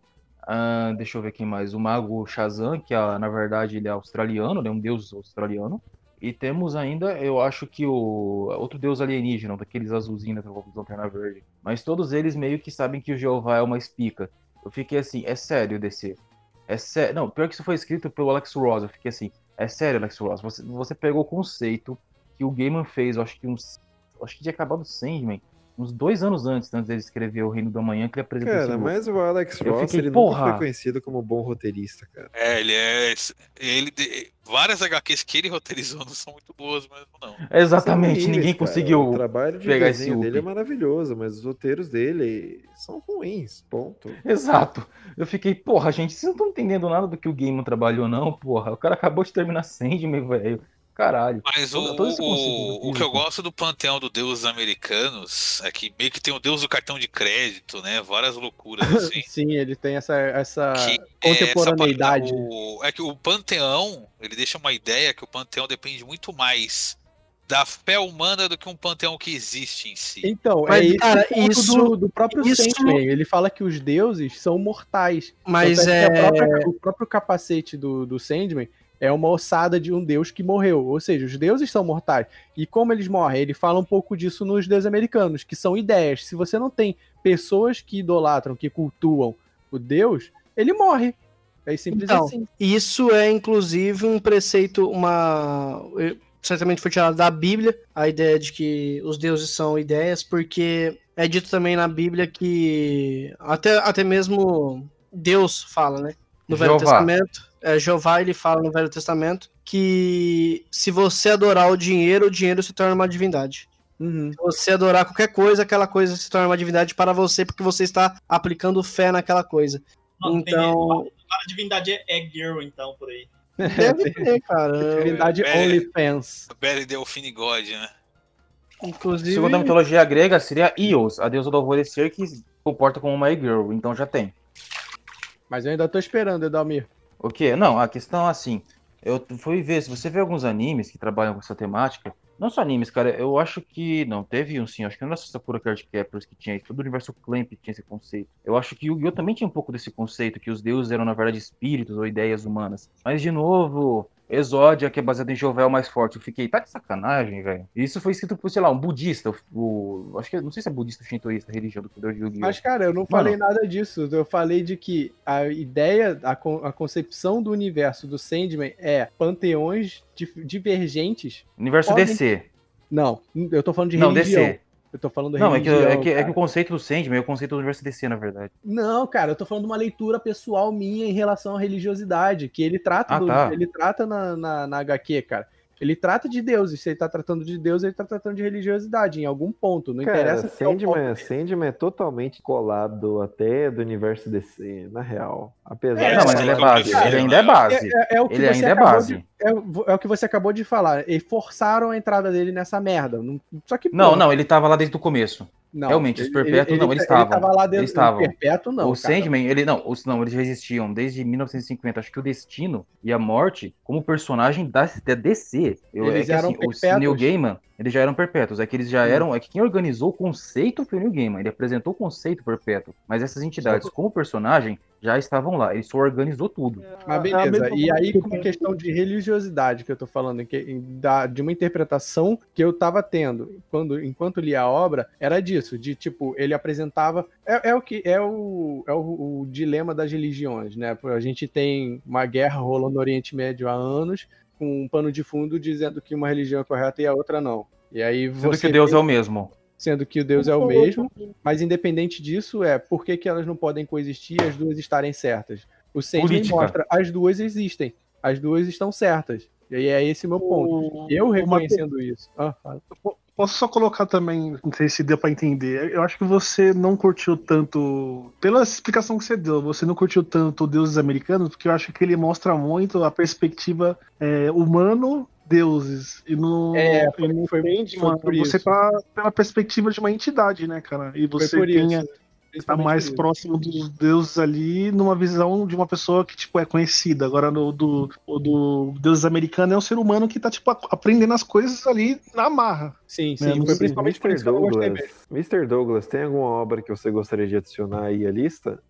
Speaker 2: Ah, deixa eu ver quem mais. O Mago Shazam, que é, na verdade ele é australiano, né? Um deus australiano. E temos ainda, eu acho que o outro deus alienígena, daqueles azulzinhos da Lanterna Verde. Mas todos eles meio que sabem que o Jeová é uma espica. Eu fiquei assim, é sério, DC. É sério. Não, pior que isso foi escrito pelo Alex Ross. Eu fiquei assim, é sério, Alex Ross. Você, você pegou o conceito que o Gaiman fez, eu acho que uns. Acho que tinha acabado o Sandman. Uns dois anos antes, antes dele escrever O Reino da Manhã, que ele apresentou
Speaker 3: Cara, mas o Alex
Speaker 2: Eu
Speaker 3: Ross,
Speaker 2: fiquei,
Speaker 3: ele nunca
Speaker 2: porra.
Speaker 3: foi conhecido como bom roteirista, cara.
Speaker 5: É, ele é. Ele, de- várias HQs que ele [laughs] roteirizou não são muito boas mesmo, não.
Speaker 2: Exatamente,
Speaker 3: São
Speaker 2: ninguém
Speaker 3: cara.
Speaker 2: conseguiu
Speaker 3: O trabalho de
Speaker 2: pegar esse
Speaker 3: desenho dele é maravilhoso, mas os roteiros dele são ruins, ponto.
Speaker 2: Exato. Eu fiquei, porra, gente, vocês não estão entendendo nada do que o Gaiman trabalhou, não, porra. O cara acabou de terminar Sandman, velho. Caralho.
Speaker 5: Mas o, o, o que eu gosto do panteão do deuses americanos é que meio que tem o deus do cartão de crédito, né? Várias loucuras [laughs] assim.
Speaker 10: Sim, ele tem essa, essa
Speaker 5: que
Speaker 10: Ah, contemporaneidade.
Speaker 5: essa parada- o- é que o panteão, ele deixa uma ideia que o panteão depende muito mais da fé humana do que um panteão que existe em si.
Speaker 10: Então,
Speaker 6: Mas,
Speaker 10: é esse
Speaker 6: cara, isso-
Speaker 10: do, do próprio
Speaker 6: isso-
Speaker 10: Sandman. Ele fala que os deuses são mortais.
Speaker 6: Mas
Speaker 10: é
Speaker 6: é.
Speaker 10: própria- o próprio capacete do, do Sandman é uma ossada de um deus que morreu. Ou seja, os deuses são mortais. E como eles morrem? Ele fala um pouco disso nos deuses americanos, que são ideias. Se você não tem pessoas que idolatram, que cultuam o deus, ele morre. É simples
Speaker 6: Então,
Speaker 10: assim.
Speaker 6: Isso é, inclusive, um preceito, uma. Certamente foi tirado da Bíblia, a ideia de que os deuses são ideias, porque é dito também na Bíblia que até, até mesmo Deus fala, né? No Velho
Speaker 2: Jeová.
Speaker 6: Testamento, é, Jeová ele fala no Velho Testamento que se você adorar o dinheiro, o dinheiro se torna uma divindade.
Speaker 10: Uhum.
Speaker 6: Se você adorar qualquer coisa, aquela coisa se torna uma divindade para você, porque você está aplicando fé naquela coisa.
Speaker 8: Não, tem-
Speaker 6: Então,
Speaker 8: A divindade é, é girl, então, por aí.
Speaker 6: deve [laughs] ter, cara.
Speaker 10: Divindade
Speaker 5: É.
Speaker 10: OnlyFans.
Speaker 5: Belly Delfine God, né?
Speaker 6: Inclusive.
Speaker 2: Segundo a mitologia grega, seria Eos, a deusa do alvorecer, que se comporta como uma girl. Então já tem.
Speaker 10: Mas eu ainda tô esperando, Edalmir.
Speaker 2: O quê? Não, a questão é assim. Eu fui ver, se você vê alguns animes que trabalham com essa temática, não só animes, cara, eu acho que. Não, teve um sim, acho que não era só Sakura Card Captors que tinha isso, todo o universo Clamp tinha esse conceito. Eu acho que Yu-Gi-Oh! também tinha um pouco desse conceito, que os deuses eram, na verdade, espíritos ou ideias humanas. Mas, de novo, Exódia, que é baseado em o mais forte. Eu fiquei, tá de sacanagem, velho. Isso foi escrito por, sei lá, um budista. O, acho que, não sei se é budista ou shintoísta, religião do criador de Yu-Gi-Oh!
Speaker 10: Mas, cara, eu não falei nada disso. Eu falei de que a ideia, a, con- a concepção do universo do Sandman é panteões divergentes.
Speaker 2: Universo
Speaker 10: podem-
Speaker 2: DC.
Speaker 10: Não, eu tô falando de
Speaker 2: Não,
Speaker 10: religião.
Speaker 2: DC.
Speaker 10: Eu tô falando
Speaker 2: Não, é que, é, que, é que o conceito do Sandman é o conceito do universo DC, na verdade.
Speaker 10: Não, cara, eu tô falando de uma leitura pessoal minha em relação à religiosidade, que ele trata,
Speaker 2: Ah,
Speaker 10: do-
Speaker 2: tá.
Speaker 10: ele trata na, na, na HQ, cara. Ele trata de deuses. Se ele tá tratando de Deus, ele tá tratando de religiosidade em algum ponto. Não
Speaker 3: Cara,
Speaker 10: interessa se é o
Speaker 3: Sandman, Sandman é totalmente colado até do universo DC, na real. Apesar
Speaker 5: É,
Speaker 2: não,
Speaker 5: mas é
Speaker 2: ele é base. Ele ainda é base.
Speaker 10: É, é o que
Speaker 2: Ele
Speaker 10: você
Speaker 2: ainda é
Speaker 10: acabou
Speaker 2: base.
Speaker 10: de- é, o- é o que você acabou de falar. E forçaram a entrada dele nessa merda. Não- Só que.
Speaker 2: Não,
Speaker 10: pô,
Speaker 2: não, ele tava lá desde o começo.
Speaker 10: Não.
Speaker 2: realmente, os
Speaker 10: Ele-
Speaker 2: perpétuos
Speaker 10: ele-
Speaker 2: não, eles
Speaker 10: ele
Speaker 2: estavam.
Speaker 10: tava lá dentro
Speaker 2: estavam.
Speaker 10: O perpétuo, não.
Speaker 2: o
Speaker 10: cara.
Speaker 2: Sandman, ele não, os, não, eles já existiam desde 1950. Acho que o Destino e a Morte, como personagem da, da DC, eu, é
Speaker 10: Eles
Speaker 2: que
Speaker 10: eram
Speaker 2: assim, o
Speaker 10: perpétuos.
Speaker 2: Neil Gaiman, eles já eram perpétuos. É que eles já eram. É que quem organizou o conceito foi o Neil Gaiman. Ele apresentou o conceito perpétuo. Mas essas entidades, como personagem, já estavam lá. Ele só organizou tudo.
Speaker 10: Mas
Speaker 3: Ah,
Speaker 10: beleza. E aí, com
Speaker 3: tem-
Speaker 10: questão de religiosidade que eu tô falando, que, da, de uma interpretação que eu tava tendo quando, enquanto lia a obra, era disso, de tipo, ele apresentava. É, é o que é, o, é o, o dilema das religiões, né? A gente tem uma guerra rolando no Oriente Médio há anos, com um pano de fundo dizendo que uma religião é correta e a outra não. E aí
Speaker 2: Sendo
Speaker 10: você
Speaker 2: que Deus
Speaker 10: tem-
Speaker 2: é o mesmo.
Speaker 10: sendo que o Deus é o mesmo, mas independente disso, é por que, que elas não podem coexistir e as duas estarem certas? O Sandman mostra, as duas existem, as duas estão certas. E aí é esse o meu ponto.
Speaker 1: O-
Speaker 10: Eu
Speaker 1: o
Speaker 10: reconhecendo isso. Ah, fala.
Speaker 1: Posso só colocar também, não sei se deu pra entender. Eu acho que você não curtiu tanto. Pela explicação que você deu, você não curtiu tanto Deuses Americanos, porque eu acho que ele mostra muito a perspectiva é, humano deuses. E não,
Speaker 10: É,
Speaker 1: e não
Speaker 10: foi-
Speaker 1: tem de
Speaker 10: foi por
Speaker 1: você
Speaker 10: isso.
Speaker 1: tá pela perspectiva de uma entidade, né, cara? E
Speaker 10: Foi
Speaker 1: você tem
Speaker 10: isso.
Speaker 1: Tá mais
Speaker 10: isso.
Speaker 1: próximo dos deuses ali numa visão de uma pessoa que, tipo, é conhecida. Agora, no do, o do deuses americano é um ser humano que tá, tipo, aprendendo as coisas ali na marra.
Speaker 10: Sim,
Speaker 1: É,
Speaker 10: sim. foi
Speaker 1: sei.
Speaker 10: principalmente
Speaker 3: Mr. Douglas,
Speaker 10: mesmo.
Speaker 3: Mr. Douglas, tem alguma obra que você gostaria de adicionar aí à lista?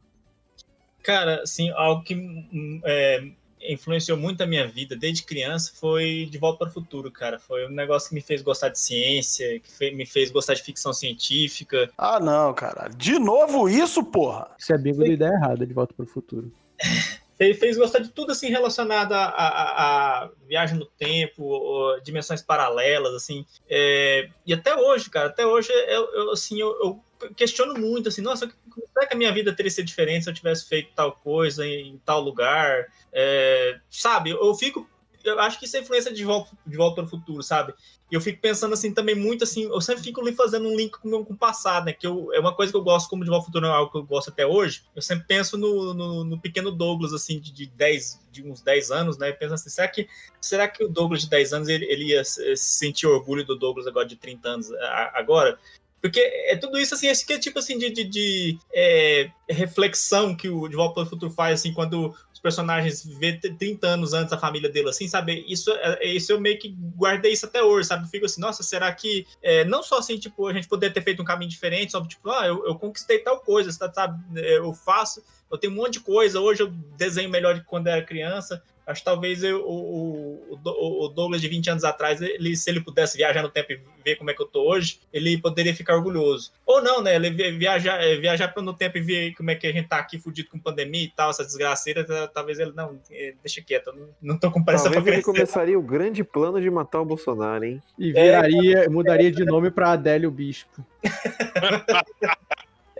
Speaker 8: Cara, assim, algo que hum, é, influenciou muito a minha vida desde criança foi De Volta para o Futuro, cara. Foi um negócio que me fez gostar de ciência, que me fez gostar de ficção científica.
Speaker 12: Ah, não, cara. De novo isso, porra?
Speaker 10: Isso é bingo da ideia errada, de volta pro futuro. [laughs]
Speaker 8: Fe- Fez gostar de tudo assim relacionado a, a- a- viagem no tempo, ou dimensões paralelas, assim. É, e até hoje, cara, até hoje eu, eu, assim, eu, eu questiono muito, assim, nossa, será que a minha vida teria sido diferente se eu tivesse feito tal coisa em, em tal lugar? É, sabe, eu fico. Eu acho que isso é influência de volta, de volta para o futuro, sabe? E eu fico pensando assim também muito assim, eu sempre fico ali fazendo um link com, o com o passado, né? Que eu, é uma coisa que eu gosto, como de volta ao futuro é algo que eu gosto até hoje. Eu sempre penso no, no, no pequeno Douglas, assim, de, de 10, de uns 10 anos, né? Penso assim, será que, será que o Douglas de 10 anos ele, ele ia se se sentir orgulho do Douglas agora de 30 anos agora? Porque é tudo isso, assim, esse que é tipo assim de, de, de, é, reflexão que o De Volta o Futuro faz, assim, quando os personagens vê 30 anos antes a família dele, assim, sabe? Isso, é- isso eu meio que guardei isso até hoje, sabe? Fico assim, nossa, será que é, não só assim, tipo, a gente poderia ter feito um caminho diferente, só tipo, ah, eu, eu conquistei tal coisa, sabe? Eu faço, eu tenho um monte de coisa, hoje eu desenho melhor do que quando era criança. Acho que talvez eu, o, o, o- Douglas de 20 anos atrás, ele, se ele pudesse viajar no tempo e ver como é que eu tô hoje, ele poderia ficar orgulhoso. Ou não, né? Ele vi- viajar, é, viajar no tempo e ver como é que a gente tá aqui fudido com pandemia e tal, essa desgraceira, tá- talvez ele, não, é, deixa quieto, não, não tô com pressa
Speaker 3: Talvez
Speaker 8: pra
Speaker 3: ele
Speaker 8: crescer.
Speaker 3: começaria o grande plano de matar o Bolsonaro, hein?
Speaker 10: E viraria, mudaria de nome pra Adélio Bispo. [laughs]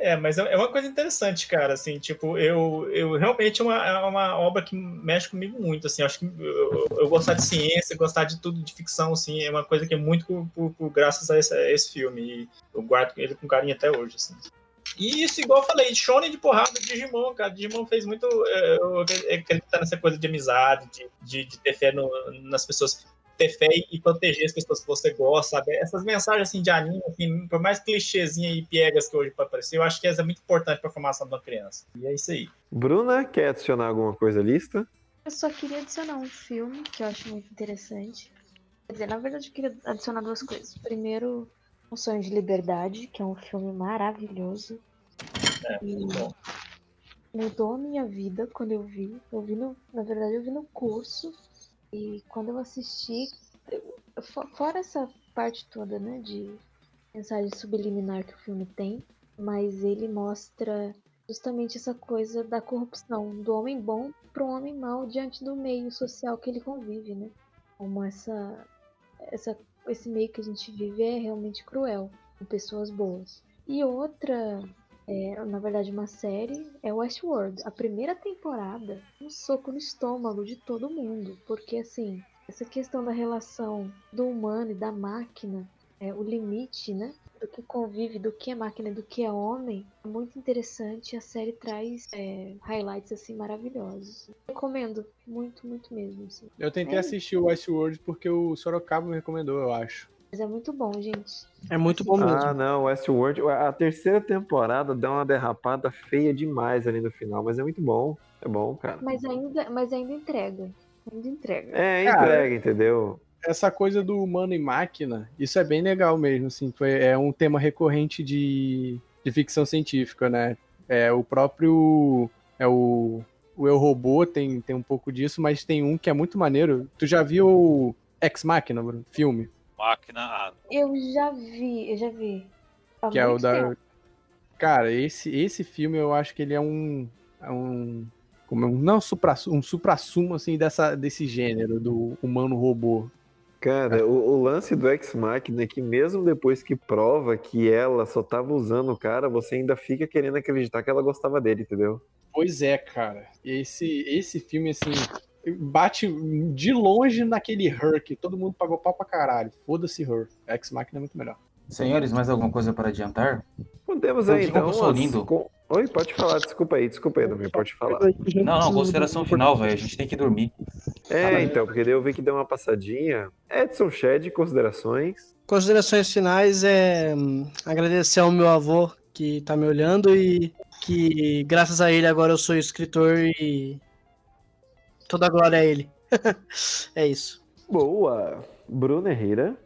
Speaker 8: É, mas é é uma coisa interessante, cara, assim, tipo, eu, eu realmente é uma, é uma obra que mexe comigo muito, assim, acho que eu, eu- gostar de ciência, gostar de tudo de ficção, assim, é uma coisa que é muito por, por- graças a esse, a esse filme, e eu guardo ele com carinho até hoje, assim. E isso, igual eu falei, Shonen de porrada, Digimon, cara, Digimon fez muito, é, eu acreditar nessa coisa de amizade, de, de, de ter fé no- nas pessoas, ter fé e proteger as pessoas que você gosta, sabe? Essas mensagens assim de anime, assim, por mais clichêzinha e piegas que hoje pode aparecer, eu acho que essa é muito importante para a formação de uma criança. E é isso aí.
Speaker 3: Bruna, quer adicionar alguma coisa à lista?
Speaker 7: Eu só queria adicionar um filme que eu acho muito interessante. Quer dizer, na verdade, eu queria adicionar duas coisas. Primeiro, Um Sonho de Liberdade, que é um filme maravilhoso.
Speaker 8: É, muito bom.
Speaker 7: mudou a minha vida quando eu vi. Eu vi no, na verdade, eu vi no curso. E quando eu assisti, fora essa parte toda, né, de mensagem subliminar que o filme tem, mas ele mostra justamente essa coisa da corrupção do homem bom para um homem mau diante do meio social que ele convive, né? Como essa, essa esse meio que a gente vive é realmente cruel com pessoas boas. E outra, é, na verdade, uma série é Westworld. A primeira temporada, um soco no estômago de todo mundo, porque assim, essa questão da relação do humano e da máquina, é, o limite, né? Do que convive, do que é máquina e do que é homem, é muito interessante. A série traz é, highlights assim maravilhosos. Recomendo, muito, muito mesmo. Assim.
Speaker 10: Eu tentei
Speaker 7: É.
Speaker 10: assistir o Westworld porque o Sorocaba me recomendou, eu acho.
Speaker 7: Mas é muito bom, gente.
Speaker 6: É muito bom mesmo.
Speaker 3: Ah, não, Westworld. A terceira temporada dá uma derrapada feia demais ali no final, mas é muito bom. É bom, cara.
Speaker 7: Mas ainda, mas ainda entrega. Ainda entrega.
Speaker 3: É,
Speaker 10: Cara,
Speaker 3: entrega, entendeu?
Speaker 10: Essa coisa do humano e máquina, isso é bem legal mesmo, assim, foi, é um tema recorrente de, de ficção científica, né? É o próprio é o o Eu Robô tem, tem um pouco disso, mas tem um que é muito maneiro. Tu já viu o Ex Machina, Bruno? Filme?
Speaker 5: Máquina. Ah,
Speaker 7: Eu já vi, eu já vi. Há
Speaker 10: que é o da.
Speaker 7: tempo.
Speaker 10: Cara, esse, esse filme eu acho que ele é um. É um como é um, não supra, um supra-sumo assim dessa, desse gênero do humano robô.
Speaker 3: Cara, o, o lance do Ex Machina é que mesmo depois que prova que ela só tava usando o cara, você ainda fica querendo acreditar que ela gostava dele, entendeu?
Speaker 10: Pois é, cara. Esse esse filme assim, bate de longe naquele Her, que todo mundo pagou pau pra caralho. Foda-se Her. Ex Machina é muito melhor.
Speaker 2: Senhores, mais alguma coisa para adiantar?
Speaker 3: Podemos aí, então.
Speaker 2: que eu sou
Speaker 3: as
Speaker 2: lindo.
Speaker 3: con- Oi, pode falar. Desculpa aí, desculpa aí, Domir, pode falar.
Speaker 2: Não, não, consideração final, velho. A gente tem que dormir.
Speaker 3: É, então, porque daí eu vi que deu uma passadinha. Edson Shed, considerações.
Speaker 6: Considerações finais é hum, agradecer ao meu avô que tá me olhando e que graças a ele agora eu sou escritor e toda a glória a ele. [laughs] é isso.
Speaker 3: Boa. Bruno Herrera.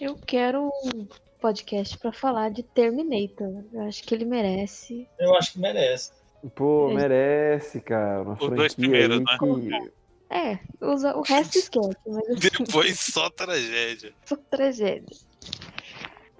Speaker 7: Eu quero um podcast pra falar de Terminator. Eu acho que ele merece.
Speaker 8: Eu acho que merece.
Speaker 3: Pô, merece, cara. Uma
Speaker 5: Os dois primeiros, né?
Speaker 3: que-
Speaker 7: É, usa, o resto esquece, mas [laughs] assim,
Speaker 5: Depois só tragédia.
Speaker 7: só tragédia.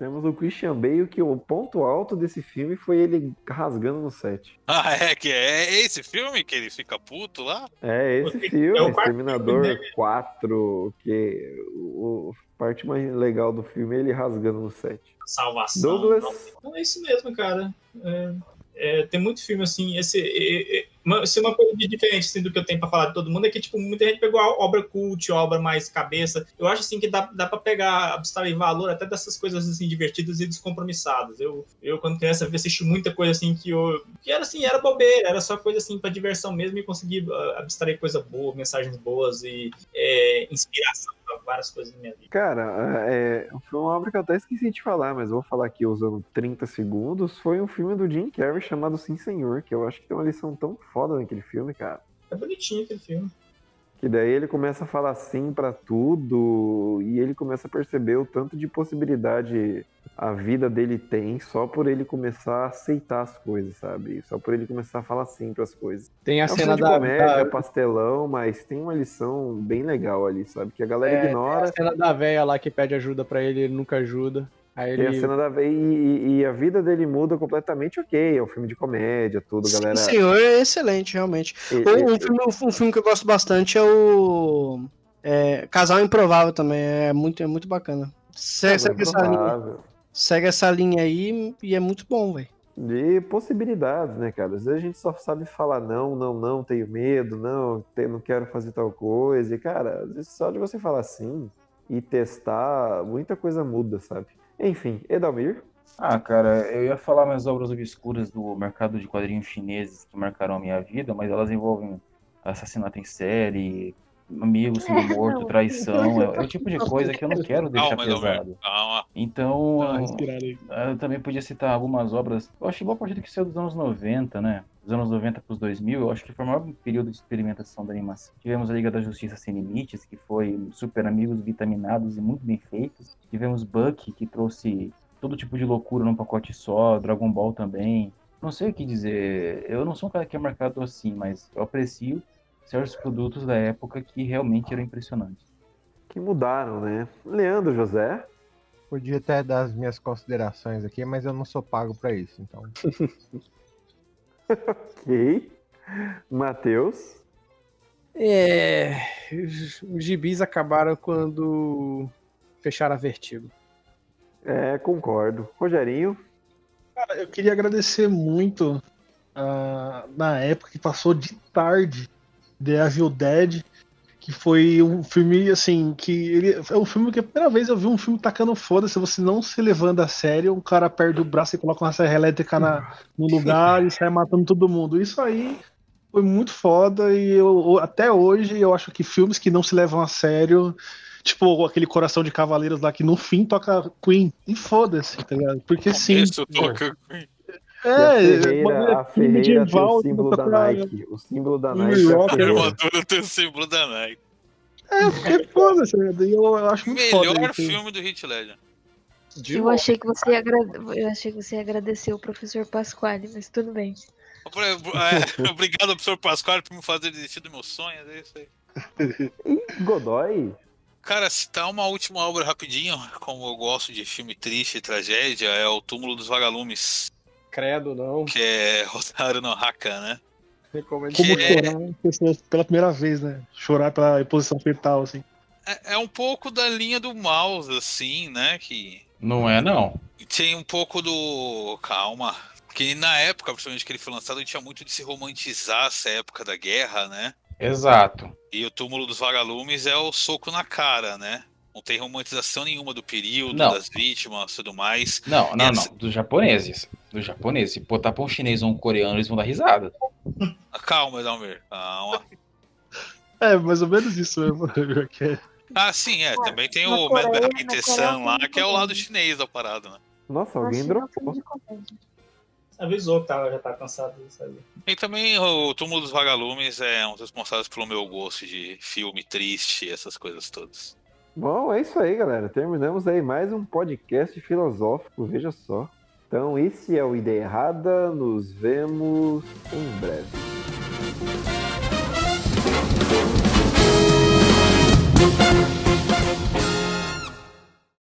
Speaker 3: Temos o Christian Bale, que o ponto alto desse filme foi ele rasgando no set.
Speaker 5: Ah, é que é esse filme que ele fica puto lá?
Speaker 3: É esse
Speaker 8: É
Speaker 3: filme,
Speaker 8: quarto
Speaker 3: Exterminador
Speaker 8: filme, né?
Speaker 3: 4, que o, a parte mais legal do filme é ele rasgando no set.
Speaker 8: Salvação.
Speaker 3: Douglas.
Speaker 8: Não, é isso mesmo, cara. É, é, tem muito filme assim. Esse, é, é, uma, se uma coisa diferente assim, do que eu tenho pra falar de todo mundo é que tipo, muita gente pegou a obra cult, a obra mais cabeça. Eu acho assim que dá, dá pra pegar, abstrair valor até dessas coisas assim divertidas e descompromissadas. Eu, eu quando criança, assisti muita coisa assim que eu. que era assim, era bobeira, era só coisa assim pra diversão mesmo e consegui ah, abstrair coisa boa, mensagens boas e é, inspiração várias coisas na minha vida.
Speaker 3: Cara, é, foi uma obra que eu até esqueci de falar, mas vou falar aqui usando 30 segundos. Foi um filme do Jim Carrey chamado Sim Senhor, que eu acho que tem uma lição tão foda naquele filme, cara.
Speaker 8: É bonitinho aquele filme.
Speaker 3: Que daí ele começa a falar sim pra tudo e ele começa a perceber o tanto de possibilidade a vida dele tem só por ele começar a aceitar as coisas, sabe? Só por ele começar a falar sim pras coisas.
Speaker 10: Tem a
Speaker 3: É
Speaker 10: cena da,
Speaker 3: comédia,
Speaker 10: da-
Speaker 3: pastelão, mas tem uma lição bem legal ali, sabe? Que a galera
Speaker 10: é, tem
Speaker 3: ignora.
Speaker 10: a cena da véia lá que pede ajuda pra ele, ele nunca ajuda. Aí
Speaker 3: Tem a
Speaker 10: ele.
Speaker 3: cena da e, e- e a vida dele muda completamente, ok. É um filme de comédia, tudo,
Speaker 6: Sim,
Speaker 3: galera.
Speaker 6: senhor, é excelente, realmente.
Speaker 3: E-
Speaker 6: Um, filme, um filme que eu gosto bastante é o é, Casal Improvável também. É muito, é muito bacana. Segue, segue essa linha, segue essa linha aí e é muito bom, velho.
Speaker 3: De possibilidades, né, cara? Às vezes a gente só sabe falar não, não, não, tenho medo, não, não quero fazer tal coisa. E, cara, às vezes só de você falar sim e testar, muita coisa muda, sabe? Enfim, Edalmir.
Speaker 2: Ah, cara, eu ia falar mais obras obscuras do mercado de quadrinhos chineses que marcaram a minha vida, mas elas envolvem assassinato em série, amigos [laughs] sendo morto,
Speaker 7: não.
Speaker 2: traição. É, é o tipo de coisa que eu não quero deixar
Speaker 5: Calma,
Speaker 2: pesado.
Speaker 5: calma.
Speaker 2: Então,
Speaker 1: respirada aí.
Speaker 2: eu também podia citar algumas obras. Eu acho que boa parte do que saiu dos anos 90, né? Dos anos 90 para os 2000, eu acho que foi o maior período de experimentação da animação. Tivemos a Liga da Justiça Sem Limites, que foi super amigos vitaminados e muito bem feitos. Tivemos Buck, que trouxe todo tipo de loucura num pacote só, Dragon Ball também. Não sei o que dizer. Eu não sou um cara que é marcado assim, mas eu aprecio certos produtos da época que realmente eram impressionantes.
Speaker 3: Que mudaram, né? Leandro José.
Speaker 4: Podia até dar as minhas considerações aqui, mas eu não sou pago pra isso, então. [laughs]
Speaker 3: Ok. Matheus.
Speaker 10: É. Os gibis acabaram quando fecharam a Vertigo.
Speaker 3: É, concordo. Rogerinho.
Speaker 1: Cara, eu queria agradecer muito ah, na época que passou de tarde The Evil Dead, que foi um filme assim, que ele é um filme que a primeira vez eu vi um filme tacando foda-se, você não se levando a sério, um cara perde o braço e coloca uma serra elétrica na, no lugar e sai matando todo mundo. Isso aí foi muito foda e eu, até hoje eu acho que filmes que não se levam a sério Tipo aquele coração de cavaleiros lá que no fim toca Queen. E foda-se, tá ligado? Porque sim.
Speaker 5: Isso toca.
Speaker 3: E
Speaker 1: É,
Speaker 3: a
Speaker 1: bagulho
Speaker 3: Ferreira, a
Speaker 1: é
Speaker 3: Ferreira tem o símbolo da Nike. O símbolo da Nike é a
Speaker 5: A armadura tem o símbolo da Nike.
Speaker 1: É, porque foda-se? E eu, eu acho muito foda
Speaker 5: Melhor
Speaker 1: isso.
Speaker 5: filme do Hit Ledger.
Speaker 10: De
Speaker 7: Eu achei que você ia agrade... eu achei que você ia agradecer o professor Pasquale, mas tudo bem.
Speaker 5: É, [laughs] obrigado, professor Pascoal, por me fazer desistir do meu sonho. É isso aí.
Speaker 3: E Godoy?
Speaker 5: Cara, citar uma última obra rapidinho, como eu gosto de filme triste e tragédia, é O Túmulo dos Vagalumes,
Speaker 10: Credo, não.
Speaker 5: que é Rotário no Haka, né?
Speaker 1: Como
Speaker 5: Que é-
Speaker 1: chorar pessoas pela primeira vez, né? Chorar pela posição fetal, assim.
Speaker 5: É, é um pouco da linha do mouse, assim, né? Que
Speaker 2: Não é, não.
Speaker 5: tem um pouco do. Calma. Que na época, principalmente que ele foi lançado, tinha muito de se romantizar essa época da guerra, né?
Speaker 2: Exato.
Speaker 5: E o túmulo dos vagalumes é o soco na cara, né? Não tem romantização nenhuma do período,
Speaker 2: Não.
Speaker 5: das vítimas, tudo mais.
Speaker 2: Não, não,
Speaker 5: essa-
Speaker 2: não. Dos japoneses. Dos japoneses. Se botar pra um chinês ou um coreano, eles vão dar risada.
Speaker 5: Calma, Dalmir. Calma.
Speaker 1: É, mais ou menos isso mesmo. [laughs] que é-
Speaker 5: Ah, sim, é. Também tem
Speaker 7: na
Speaker 5: o
Speaker 7: Coreia
Speaker 5: lá, que é o lado chinês da parada, né?
Speaker 3: Nossa, alguém dropou.
Speaker 8: Avisou que tava, já tá cansado disso aí.
Speaker 5: E também o Túmulo dos Vagalumes é um dos responsáveis pelo meu gosto de filme triste, essas coisas todas.
Speaker 3: Bom, é isso aí, galera. Terminamos aí mais um podcast filosófico, veja só. Então, esse é o Ideia Errada. Nos vemos em breve.